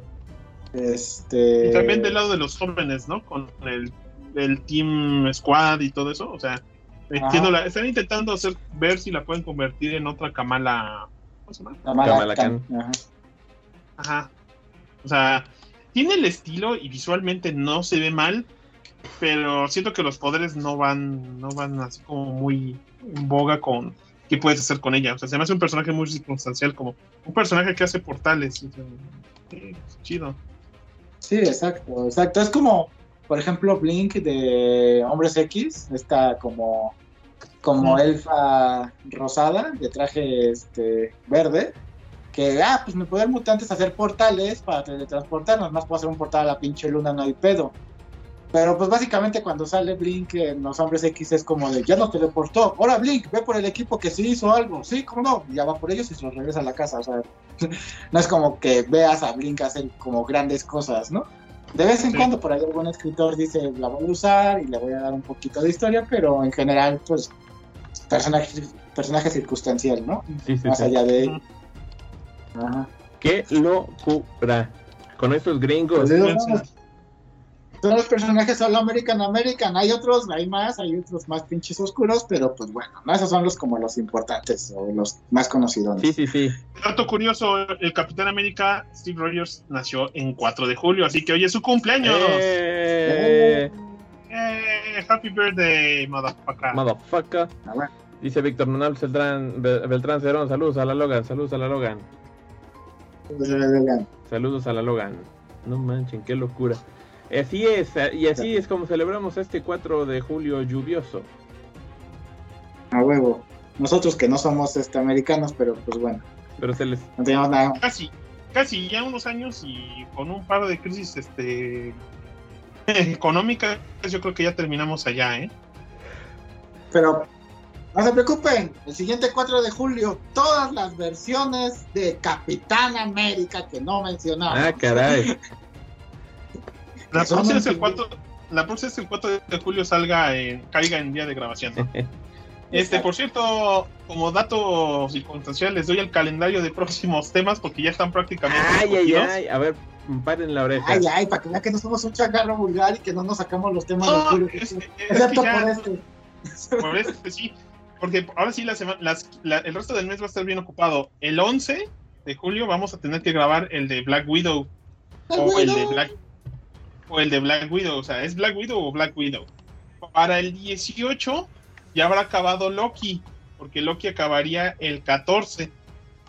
este... Y también del lado de los jóvenes, ¿no? Con el, el Team Squad y todo eso, o sea, están intentando hacer ver si la pueden convertir en otra Kamala. ¿Cómo se llama? Kamala, Khan. Ajá. O sea, tiene el estilo y visualmente no se ve mal, pero siento que los poderes no van, no van así como muy en boga con qué puedes hacer con ella. O sea, se me hace un personaje muy circunstancial, como un personaje que hace portales. chido. Sí, exacto, exacto. Es como, por ejemplo, Blink de Hombres X, está como como elfa rosada de traje este verde que ah pues me pueden mutantes hacer portales para teletransportarnos más puedo hacer un portal a la pinche luna no hay pedo. Pero pues básicamente cuando sale Blink en los hombres X es como de ya nos teleportó ahora Blink ve por el equipo que sí hizo algo sí cómo no y ya va por ellos y se los regresa a la casa o sea no es como que veas a Blink hacer como grandes cosas no de vez en cuando por ahí algún escritor dice la voy a usar y le voy a dar un poquito de historia pero en general pues personaje, personaje circunstancial, ¿no? Sí, sí, Más allá de Ajá. Qué locura. Con estos gringos. Pues todos los personajes solo American American. Hay otros, hay más, hay otros más pinches oscuros, pero pues bueno, ¿no? esos son los como los importantes o los más conocidos. Sí, sí, sí. Dato curioso, el Capitán América Steve Rogers nació en 4 de julio, así que hoy es su cumpleaños. Eh. Eh, happy birthday, motherfucker. Motherfucker. Ah, Dice Víctor Manuel Beltrán, Beltrán Cerón, saludos a la Logan, saludos a la Logan. Saludos a la Logan. No manchen, qué locura. Así es, y así es como celebramos este 4 de julio lluvioso. A huevo. Nosotros que no somos este, americanos, pero pues bueno. Pero se les... No tenemos nada. Casi, casi ya unos años y con un par de crisis este económicas, yo creo que ya terminamos allá, ¿eh? Pero no se preocupen, el siguiente 4 de julio, todas las versiones de Capitán América que no mencionamos. Ah, caray. la próxima es el 4, la próxima es el 4 de julio salga en, caiga en día de grabación. Este, por cierto, como dato circunstancial, les doy el calendario de próximos temas porque ya están prácticamente. Ay, ay, ay, a ver, paren la oreja. Ay, ay, para que vean que no somos un chagarro vulgar y que no nos sacamos los temas de julio. Excepto por este. Por este, sí. Porque ahora sí la el resto del mes va a estar bien ocupado. El 11 de julio vamos a tener que grabar el de Black Widow. o el de Black o el de Black Widow, o sea, ¿es Black Widow o Black Widow? Para el 18 ya habrá acabado Loki, porque Loki acabaría el 14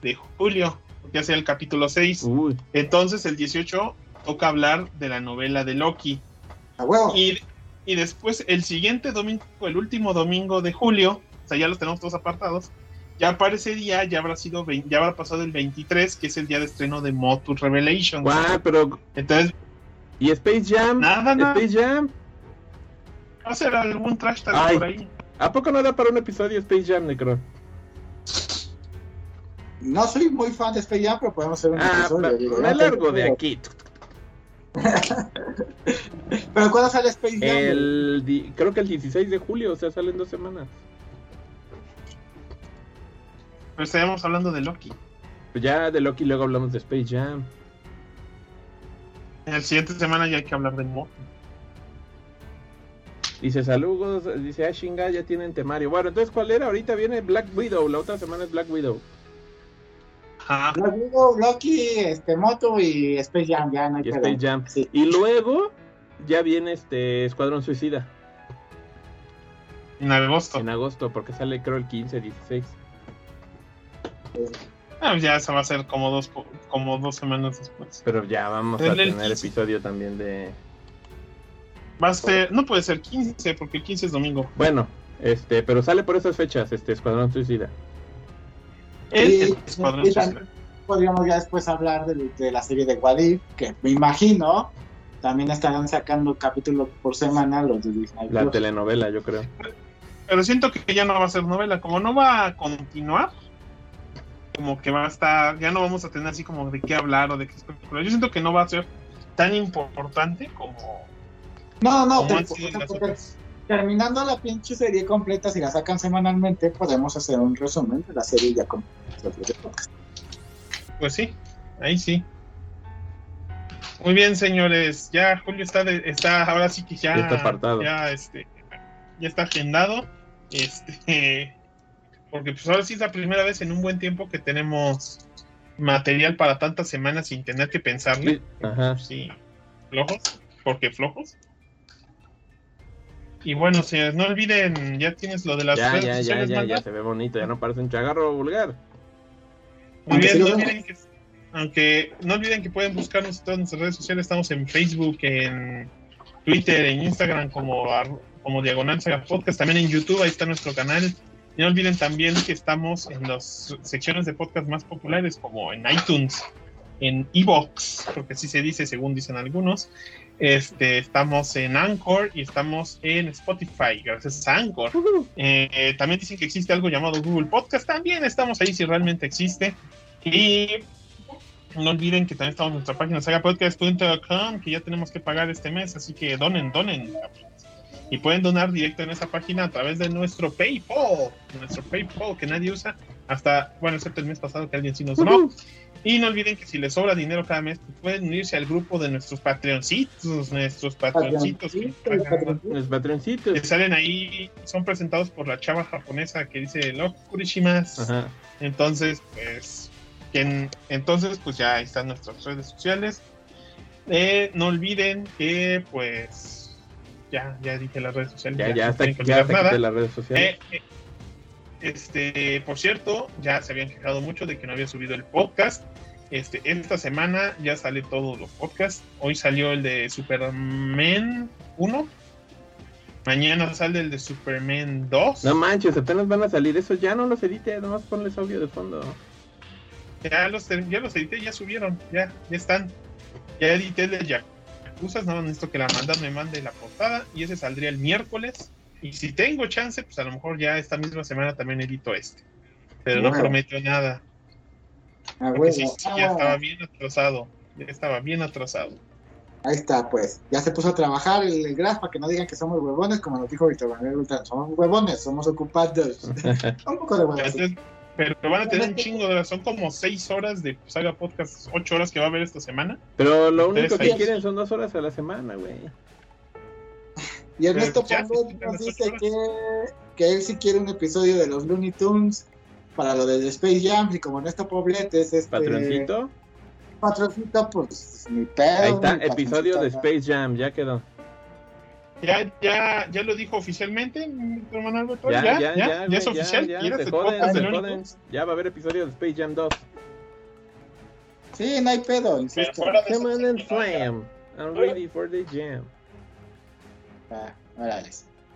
de julio, porque sea el capítulo 6. Entonces el 18 toca hablar de la novela de Loki. y, y después el siguiente domingo, el último domingo de julio, o sea, ya los tenemos todos apartados. ya para ese día ya habrá sido ya habrá pasado el 23, que es el día de estreno de Motu Revelation. Guau, pero. Entonces, ¿Y Space Jam? nada, nada. Space Jam. Va a ser algún trash por ahí. ¿A poco no da para un episodio Space Jam, Necro? No soy muy fan de Space Jam, pero podemos hacer un Ah, episodio. pa- digo, me largo de aquí. Pero ¿cuándo sale Space Jam? El, di- creo que el 16 de julio, o sea, salen dos semanas. Pero estaríamos hablando de Loki. Pues ya de Loki luego hablamos de Space Jam. En la siguiente semana ya hay que hablar de Motu. Dice saludos, dice ah chinga, ya tienen temario. Bueno, entonces ¿cuál era? Ahorita viene Black Widow, la otra semana es Black Widow. Black Widow, Loki, este, Moto y Space Jam, ya no hay Y. Space Jam. Sí. Y luego ya viene este Escuadrón Suicida En agosto. en agosto, porque sale creo el 15, 16. Ah, pues ya se va a hacer como dos, como dos semanas después. Pero ya vamos a El tener 15. episodio también de... Va a ser, no puede ser 15, porque el 15 es domingo. Bueno, este, pero sale por esas fechas, este Escuadrón Suicida. Y- Escuadrón y Suicida. podríamos ya después hablar de, de la serie de Wadif, que me imagino también estarán sacando capítulos por semana los de Disney. La telenovela, yo creo. Pero siento que ya no va a ser novela. Como no va a continuar, como que va a estar. Ya no vamos a tener así como de qué hablar o de qué especular. Yo siento que no va a ser tan importante como, No, no, como te- terminando la pinche serie completa, si la sacan semanalmente, podemos hacer un resumen de la serie ya con. Pues sí, ahí sí. Muy bien, señores. Ya Julio está, de- está ahora sí que ya, Ya está apartado. ya este, ya está agendado. Este, porque pues ahora sí es la primera vez en un buen tiempo que tenemos material para tantas semanas sin tener que pensarle. Sí, Ajá. Sí, flojos, porque flojos. Y bueno, señores, no olviden, ya tienes lo de las Ya, redes ya, ya, sociales, ya, Magda? ya se ve bonito, ya no parece un chagarro vulgar. Muy Aunque bien, no olviden que, aunque no olviden que pueden buscarnos en todas nuestras redes sociales, estamos en Facebook, en Twitter, en Instagram como, como Diagonal Saga Podcast, también en YouTube, ahí está nuestro canal. Y no olviden también que estamos en las secciones de podcast más populares como en iTunes, en Evox, porque así se dice según dicen algunos. Este, estamos en Anchor y estamos en Spotify, gracias a Anchor. Eh, también dicen que existe algo llamado Google Podcast. También estamos ahí si realmente existe. Y no olviden que también estamos en nuestra página sagapodcast.com, que ya tenemos que pagar este mes. Así que donen, donen. Y pueden donar directo en esa página a través de nuestro PayPal. Nuestro PayPal que nadie usa. Hasta, bueno, excepto el mes pasado que alguien sí nos donó. Y no olviden que si les sobra dinero cada mes, pues pueden unirse al grupo de nuestros patreoncitos, nuestros patreoncitos. Los patroncitos. que salen ahí, son presentados por la chava japonesa que dice Loki Kurishimas. Ajá. Entonces, pues, que entonces, pues ya ahí están nuestras redes sociales. Eh, no olviden que, pues, ya, ya dije las redes sociales. Ya, ya, no hasta, tienen que ya hasta nada. las redes sociales. Eh, eh, este, por cierto, ya se habían quejado mucho de que no había subido el podcast. Este, esta semana ya sale todos los podcasts. Hoy salió el de Superman 1. Mañana sale el de Superman 2. No manches, apenas van a salir esos, ya no los edite, nomás ponles audio de fondo. Ya los, ya los edité, ya subieron, ya, ya están. Ya edité el de Yakuza, nada más necesito que la manda me mande la portada y ese saldría el miércoles. Y si tengo chance, pues a lo mejor ya esta misma semana también edito este. Pero no Wow. prometo nada. Ah, huevo. sí, sí, Ah, ya estaba bien atrasado. Ya estaba bien atrasado. Ahí está, pues. Ya se puso a trabajar el, el Graf para que no digan que somos huevones, como nos dijo Víctor Manuel. Somos huevones, somos ocupados. Un poco de huevos. Pero van a tener un chingo de horas. Son como seis horas de Saga Podcast, ocho horas que va a haber esta semana. Pero lo único que quieren son dos horas a la semana, güey. Y Ernesto sí, nos dice que, que él sí quiere un episodio de los Looney Tunes para lo del Space Jam. Y como no está Poblete, es este. Patroncito. Patroncito, pues ni pedo. Ahí está, mi episodio de Space Jam, ya quedó. Ya, ya, ya lo dijo oficialmente, Manuel Beltrán, Ya, ya, ya, es oficial. Ya, ¿Quieres se joden, se joden. Ya va a haber episodio de Space Jam 2. Sí, no hay pedo, insisto. Come on and slam. I'm ready for the jam. Ah, órale.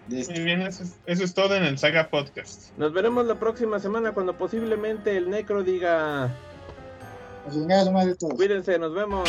Muy bien, eso es, eso es todo en el Saga Podcast. Nos veremos la próxima semana cuando posiblemente el Necro diga, cuídense, nos vemos.